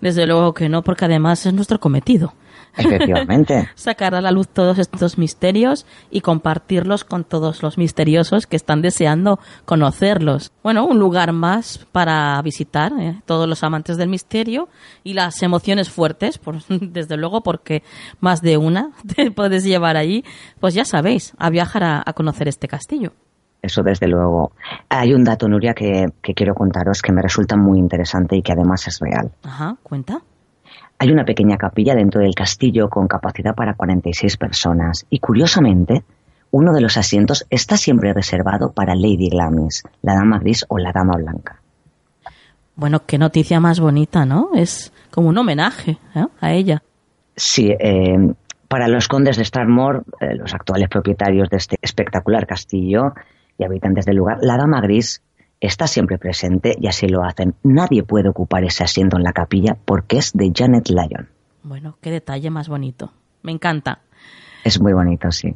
Desde luego que no, porque además es nuestro cometido. Efectivamente. Sacar a la luz todos estos misterios y compartirlos con todos los misteriosos que están deseando conocerlos. Bueno, un lugar más para visitar, ¿eh? todos los amantes del misterio y las emociones fuertes, por, desde luego, porque más de una te puedes llevar allí, pues ya sabéis, a viajar a, conocer este castillo. Eso desde luego. Hay un dato, Nuria, que, que quiero contaros que me resulta muy interesante y que además es real. Ajá, cuenta. Hay una pequeña capilla dentro del castillo con capacidad para 46 personas y curiosamente uno de los asientos está siempre reservado para Lady Glamis, la dama gris o la dama blanca. Bueno, qué noticia más bonita, ¿no? Es como un homenaje ¿eh? a ella. Sí, eh, para los condes de Starmore, eh, los actuales propietarios de este espectacular castillo y habitantes del lugar, la dama gris está siempre presente y así lo hacen. Nadie puede ocupar ese asiento en la capilla porque es de Janet Lyon. Bueno, qué detalle más bonito. Me encanta. Es muy bonito, sí.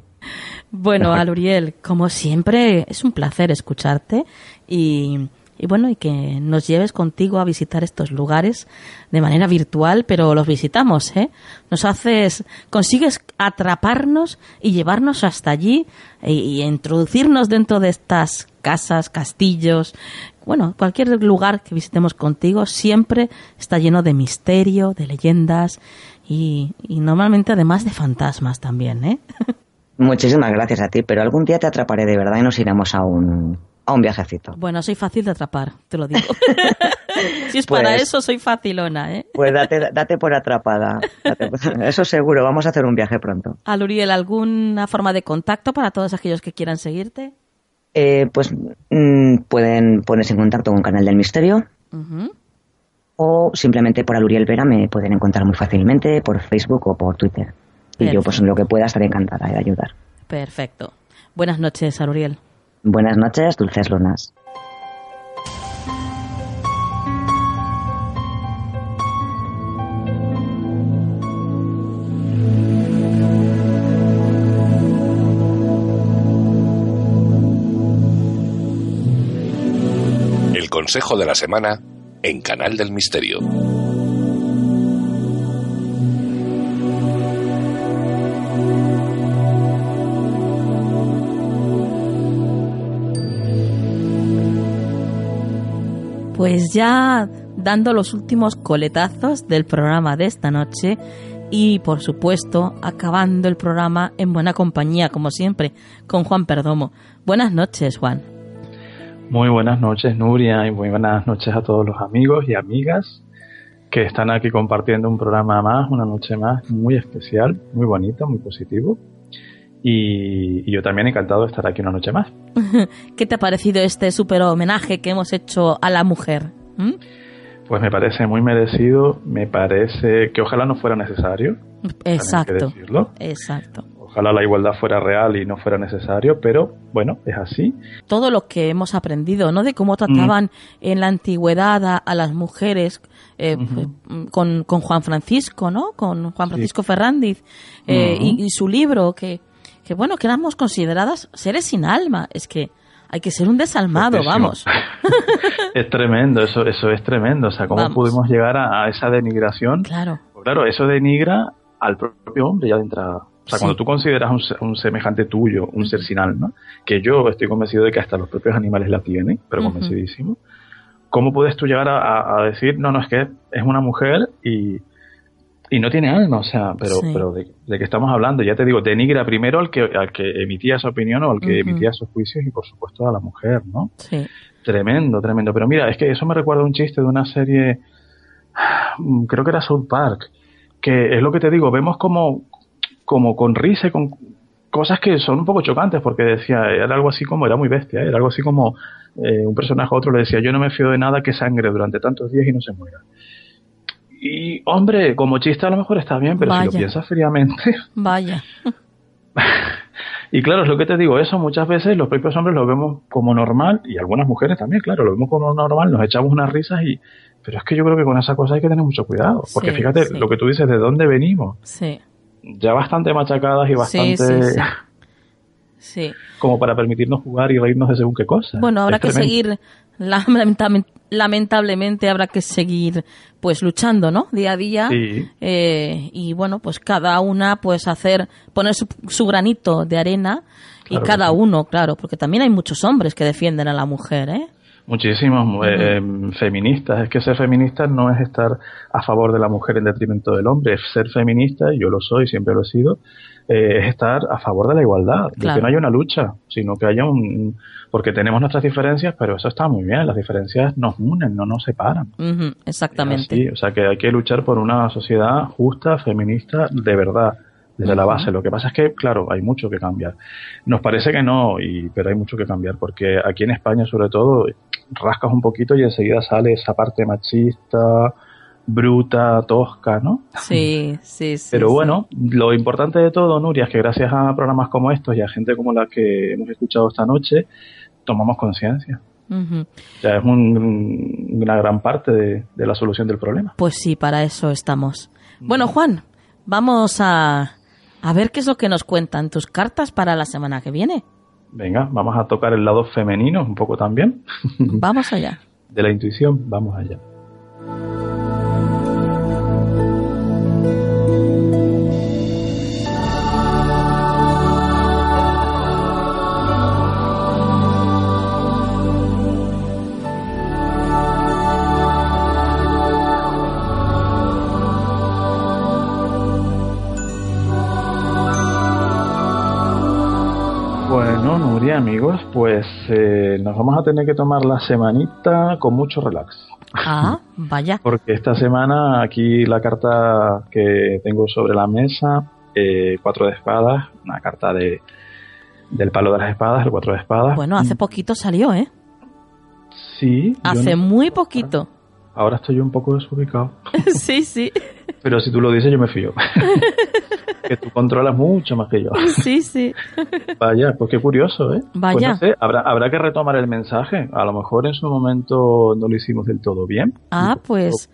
Bueno, Aluriel, como siempre, es un placer escucharte y y bueno, y que nos lleves contigo a visitar estos lugares de manera virtual, pero los visitamos, ¿eh? Nos haces, consigues atraparnos y llevarnos hasta allí y, introducirnos dentro de estas casas, castillos, bueno, cualquier lugar que visitemos contigo siempre está lleno de misterio, de leyendas y, y normalmente además de fantasmas también, ¿eh? Muchísimas gracias a ti, pero algún día te atraparé de verdad y nos iremos a un, a un viajecito. Bueno, soy fácil de atrapar, te lo digo. si es para Pues- eso, soy facilona, ¿eh? Pues date, date por atrapada. Date por- Eso seguro, vamos a hacer un viaje pronto. Aluriel, ¿alguna forma de contacto para todos aquellos que quieran seguirte? Eh, pues mm, pueden ponerse en contacto con Canal del Misterio o simplemente por Aluriel Vera me pueden encontrar muy fácilmente por Facebook o por Twitter. Y yo pues en lo que pueda estaré encantada de ayudar. Perfecto. Buenas noches, Aluriel. Buenas noches, dulces lunas. El consejo de la semana en Canal del Misterio. Pues ya dando los últimos coletazos del programa de esta noche y por supuesto acabando el programa en buena compañía como siempre con Juan Perdomo. Buenas noches Juan. Muy buenas noches, Nuria, y muy buenas noches a todos los amigos y amigas que están aquí compartiendo un programa más, una noche más, muy especial, muy bonito, muy positivo. Y, y yo también encantado de estar aquí una noche más. ¿Qué te ha parecido este super homenaje que hemos hecho a la mujer? ¿Mm? Pues me parece muy merecido, me parece que ojalá no fuera necesario. Exacto. Exacto. Ojalá la igualdad fuera real y no fuera necesario, pero bueno, es así. todo lo que hemos aprendido, ¿no? De cómo trataban en la antigüedad a, a las mujeres eh, pues, con, con Juan Francisco, ¿no? Con Juan Francisco Ferrandiz eh, y su libro, que, que bueno, que éramos consideradas seres sin alma. Es que hay que ser un desalmado, vamos. Es tremendo, eso, eso es tremendo. O sea, ¿cómo Vamos. pudimos llegar a, a esa denigración? Claro. Pues claro, eso denigra al propio hombre ya de entrada. O sea, Sí. cuando tú consideras un, se- un semejante tuyo, un ser sin alma, que yo estoy convencido de que hasta los propios animales la tienen, pero convencidísimo, ¿cómo puedes tú llegar a- a decir, no, no, es que es una mujer y, y no tiene alma? O sea, pero, Sí. pero de, de qué estamos hablando? Ya te digo, denigra primero al que, al que emitía esa opinión o al que Ujú. emitía esos juicios y por supuesto a la mujer, ¿no? Sí. Tremendo, tremendo. Pero mira, es que eso me recuerda a un chiste de una serie, mm, creo que era South Park, que es lo que te digo, vemos como, como con risa y con cosas que son un poco chocantes, porque decía, era algo así como, era muy bestia, ¿eh? era algo así como eh, un personaje a otro le decía, yo no me fío de nada que sangre durante tantos días y no se muera. Y, hombre, como chiste a lo mejor está bien, pero si lo piensas fríamente, Vaya. y claro, es lo que te digo, eso muchas veces los propios hombres lo vemos como normal, y algunas mujeres también, claro, lo vemos como normal, nos echamos unas risas y... Pero es que yo creo que con esa cosa hay que tener mucho cuidado, porque Sí, fíjate sí. lo que tú dices, de dónde venimos, Sí. ya bastante machacadas y bastante sí, sí. Sí. como para permitirnos jugar y reírnos de según qué cosa. Bueno, habrá Es que tremendo. seguir, lamentamen- lamentablemente habrá que seguir pues luchando, ¿no? Día a día. Sí. Eh, y bueno, pues cada una pues hacer, poner su, su granito de arena y Claro cada sí. uno, claro, porque también hay muchos hombres que defienden a la mujer, ¿eh? Muchísimos eh, feministas. Es que ser feminista no es estar a favor de la mujer en detrimento del hombre. Es ser feminista, y yo lo soy, siempre lo he sido, eh, es estar a favor de la igualdad. De Claro. que no haya una lucha, sino que haya un... Porque tenemos nuestras diferencias, pero eso está muy bien. Las diferencias nos unen, no nos separan. Exactamente. Sí, o sea que hay que luchar por una sociedad justa, feminista, de verdad, desde la base. Lo que pasa es que, claro, hay mucho que cambiar. Nos parece que no, y, pero hay mucho que cambiar, porque aquí en España, sobre todo, rascas un poquito y enseguida sale esa parte machista, bruta, tosca, ¿no? Sí, sí, sí. Pero sí. bueno, lo importante de todo, Nuria, es que gracias a programas como estos y a gente como la que hemos escuchado esta noche, tomamos conciencia. Ya es un- una gran parte de- de la solución del problema. Pues sí, para eso estamos. Bueno, Juan, vamos a, a ver qué es lo que nos cuentan tus cartas para la semana que viene. Venga, vamos a tocar el lado femenino un poco también. Vamos allá. De la intuición, vamos allá. Amigos, pues eh, nos vamos a tener que tomar la semanita con mucho relax. Ah, vaya. Porque esta semana aquí la carta que tengo sobre la mesa, eh, cuatro de espadas, una carta de del palo de las espadas, el cuatro de espadas. Bueno, hace poquito salió, ¿eh? Sí. Hace no- muy poquito. Ahora estoy un poco desubicado. sí, sí. Pero si tú lo dices, yo me fío. que tú controlas mucho más que yo. Sí, sí. Vaya, pues qué curioso, ¿eh? Pues Vaya. no sé, habrá, habrá que retomar el mensaje. A lo mejor en su momento no lo hicimos del todo bien. Ah, pues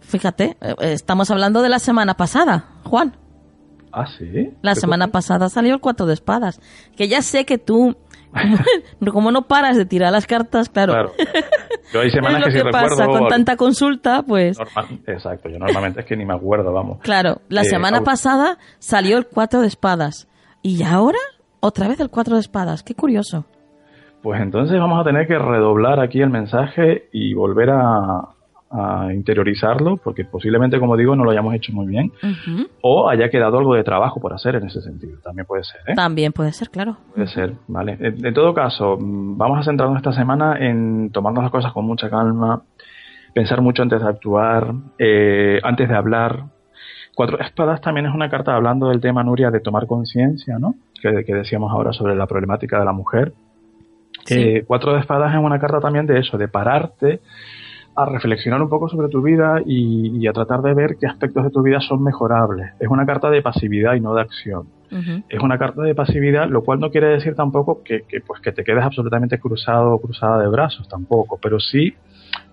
fíjate, eh, estamos hablando de la semana pasada, Juan. Ah, sí. La ¿Qué semana pasada salió el cuatro de espadas. Que ya sé que tú, como, no paras de tirar las cartas, claro. Claro. Yo hay semanas es lo que, si pasa recuerdo. con tanta consulta, pues normal- Exacto, yo normalmente es que ni me acuerdo, vamos. claro, la Eh, semana au- pasada salió el cuatro de espadas. Y ahora, otra vez el cuatro de espadas. Qué curioso. Pues entonces vamos a tener que redoblar aquí el mensaje y volver a, a interiorizarlo, porque posiblemente, como digo, no lo hayamos hecho muy bien, o haya quedado algo de trabajo por hacer en ese sentido. También puede ser, ¿eh? También puede ser, claro. Puede ser, vale. En, en todo caso, mm, vamos a centrarnos esta semana en tomarnos las cosas con mucha calma, pensar mucho antes de actuar, eh, antes de hablar. Cuatro espadas también es una carta hablando del tema, Nuria, de tomar conciencia, ¿no? Que, que decíamos ahora sobre la problemática de la mujer. Sí. Eh, cuatro de espadas es una carta también de eso, de pararte a reflexionar un poco sobre tu vida y, y a tratar de ver qué aspectos de tu vida son mejorables. Es una carta de pasividad y no de acción es una carta de pasividad, lo cual no quiere decir tampoco que, que, pues que te quedes absolutamente cruzado o cruzada de brazos, tampoco, pero sí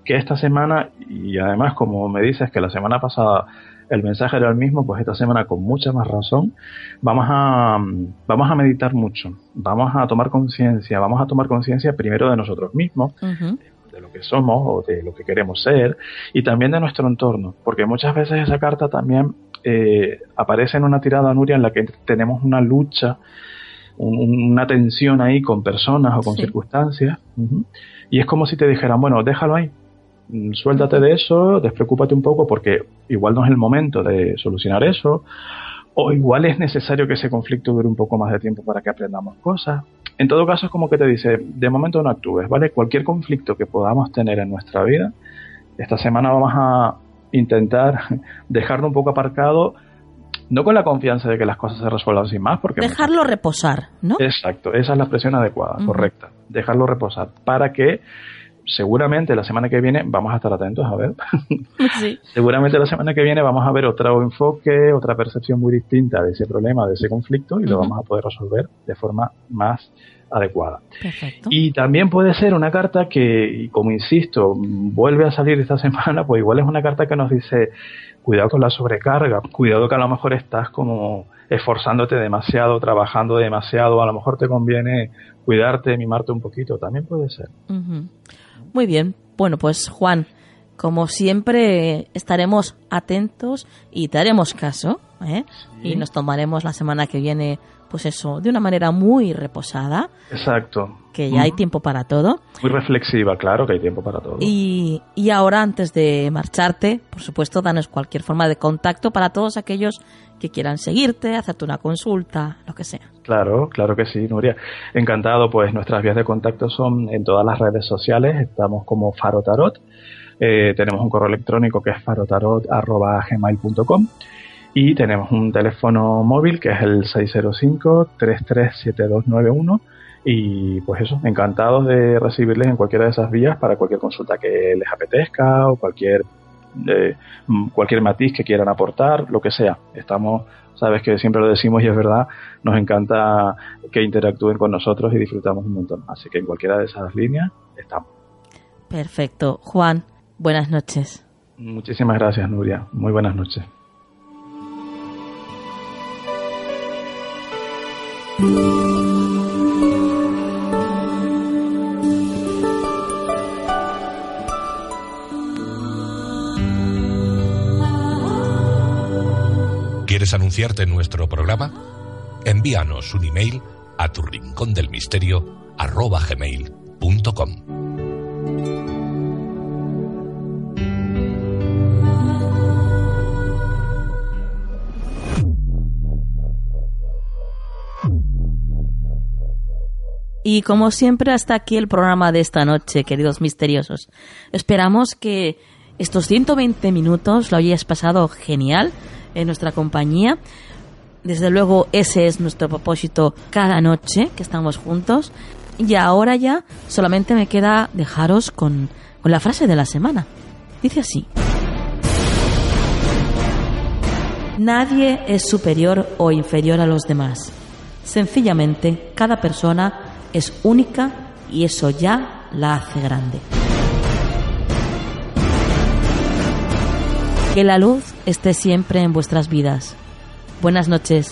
que esta semana, y además como me dices que la semana pasada el mensaje era el mismo, pues esta semana con mucha más razón vamos a, vamos a meditar mucho, vamos a tomar conciencia, vamos a tomar conciencia primero de nosotros mismos. De lo que somos o de lo que queremos ser y también de nuestro entorno, porque muchas veces esa carta también eh, aparece en una tirada Nuria en la que tenemos una lucha, un- una tensión ahí con personas o con Sí. circunstancias y es como si te dijeran, bueno, déjalo ahí, mm, suéltate de eso, despreocúpate un poco porque igual no es el momento de solucionar eso o igual es necesario que ese conflicto dure un poco más de tiempo para que aprendamos cosas. En todo caso es como que te dice, de momento no actúes, ¿vale? Cualquier conflicto que podamos tener en nuestra vida, esta semana vamos a intentar dejarlo un poco aparcado, no con la confianza de que las cosas se resuelvan sin más, porque... Dejarlo reposar, ¿no? Exacto, esa es la expresión adecuada, correcta. Dejarlo reposar, para que seguramente la semana que viene, vamos a estar atentos a ver, Sí. seguramente la semana que viene vamos a ver otro enfoque, otra percepción muy distinta de ese problema, de ese conflicto, y lo vamos a poder resolver de forma más adecuada. Perfecto. Y también puede ser una carta que, como insisto, vuelve a salir esta semana, pues igual es una carta que nos dice, cuidado con la sobrecarga, cuidado que a lo mejor estás como esforzándote demasiado, trabajando demasiado, a lo mejor te conviene cuidarte, mimarte un poquito, también puede ser. Muy bien. Bueno, pues Juan, como siempre estaremos atentos y te haremos caso, ¿eh? Y nos tomaremos la semana que viene, pues eso, de una manera muy reposada, Exacto. que ya hay tiempo para todo. Muy reflexiva, claro que hay tiempo para todo. Y, y ahora, antes de marcharte, por supuesto, danos cualquier forma de contacto para todos aquellos que quieran seguirte, hacerte una consulta, lo que sea. Claro, claro que sí, Nuria. Encantado, pues nuestras vías de contacto son en todas las redes sociales, estamos como Faro Tarot, Eh, tenemos un correo electrónico que es farotarot.gmail.com y tenemos un teléfono móvil que es el 605-337291 y pues eso, encantados de recibirles en cualquiera de esas vías para cualquier consulta que les apetezca o cualquier eh, mm, cualquier matiz que quieran aportar, lo que sea. Estamos, sabes que siempre lo decimos y es verdad, nos encanta que interactúen con nosotros y disfrutamos un montón. Así que en cualquiera de esas líneas estamos. Perfecto. Juan, buenas noches. Muchísimas gracias, Nuria. Muy buenas noches. ¿Quieres anunciarte en nuestro programa? Envíanos un email a tu rincón del misterio arroba gmail.com. Y como siempre, hasta aquí el programa de esta noche, queridos misteriosos. Esperamos que estos 120 minutos lo hayáis pasado genial en nuestra compañía. Desde luego, ese es nuestro propósito cada noche que estamos juntos. Y ahora ya solamente me queda dejaros con, con la frase de la semana. Dice así. Nadie es superior o inferior a los demás. Sencillamente, cada persona es única y eso ya la hace grande. Que la luz esté siempre en vuestras vidas. Buenas noches.